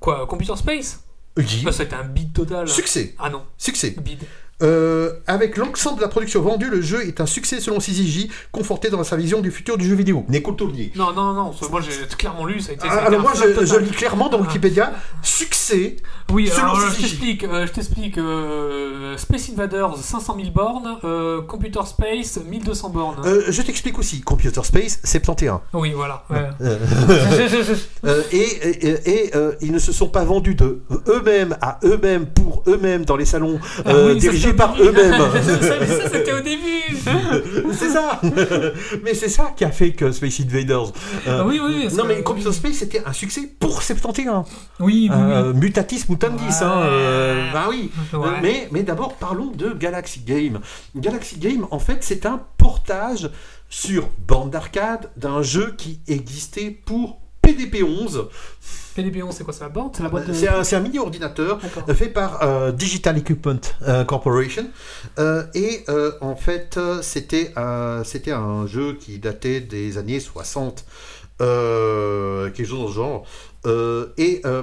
Quoi Computer Space? Oui. Ah, C'était un bid total. Succès. Ah non, Succès. bid. Euh, avec l'ensemble de la production vendue, le jeu est un succès selon CZJ, conforté dans sa vision du futur du jeu vidéo. Neko Tournier. Non, non, non, moi j'ai clairement lu, ça a été. ça a Ah, été alors moi, je, je lis clairement dans Ah. Wikipédia, succès. Oui, Selon alors, je CZJ. t'explique, euh, je t'explique. euh, Space Invaders 500 000 bornes, euh, Computer Space 1200 bornes. Euh, je t'explique aussi, Computer Space 71. Oui, voilà. ouais. Et et, et, euh, ils ne se sont pas vendus de eux-mêmes à eux-mêmes pour eux-mêmes dans les salons Ah oui, dirigés par eux-mêmes. mais ça, c'était au début. c'est ça Mais c'est ça qui a fait que Space Invaders. euh, oui, oui. non mais Computer Space c'était un succès pour 71. Oui, oui, Euh, Mutatis mutandis, Ouais. hein. euh, bah oui. Ouais. Euh, mais, mais d'abord, parlons de Galaxy Game. Galaxy Game, en fait, c'est un portage sur bande d'arcade d'un jeu qui existait pour PDP-11. PDP-11, c'est quoi C'est la boîte? C'est la boîte de... C'est un, mini-ordinateur fait par euh, Digital Equipment euh, Corporation. Euh, et euh, en fait, c'était un, c'était un jeu qui datait des années 60, euh, quelque chose dans ce genre. Euh, et euh,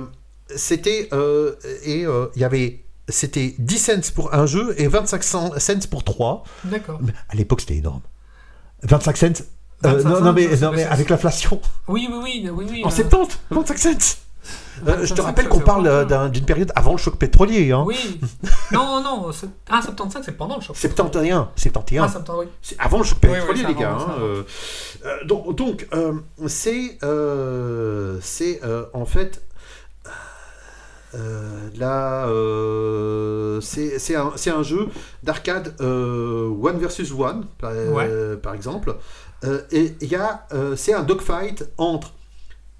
c'était. euh, et euh, il y avait. C'était 10 cents pour un jeu et 25 cents pour 3. D'accord. Mais à l'époque, c'était énorme. 25 cents. Euh, 25 non, non, mais, non, mais avec l'inflation. Oui, oui, oui, oui, oui. En euh, 70, 25 cents. Euh, je te 25 rappelle qu'on parle euh, d'une période avant le choc pétrolier. Hein. Oui. non, non. c'est- Ah, 75, c'est pendant le choc. 71, 71. Ah, 70, oui. Avant le choc Oui, oui, pétrolier, les gars. hein, euh, euh, donc, donc euh, c'est c'est en fait là, c'est un, un jeu d'arcade euh, one versus one, par, par exemple. Euh, et il y a, euh, c'est un dogfight entre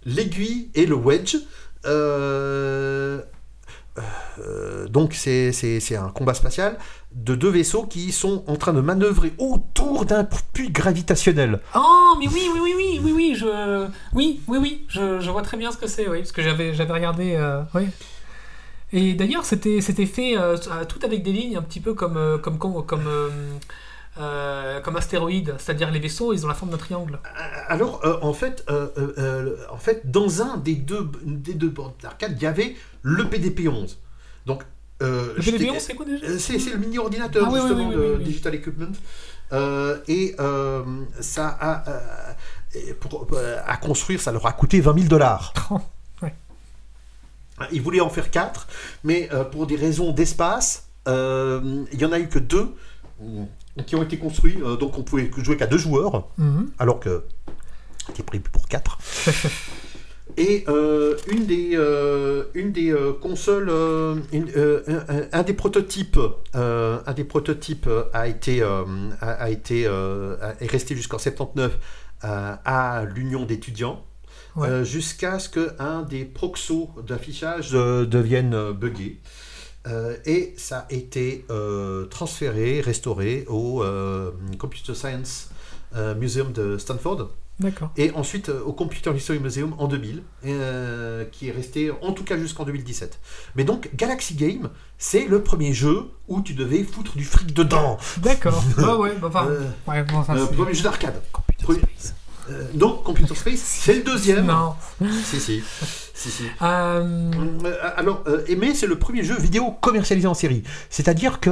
l'aiguille et le wedge. Euh, euh, donc c'est un combat spatial de deux vaisseaux qui sont en train de manœuvrer autour d'un puits gravitationnel. Oh, mais oui, oui, oui, oui, oui, Oui, oui, oui, je, je vois très bien ce que c'est, oui, parce que j'avais j'avais regardé. euh, oui. Et d'ailleurs, c'était c'était fait euh, tout avec des lignes un petit peu comme euh, comme comme comme, euh, euh, comme astéroïdes, c'est-à-dire les vaisseaux, ils ont la forme d'un triangle. Alors, euh, en, fait, euh, euh, euh, en fait, dans un des deux, des deux bornes d'arcade, il y avait le PDP-11. Donc, euh, Le je t'ai- PDP-11, c'est quoi déjà? Euh, C'est le mini-ordinateur Ah oui, oui, justement oui, de. Digital Equipment. Euh, et euh, ça a, euh, pour, euh, à construire, ça leur a coûté 20 000 dollars. Ils voulaient en faire 4, mais euh, pour des raisons d'espace, euh, il n'y en a eu que deux euh, qui ont été construits. euh, donc on pouvait jouer qu'à deux joueurs, Mhm. alors que c'était prévu pour 4. Et euh, une des, euh, une des euh, consoles, une- un, un des prototypes, un des prototypes a été, a, a été, est resté jusqu'en 79 euh, à l'union d'étudiants, Ouais. jusqu'à ce qu'un des proxos d'affichage devienne buggé. Euh, et ça a été euh, transféré, restauré au euh, Computer Science Museum de Stanford D'accord. et ensuite au Computer History Museum en 2000, euh, qui est resté en tout cas jusqu'en 2017. Mais donc Galaxy Game, c'est le premier jeu où tu devais foutre du fric dedans. D'accord. Ah ouais, bah, enfin, ouais, bon, c'est- premier jeu d'arcade. Computer Space. Euh, non, Computer Space, c'est le deuxième. Non. Si, si. si, si. Euh, Euh, alors, euh, mais c'est le premier jeu vidéo commercialisé en série. C'est-à-dire que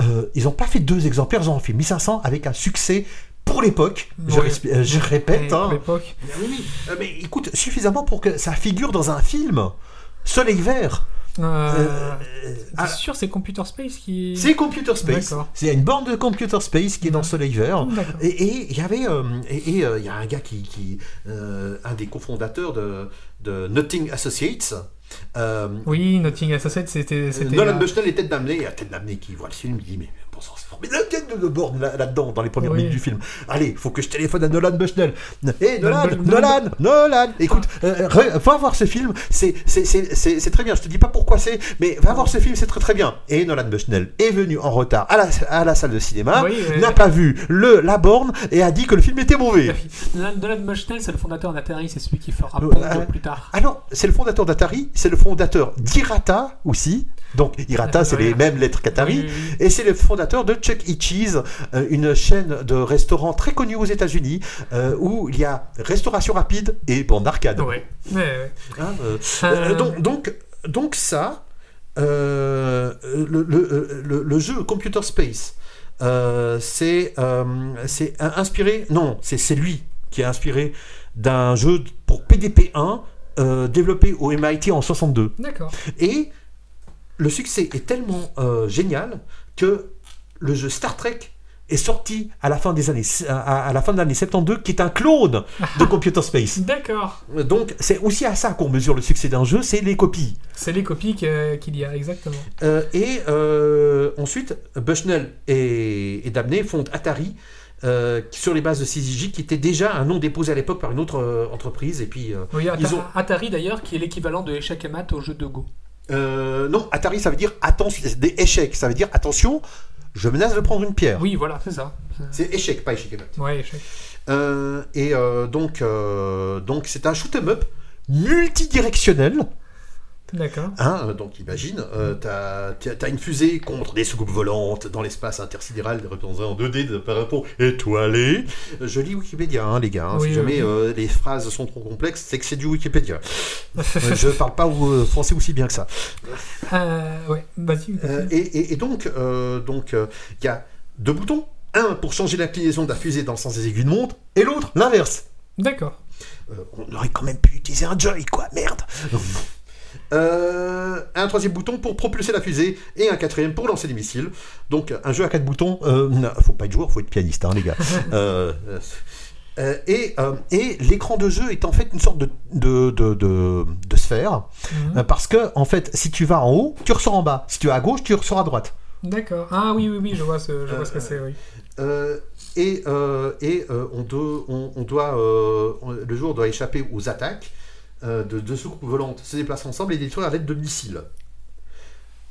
euh, ils n'ont pas fait deux exemplaires, ils ont fait 1500 avec un succès pour l'époque. Je, Ouais. resp- euh, je répète. pour hein. l'époque. Ah Oui, oui. Euh, Mais écoute, suffisamment pour que ça figure dans un film. Soleil vert. Euh, Euh, ah, sûr, c'est Computer Space qui. c'est Computer Space. C'est une borne de Computer Space qui est dans Ouais. Soleil vert. D'accord. Et il y avait euh, et euh, il y a un gars qui, qui euh, un des cofondateurs de, de Nothing Associates. Oui, Notting Associates, c'était. Nolan la- Bushnell et Ted Damney, Ted Damney qui voit le film, il dit mais sang, c'est formidable, il y a de borne là- là-dedans dans les premières Oui. minutes du film. Allez, faut que je téléphone à Nolan Bushnell. Hé Nolan, Nolan- Nolan, Nolan, écoute, euh, re- va voir ce film, c'est très bien. Je te dis pas pourquoi c'est, mais va voir ce film, c'est très très bien. Et Nolan Bushnell est venu en retard à la, à la salle de cinéma, Oui, n'a pas vu le la borne et a dit que le film était mauvais. Nolan Bushnell, c'est le fondateur d'Atari, c'est celui qui fera Euh, Pong euh, plus tard. Alors, c'est le fondateur d'Atari, c'est le fondateur d'Irata aussi. Donc, Irata, c'est les mêmes lettres qu'Atari. Oui, oui. Et c'est le fondateur de Chuck E. Cheese, euh, une chaîne de restaurants très connue aux États-Unis, euh, où il y a restauration rapide et bande d'arcade. Ouais. Ouais, ouais. Hein, euh, donc, donc, donc ça, le, le- le- le jeu Computer Space, c'est inspiré, non, c'est lui qui est inspiré d'un jeu pour PDP-1 euh, développé au MIT en 62. D'accord. Et le succès est tellement euh, génial que le jeu Star Trek est sorti à la fin des années à, à la fin de l'année 72 qui est un clone de Computer Space. D'accord. Donc c'est aussi à ça qu'on mesure le succès d'un jeu, c'est les copies. C'est les copies qu'il y a, exactement. Euh, et euh, ensuite, Bushnell et, et Dabney fondent Atari euh, sur les bases de CZJ, qui était déjà un nom déposé à l'époque par une autre euh, entreprise. Et puis, euh, Oui, Ata- Ils ont- Atari d'ailleurs, qui est l'équivalent de échec et mat au jeu de Go. Euh, non, Atari, ça veut dire attention, des échecs, ça veut dire attention, je menace de prendre une pierre. Oui, voilà, c'est ça. C'est échec, pas échec. Ouais, échec. Euh, et euh, donc, donc c'est un shoot 'em up multidirectionnel. D'accord. Hein, euh, donc imagine, euh, t'as une fusée contre des soucoupes volantes dans l'espace intersidéral représenté en 2D de par rapport étoilé. Euh, Je lis Wikipédia, hein, les gars. hein, Oui, si oui, jamais oui. euh, les phrases sont trop complexes, c'est que c'est du Wikipédia. Je parle pas français aussi bien que ça. Euh, ouais, vas-y. Euh, et, et- et donc, donc, il y a deux boutons. Un pour changer l'inclinaison de la fusée dans le sens des aiguilles de montre, et l'autre l'inverse. D'accord. Euh, on aurait quand même pu utiliser un joy, quoi, merde. Euh, un troisième bouton pour propulser la fusée et un quatrième pour lancer des missiles. Donc un jeu à quatre boutons, euh, faut pas être joueur, faut être pianiste, hein, les gars. Euh, euh, et et l'écran de jeu est en fait une sorte de, de, de, de- de sphère, Mhm. parce que en fait, si tu vas en haut, tu ressors en bas. Si tu vas à gauche, tu ressors à droite. D'accord. Ah oui, oui, oui, je vois ce, je vois ce que c'est, oui. Et et on, doit, on, on doit on- le joueur doit échapper aux attaques de deux soucoupes volantes, se déplacer ensemble et détruire à l'aide de missiles.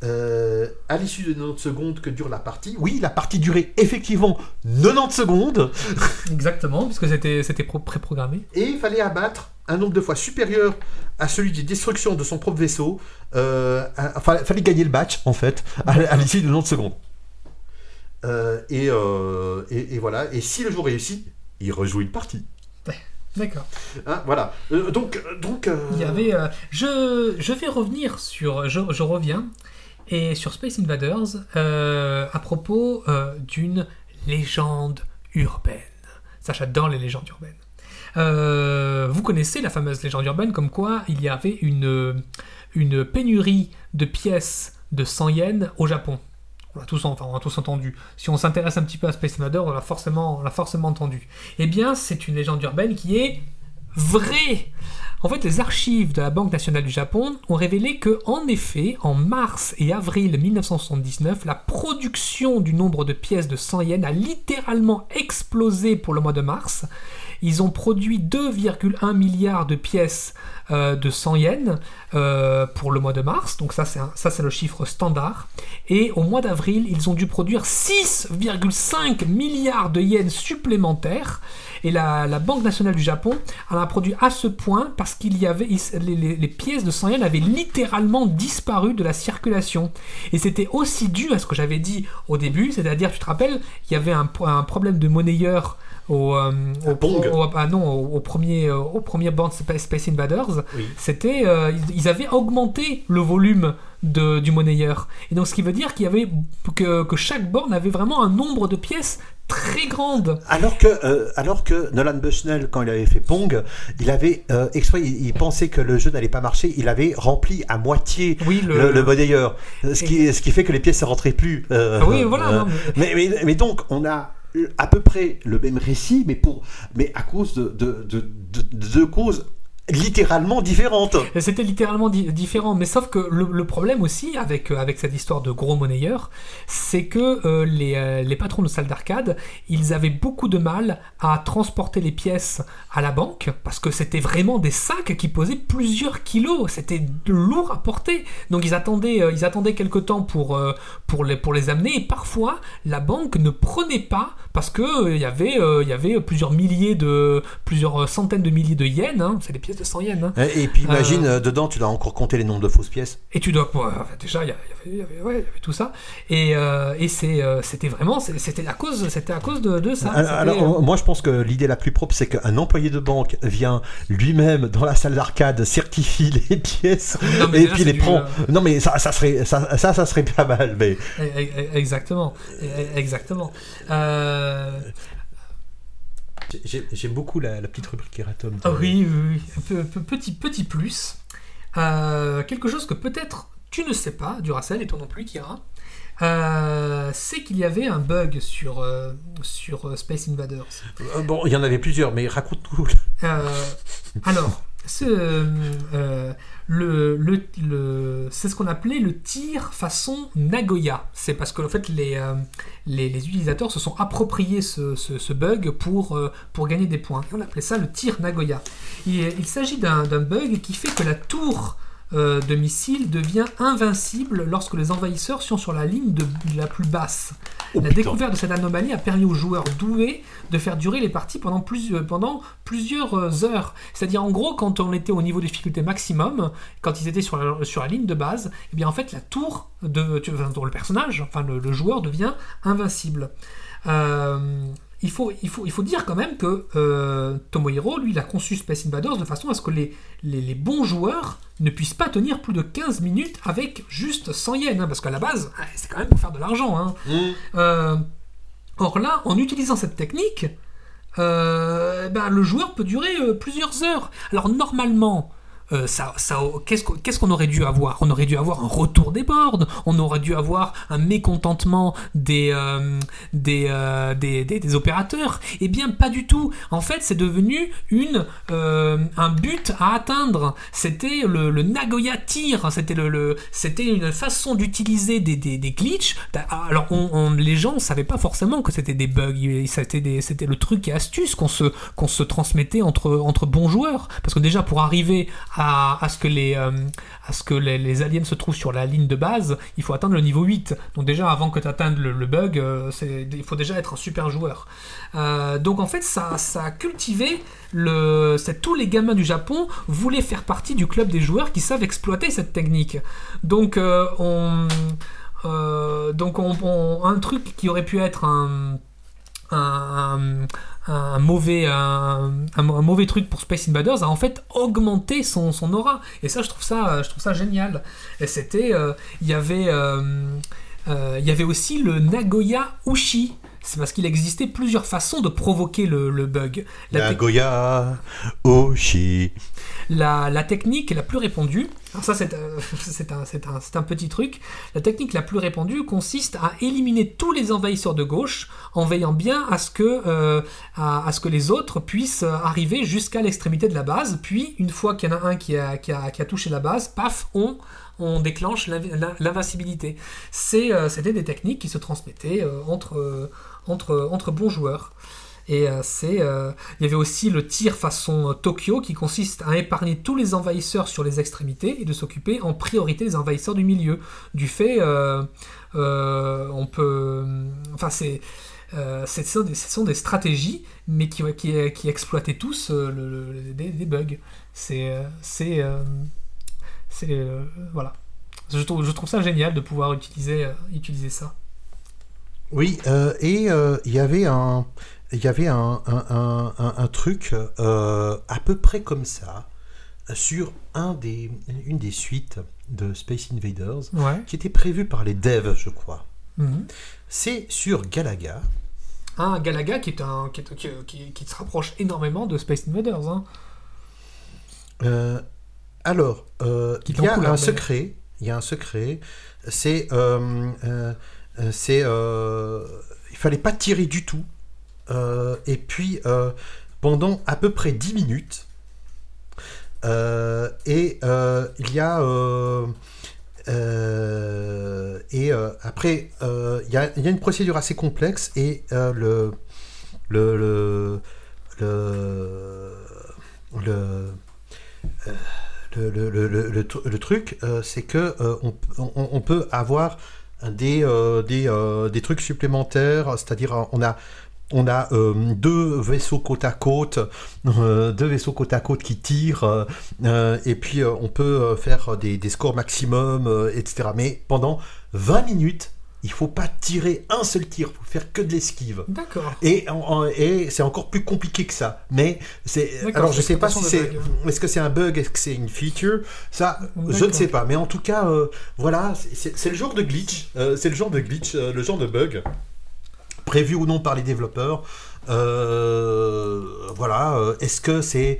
euh, à l'issue de 90 secondes que dure la partie. Oui, la partie durait effectivement 90 secondes. Exactement, puisque c'était c'était pro- pré-programmé. Et il fallait abattre un nombre de fois supérieur à celui des destructions de son propre vaisseau. Euh, à- fallait gagner le match, en fait, à, à l'issue de 90 secondes. Euh, et, euh, et, et voilà. Et si le joueur réussit, il rejoue une partie. D'accord. Hein, voilà. Euh, donc, euh, donc euh, Il y avait. euh, je, je vais revenir sur. Je, je reviens. Et sur Space Invaders, à propos d'une légende urbaine. Ça, j'adore les légendes urbaines. Vous connaissez la fameuse légende urbaine comme quoi il y avait une, une pénurie de pièces de 100 yens au Japon. On l'a tous, l'a tous entendu. Si on s'intéresse un petit peu à Space Invaders, on l'a forcément, on l'a forcément entendu. Eh bien, c'est une légende urbaine qui est vraie. En fait, les archives de la Banque nationale du Japon ont révélé que, en effet, en mars et avril 1979, la production du nombre de pièces de 100 yens a littéralement explosé pour le mois de mars. Ils ont produit 2,1 milliards de pièces euh, de 100 yens euh, pour le mois de mars, donc ça c'est le chiffre standard. Et au mois d'avril, ils ont dû produire 6,5 milliards de yens supplémentaires. Et la, Banque nationale du Japon a produit à ce point parce qu'il y avait les, pièces de 100 yens avaient littéralement disparu de la circulation. Et c'était aussi dû à ce que j'avais dit au début, c'est-à-dire, tu te rappelles, il y avait un, un problème de monnayeur au, euh, au, Pong. au- ah non, au, au premier, euh, au premier band Space, Invaders, Oui. c'était, euh, ils, ils avaient augmenté le volume de, du monnayeur. Et donc, ce qui veut dire qu'il y avait que, que chaque borne avait vraiment un nombre de pièces très grande. Alors que, alors que Nolan Bushnell, quand il avait fait Pong, il avait exprès, il, il pensait que le jeu n'allait pas marcher, il avait rempli à moitié Oui, le, le, le monnayeur. Ce qui, ce qui fait que les pièces ne rentraient plus. oui, voilà. non, mais- mais, mais, mais donc, on a à peu près le même récit, mais, pour, mais à cause de, de, de, de- causes littéralement différentes. Et C'était littéralement di- différent, mais sauf que le, problème aussi avec, euh, avec cette histoire de gros monnayeurs, c'est que euh, les, euh, les patrons de salles d'arcade, ils avaient beaucoup de mal à transporter les pièces à la banque, parce que c'était vraiment des sacs qui pesaient plusieurs kilos, c'était lourd à porter. Donc ils attendaient, ils attendaient quelque temps pour, pour, les, pour les amener, et parfois la banque ne prenait pas, parce euh, il y avait, y avait plusieurs milliers de, plusieurs centaines de milliers de yens, hein, c'est des pièces de 100 yens. hein. Et puis imagine, euh, dedans, tu dois encore compter les nombres de fausses pièces. Et tu dois. déjà, il y, avait, ouais, tout ça. Et, euh, et euh, c'était vraiment. C'était à cause, à cause de, de ça. Alors, euh, moi, je pense que l'idée la plus propre, c'est qu'un employé de banque vient lui-même dans la salle d'arcade, certifie les pièces non, et déjà, puis les du, prend. euh, Non, mais ça, ça serait, ça, ça, ça serait pas mal. Mais e- e- Exactement. E- Exactement. Euh, J'ai- J'aime beaucoup la, la petite rubrique Eratom. ah oui, oui, oui. Pe- pe- Petit, petit plus. Euh, quelque chose que peut-être tu ne sais pas, Duracell et toi non plus, Kira. euh, c'est qu'il y avait un bug sur, euh, sur Space Invaders. Bon, il y en avait plusieurs, mais raconte tout. Euh, alors, euh, le- c'est ce qu'on appelait le tir façon Nagoya. C'est parce que en fait, les, euh, utilisateurs se sont appropriés ce, bug pour, euh, gagner des points. Et on appelait ça le tir Nagoya. Il, s'agit d'un bug qui fait que la tour euh, de missile devient invincible lorsque les envahisseurs sont sur la ligne de, la plus basse. Oh, la putain. découverte de cette anomalie a permis aux joueurs doués de faire durer les parties pendant, plus, euh, pendant plusieurs heures. C'est-à-dire, en gros, quand on était au niveau de difficulté maximum, quand ils étaient sur la, sur la ligne de base, eh bien, en fait, la tour de tu- enfin, dont le personnage, enfin, le, le joueur devient invincible. Euh, il, faut, il, faut, il faut dire quand même que euh, Tomohiro, lui, il a conçu Space Invaders de façon à ce que les, les, les bons joueurs ne puissent pas tenir plus de 15 minutes avec juste 100 yens, hein, parce qu'à la base, ah, c'est quand même pour faire de l'argent. Hein. Euh, or là, en utilisant cette technique, euh, ben, le joueur peut durer plusieurs heures. Alors normalement, euh, ça, qu'est-ce qu'on aurait dû avoir? On aurait dû avoir un retour des boards, on aurait dû avoir un mécontentement des, euh, euh, des, des- des opérateurs. Eh bien, pas du tout. En fait, c'est devenu une, un but à atteindre. C'était le, Nagoya tir. C'était le, le- une façon d'utiliser des, des, des glitches. Alors, on, on- les gens ne savaient pas forcément que c'était des bugs. C'était le truc et astuce qu'on se, qu'on se transmettait entre, entre bons joueurs. Parce que déjà, pour arriver à, à, ce que, les, euh, à ce que les, aliens se trouvent sur la ligne de base, il faut atteindre le niveau 8. Donc déjà, avant que tu atteignes le, bug, euh, il faut déjà être un super joueur. Euh, donc en fait, ça, ça a cultivé le, tous les gamins du Japon voulaient faire partie du club des joueurs qui savent exploiter cette technique. Donc on, donc on, un truc qui aurait pu être un, un mauvais, truc pour Space Invaders a en fait augmenté son, aura. Et ça, je trouve ça, génial. Et c'était, euh, il y avait, euh, euh, y avait aussi le Nagoya Ushi. C'est parce qu'il existait plusieurs façons de provoquer le, le bug. La, tec- Nagoya Oshi. la, la technique la plus répandue, alors ça c'est euh, c'est un, petit truc, la technique la plus répandue consiste à éliminer tous les envahisseurs de gauche en veillant bien à ce que, euh, à, à ce que les autres puissent euh, arriver jusqu'à l'extrémité de la base, puis une fois qu'il y en a un qui a, qui a, qui a touché la base, paf, on, on déclenche l'invi- l'in- l'invincibilité. Euh, C'était des techniques qui se transmettaient euh, entre, euh, entre, bons joueurs. Et euh, c'est, euh, il y avait aussi le tir façon euh, Tokyo qui consiste à épargner tous les envahisseurs sur les extrémités et de s'occuper en priorité des envahisseurs du milieu. Du fait, on peut, enfin c'est, ce sont des, ce sont des stratégies, mais qui, qui, qui exploitaient tous des, bugs. C'est, c'est, c'est, voilà. Je trouve, je trouve ça génial de pouvoir utiliser, utiliser ça. Oui, euh, et euh, il y avait un, il y avait un, un, un- un- un truc euh, à peu près comme ça sur un des, une des suites de Space Invaders Ouais. qui était prévu par les devs, je crois. Mhm. C'est sur Galaga. Un Galaga qui, est un, qui, est- qui, qui- qui se rapproche énormément de Space Invaders. Hein. Euh, alors, il y a un secret. Il y a un secret. C'est, c'est, euh, il fallait pas tirer du tout. Euh, et puis euh, pendant à peu près 10 minutes. euh, et euh, il y a euh, euh, et euh, après euh, il y, a, une procédure assez complexe et euh, le le le le, le euh, le, le- le- le- le tru- le truc, euh, c'est que euh, on, on- on peut avoir des, euh, euh, des trucs supplémentaires, c'est-à-dire euh, on a, deux vaisseaux côte à côte, deux vaisseaux côte à côte qui tirent, et puis on peut faire des, des scores maximum, etc. Mais pendant 20 minutes, il faut pas tirer un seul tir, il faut faire que de l'esquive. D'accord. Et, c'est encore plus compliqué que ça. Mais c'est. Alors je sais pas si c'est. bug. Est-ce que c'est un bug Est-ce que c'est une feature? Ça, je ne sais pas. Mais en tout cas, euh, voilà, c'est le genre de glitch. euh, c'est le genre de glitch, euh, le genre de bug prévu ou non par les développeurs. Euh, voilà. euh, Est-ce que c'est,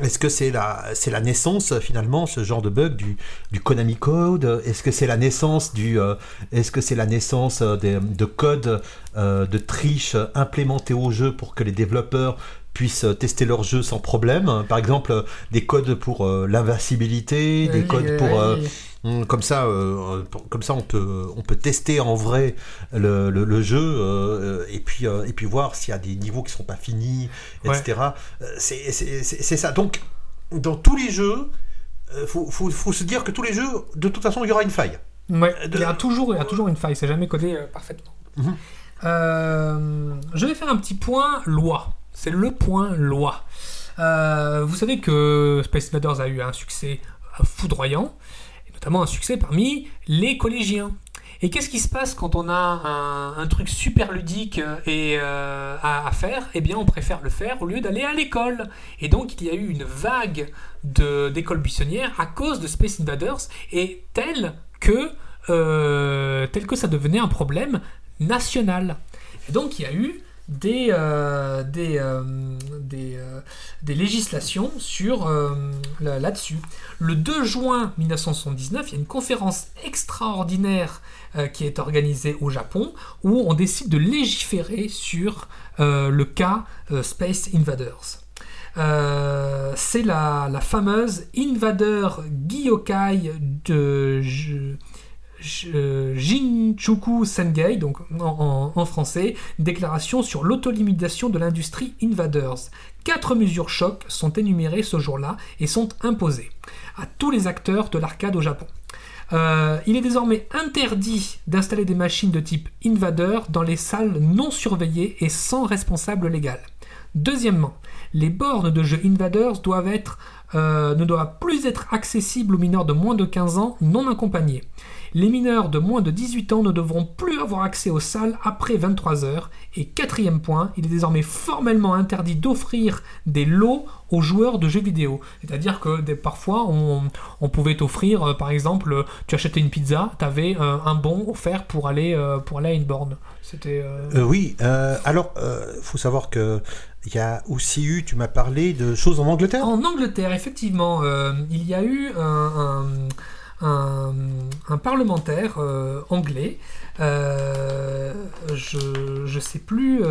est-ce que c'est la, c'est la naissance finalement ce genre de bug du, du Konami Code? Est-ce que c'est la naissance du, euh, est-ce que c'est la naissance euh, des- de codes euh, de triche implémentés au jeu pour que les développeurs puissent tester leur jeu sans problème? Par exemple, des codes pour euh, l'invincibilité, des Oui, codes pour euh, oui. Hum, Comme ça, euh, comme ça, on peut, on peut tester en vrai le, le- le jeu euh, et puis euh, et puis voir s'il y a des niveaux qui sont pas finis, Ouais. etc. Euh, C'est ça. Donc, dans tous les jeux, euh, faut, faut, faut se dire que tous les jeux, de toute façon, il y aura une faille. Ouais, de- il, y a toujours, il y a toujours une faille, c'est jamais codé euh, parfaitement. Mhm. Euh, je vais faire un petit point loi. C'est le point loi. Euh, vous savez que Space Invaders a eu un succès euh, foudroyant, notamment un succès parmi les collégiens. Et qu'est-ce qui se passe quand on a un, truc super ludique euh, euh, à, faire? Eh bien, on préfère le faire au lieu d'aller à l'école. Et donc, il y a eu une vague d'écoles buissonnières à cause de Space Invaders, et telle que, euh, tel que ça devenait un problème national. Et donc, il y a eu des, euh, des, euh, euh, des législations sur là- là-dessus. Le 2 juin 1979, il y a une conférence extraordinaire qui est organisée au Japon où on décide de légiférer sur le cas Space Invaders. C'est la, la fameuse Invader Gyokai de Jinchuku Sengai, donc en français, déclaration sur l'autolimitation de l'industrie Invaders. Quatre mesures chocs sont énumérées ce jour-là et sont imposées à tous les acteurs de l'arcade au Japon. Euh, il est désormais interdit d'installer des machines de type Invader dans les salles non surveillées et sans responsable légal. Deuxièmement, les bornes de jeux Invaders doivent être, euh, ne doivent plus être accessibles aux mineurs de moins de 15 ans non accompagnés. Les mineurs de moins de 18 ans ne devront plus avoir accès aux salles après 23 heures. Et quatrième point, il est désormais formellement interdit d'offrir des lots aux joueurs de jeux vidéo. C'est-à-dire que parfois, on, pouvait t'offrir, euh, par exemple, euh, tu achetais une pizza, tu avais un bon offert pour aller, pour aller à une borne. Oui, alors, il faut savoir que il y a aussi eu, tu m'as parlé de choses en Angleterre En Angleterre, effectivement, euh, il y a eu un, parlementaire euh, anglais, euh, je ne sais plus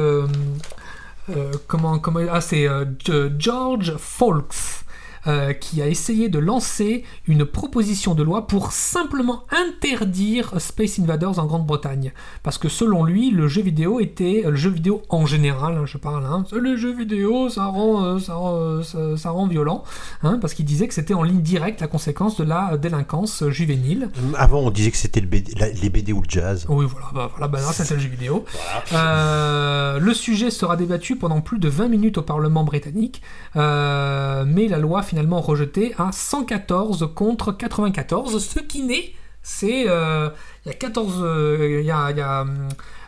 comment, comment... Ah, c'est Ge- George Fawkes. Euh, qui a essayé de lancer une proposition de loi pour simplement interdire Space Invaders en Grande-Bretagne. Parce que selon lui, le jeu vidéo était, le jeu vidéo en général, hein, je parle, hein, les jeux vidéo, ça rend, euh, ça, rend, euh, ça- ça rend violent, hein, parce qu'il disait que c'était en ligne directe la conséquence de la délinquance juvénile. Avant, on disait que c'était le BD la- les BD ou le jazz. Oui, voilà, bah, voilà, bah, là, c'était le jeu vidéo. Euh, le sujet sera débattu pendant plus de 20 minutes au Parlement britannique, mais la loi finalement rejetée à 114 contre 94, ce qui n'est, c'est, euh, il y a 14, euh, il y a, il y a,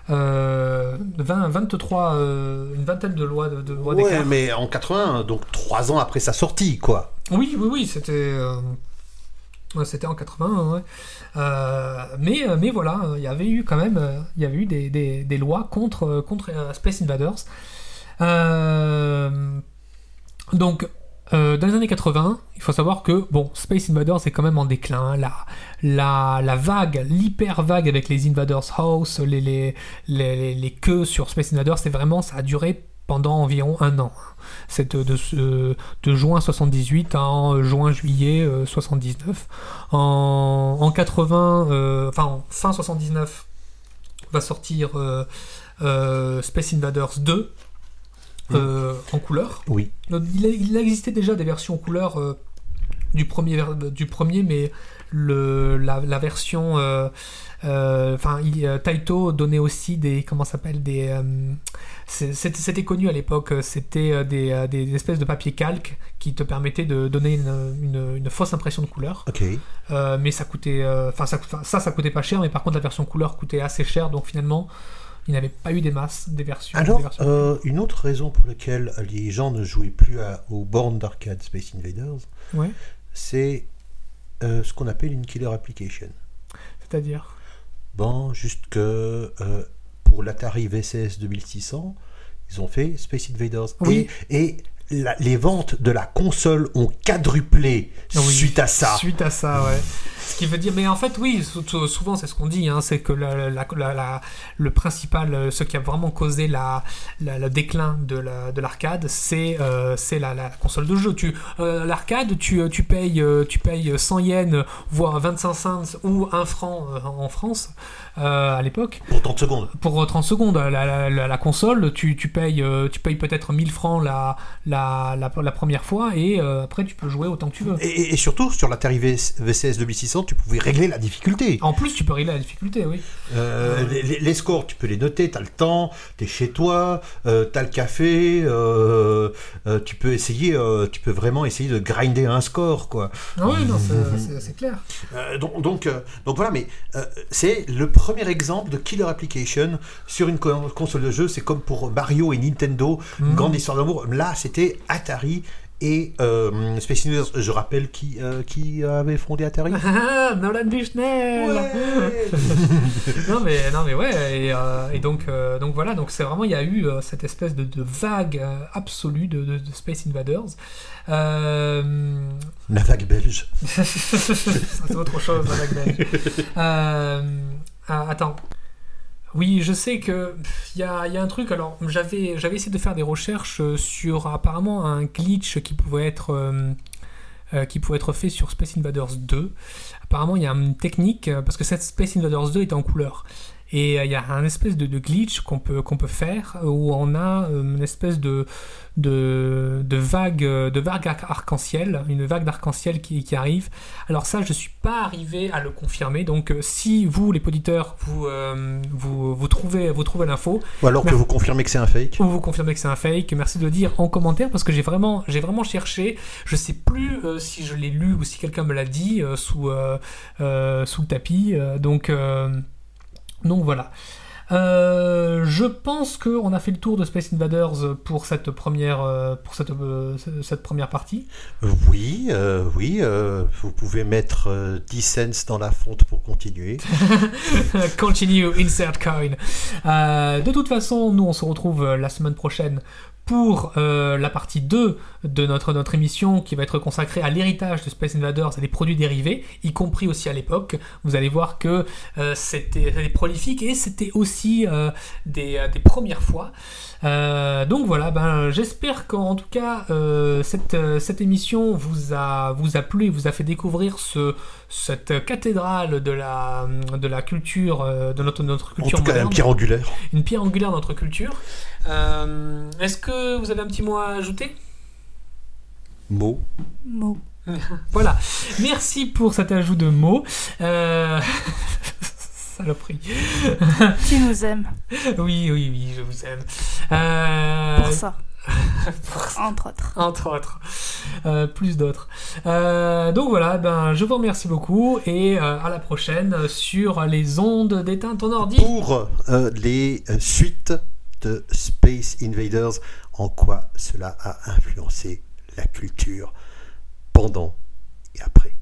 euh, 20, 23, euh, une vingtaine de lois de, de lois Ouais, d'écart. mais en 80, donc trois ans après sa sortie, quoi. Oui, oui, oui, c'était. euh, C'était en 80, ouais. Euh, mais, mais voilà, il y avait eu quand même il y avait eu des, des- des lois contre, contre Space Invaders. Donc, euh, dans les années 80, il faut savoir que bon, Space Invaders est quand même en déclin. hein. La, la, la vague, l'hyper vague avec les Invaders House, les, les, les, les- queues sur Space Invaders, c'est vraiment, ça a duré pendant environ un an. C'est de, de, juin 78 à juin-juillet euh, 79. En, en 80, euh, enfin en fin 79, va sortir euh, Space Invaders 2 euh, en couleur. Oui. Il, a- il existait déjà des versions en couleur euh, du, premier, du premier, mais le, la, la version. euh, Enfin, euh, Taito donnait aussi des. Comment ça s'appelle Des. C'était connu à l'époque, c'était des, des espèces de papier calque qui te permettaient de donner une, une- une fausse impression de couleur. Ok. Mais ça coûtait. Enfin, ça, ça, ça coûtait pas cher, mais par contre, la version couleur coûtait assez cher, donc finalement, il n'y avait pas eu des masses des versions. Alors, des versions- euh, une autre raison pour laquelle les gens ne jouaient plus à- aux bornes d'arcade Space Invaders, Ouais, c'est euh, ce qu'on appelle une killer application. c'est-à-dire. Bon, juste que euh, pour l'Atari VCS 2600, ils ont fait Space Invaders. Oui. Et, et la- les ventes de la console ont quadruplé Oui, suite à ça. Suite à ça, ouais. Ce qui veut dire, mais en fait, oui, sou- sou- souvent c'est ce qu'on dit, hein, c'est que la- la- la- la- le principal, euh, ce qui a vraiment causé la, la- le déclin de la- de l'arcade, c'est euh, la, la console de jeu. Tu, euh, l'arcade, tu, tu payes, tu payes 100 yens, voire 25 cents ou 1 franc en France euh, à l'époque Pour 30 secondes. pour 30 secondes. La, la- la- la console, tu, tu payes, tu payes peut-être 1000 francs la, la, la, la première fois et après tu peux jouer autant que tu veux. Et, surtout, sur l'Atari VCS 2600, tu pouvais régler la difficulté. En plus, tu peux régler la difficulté, oui. Euh, les, les- les scores, tu peux les noter, tu as le temps, tu es chez toi, euh, tu as le café, euh, euh, tu peux essayer, euh, tu peux vraiment essayer de grinder un score, quoi. Ah oui, non, c'est- clair. Donc, donc, donc voilà, mais c'est le premier exemple de killer application sur une co- console de jeu. C'est comme pour Mario et Nintendo, une Mhm. grande histoire d'amour. Là, c'était Atari et euh, Space Invaders. Je rappelle qui, euh, qui avait fondé Atari. Ah, Nolan Bushnell non mais non mais ouais et, euh, et donc donc voilà donc c'est vraiment il y a eu cette espèce de, de vague absolue de, de- de Space Invaders La vague belge. C'est autre chose, la vague belge. Attends. Oui, je sais que il y a, un truc. Alors, j'avais j'avais essayé de faire des recherches euh, sur apparemment un glitch qui pouvait être euh, euh, qui pouvait être fait sur Space Invaders 2. Apparemment, il y a une technique, parce que cette Space Invaders 2 est en couleur. Et euh, il y a un espèce de, de glitch qu'on peut, qu'on peut faire où on a euh, une espèce de, de, de vague, euh, de vague arc- arc-en-ciel, une vague d'arc-en-ciel qui, qui arrive. Alors ça, je suis pas arrivé à le confirmer. Donc euh, si vous, les auditeurs, vous, euh, vous, vous trouvez, vous trouvez l'info, Ou alors que vous confirmez que c'est un fake. ou vous confirmez que c'est un fake, merci de le dire en commentaire parce que j'ai vraiment, j'ai vraiment cherché. Je sais plus euh, si je l'ai lu ou si quelqu'un me l'a dit euh, sous, euh, euh, sous le tapis. euh, donc, euh, donc voilà. Euh, je pense qu'on a fait le tour de Space Invaders pour cette première, euh, pour cette, euh, cette première partie. Oui, oui, vous pouvez mettre euh, 10 cents dans la fonte pour continuer. Continue, insert coin. De toute façon, nous on se retrouve la semaine prochaine pour euh, la partie 2 de notre, notre émission qui va être consacrée à l'héritage de Space Invaders et des produits dérivés, y compris aussi à l'époque. Vous allez voir que euh, c'était prolifique et c'était aussi euh, des, euh, des premières fois. Euh, donc voilà, ben, j'espère qu'en tout cas euh, cette, cette émission vous a, vous a plu et vous a fait découvrir ce, cette cathédrale de la, de la culture, de notre, notre En culture tout cas, un moderne, pierre angulaire. une pierre angulaire de notre culture. Euh, Est-ce que vous avez un petit mot à ajouter? Mot. Mot. Voilà, merci pour cet ajout de mots. Euh... Saloperie. Tu nous aimes. Oui, oui, oui, je vous aime. Euh, Pour ça, entre autres. entre autres, Euh, plus d'autres. Euh, donc voilà, ben, je vous remercie beaucoup et euh, à la prochaine sur les ondes d'éteinte ton ordi. Pour euh, les suites de Space Invaders, en quoi cela a influencé la culture pendant et après.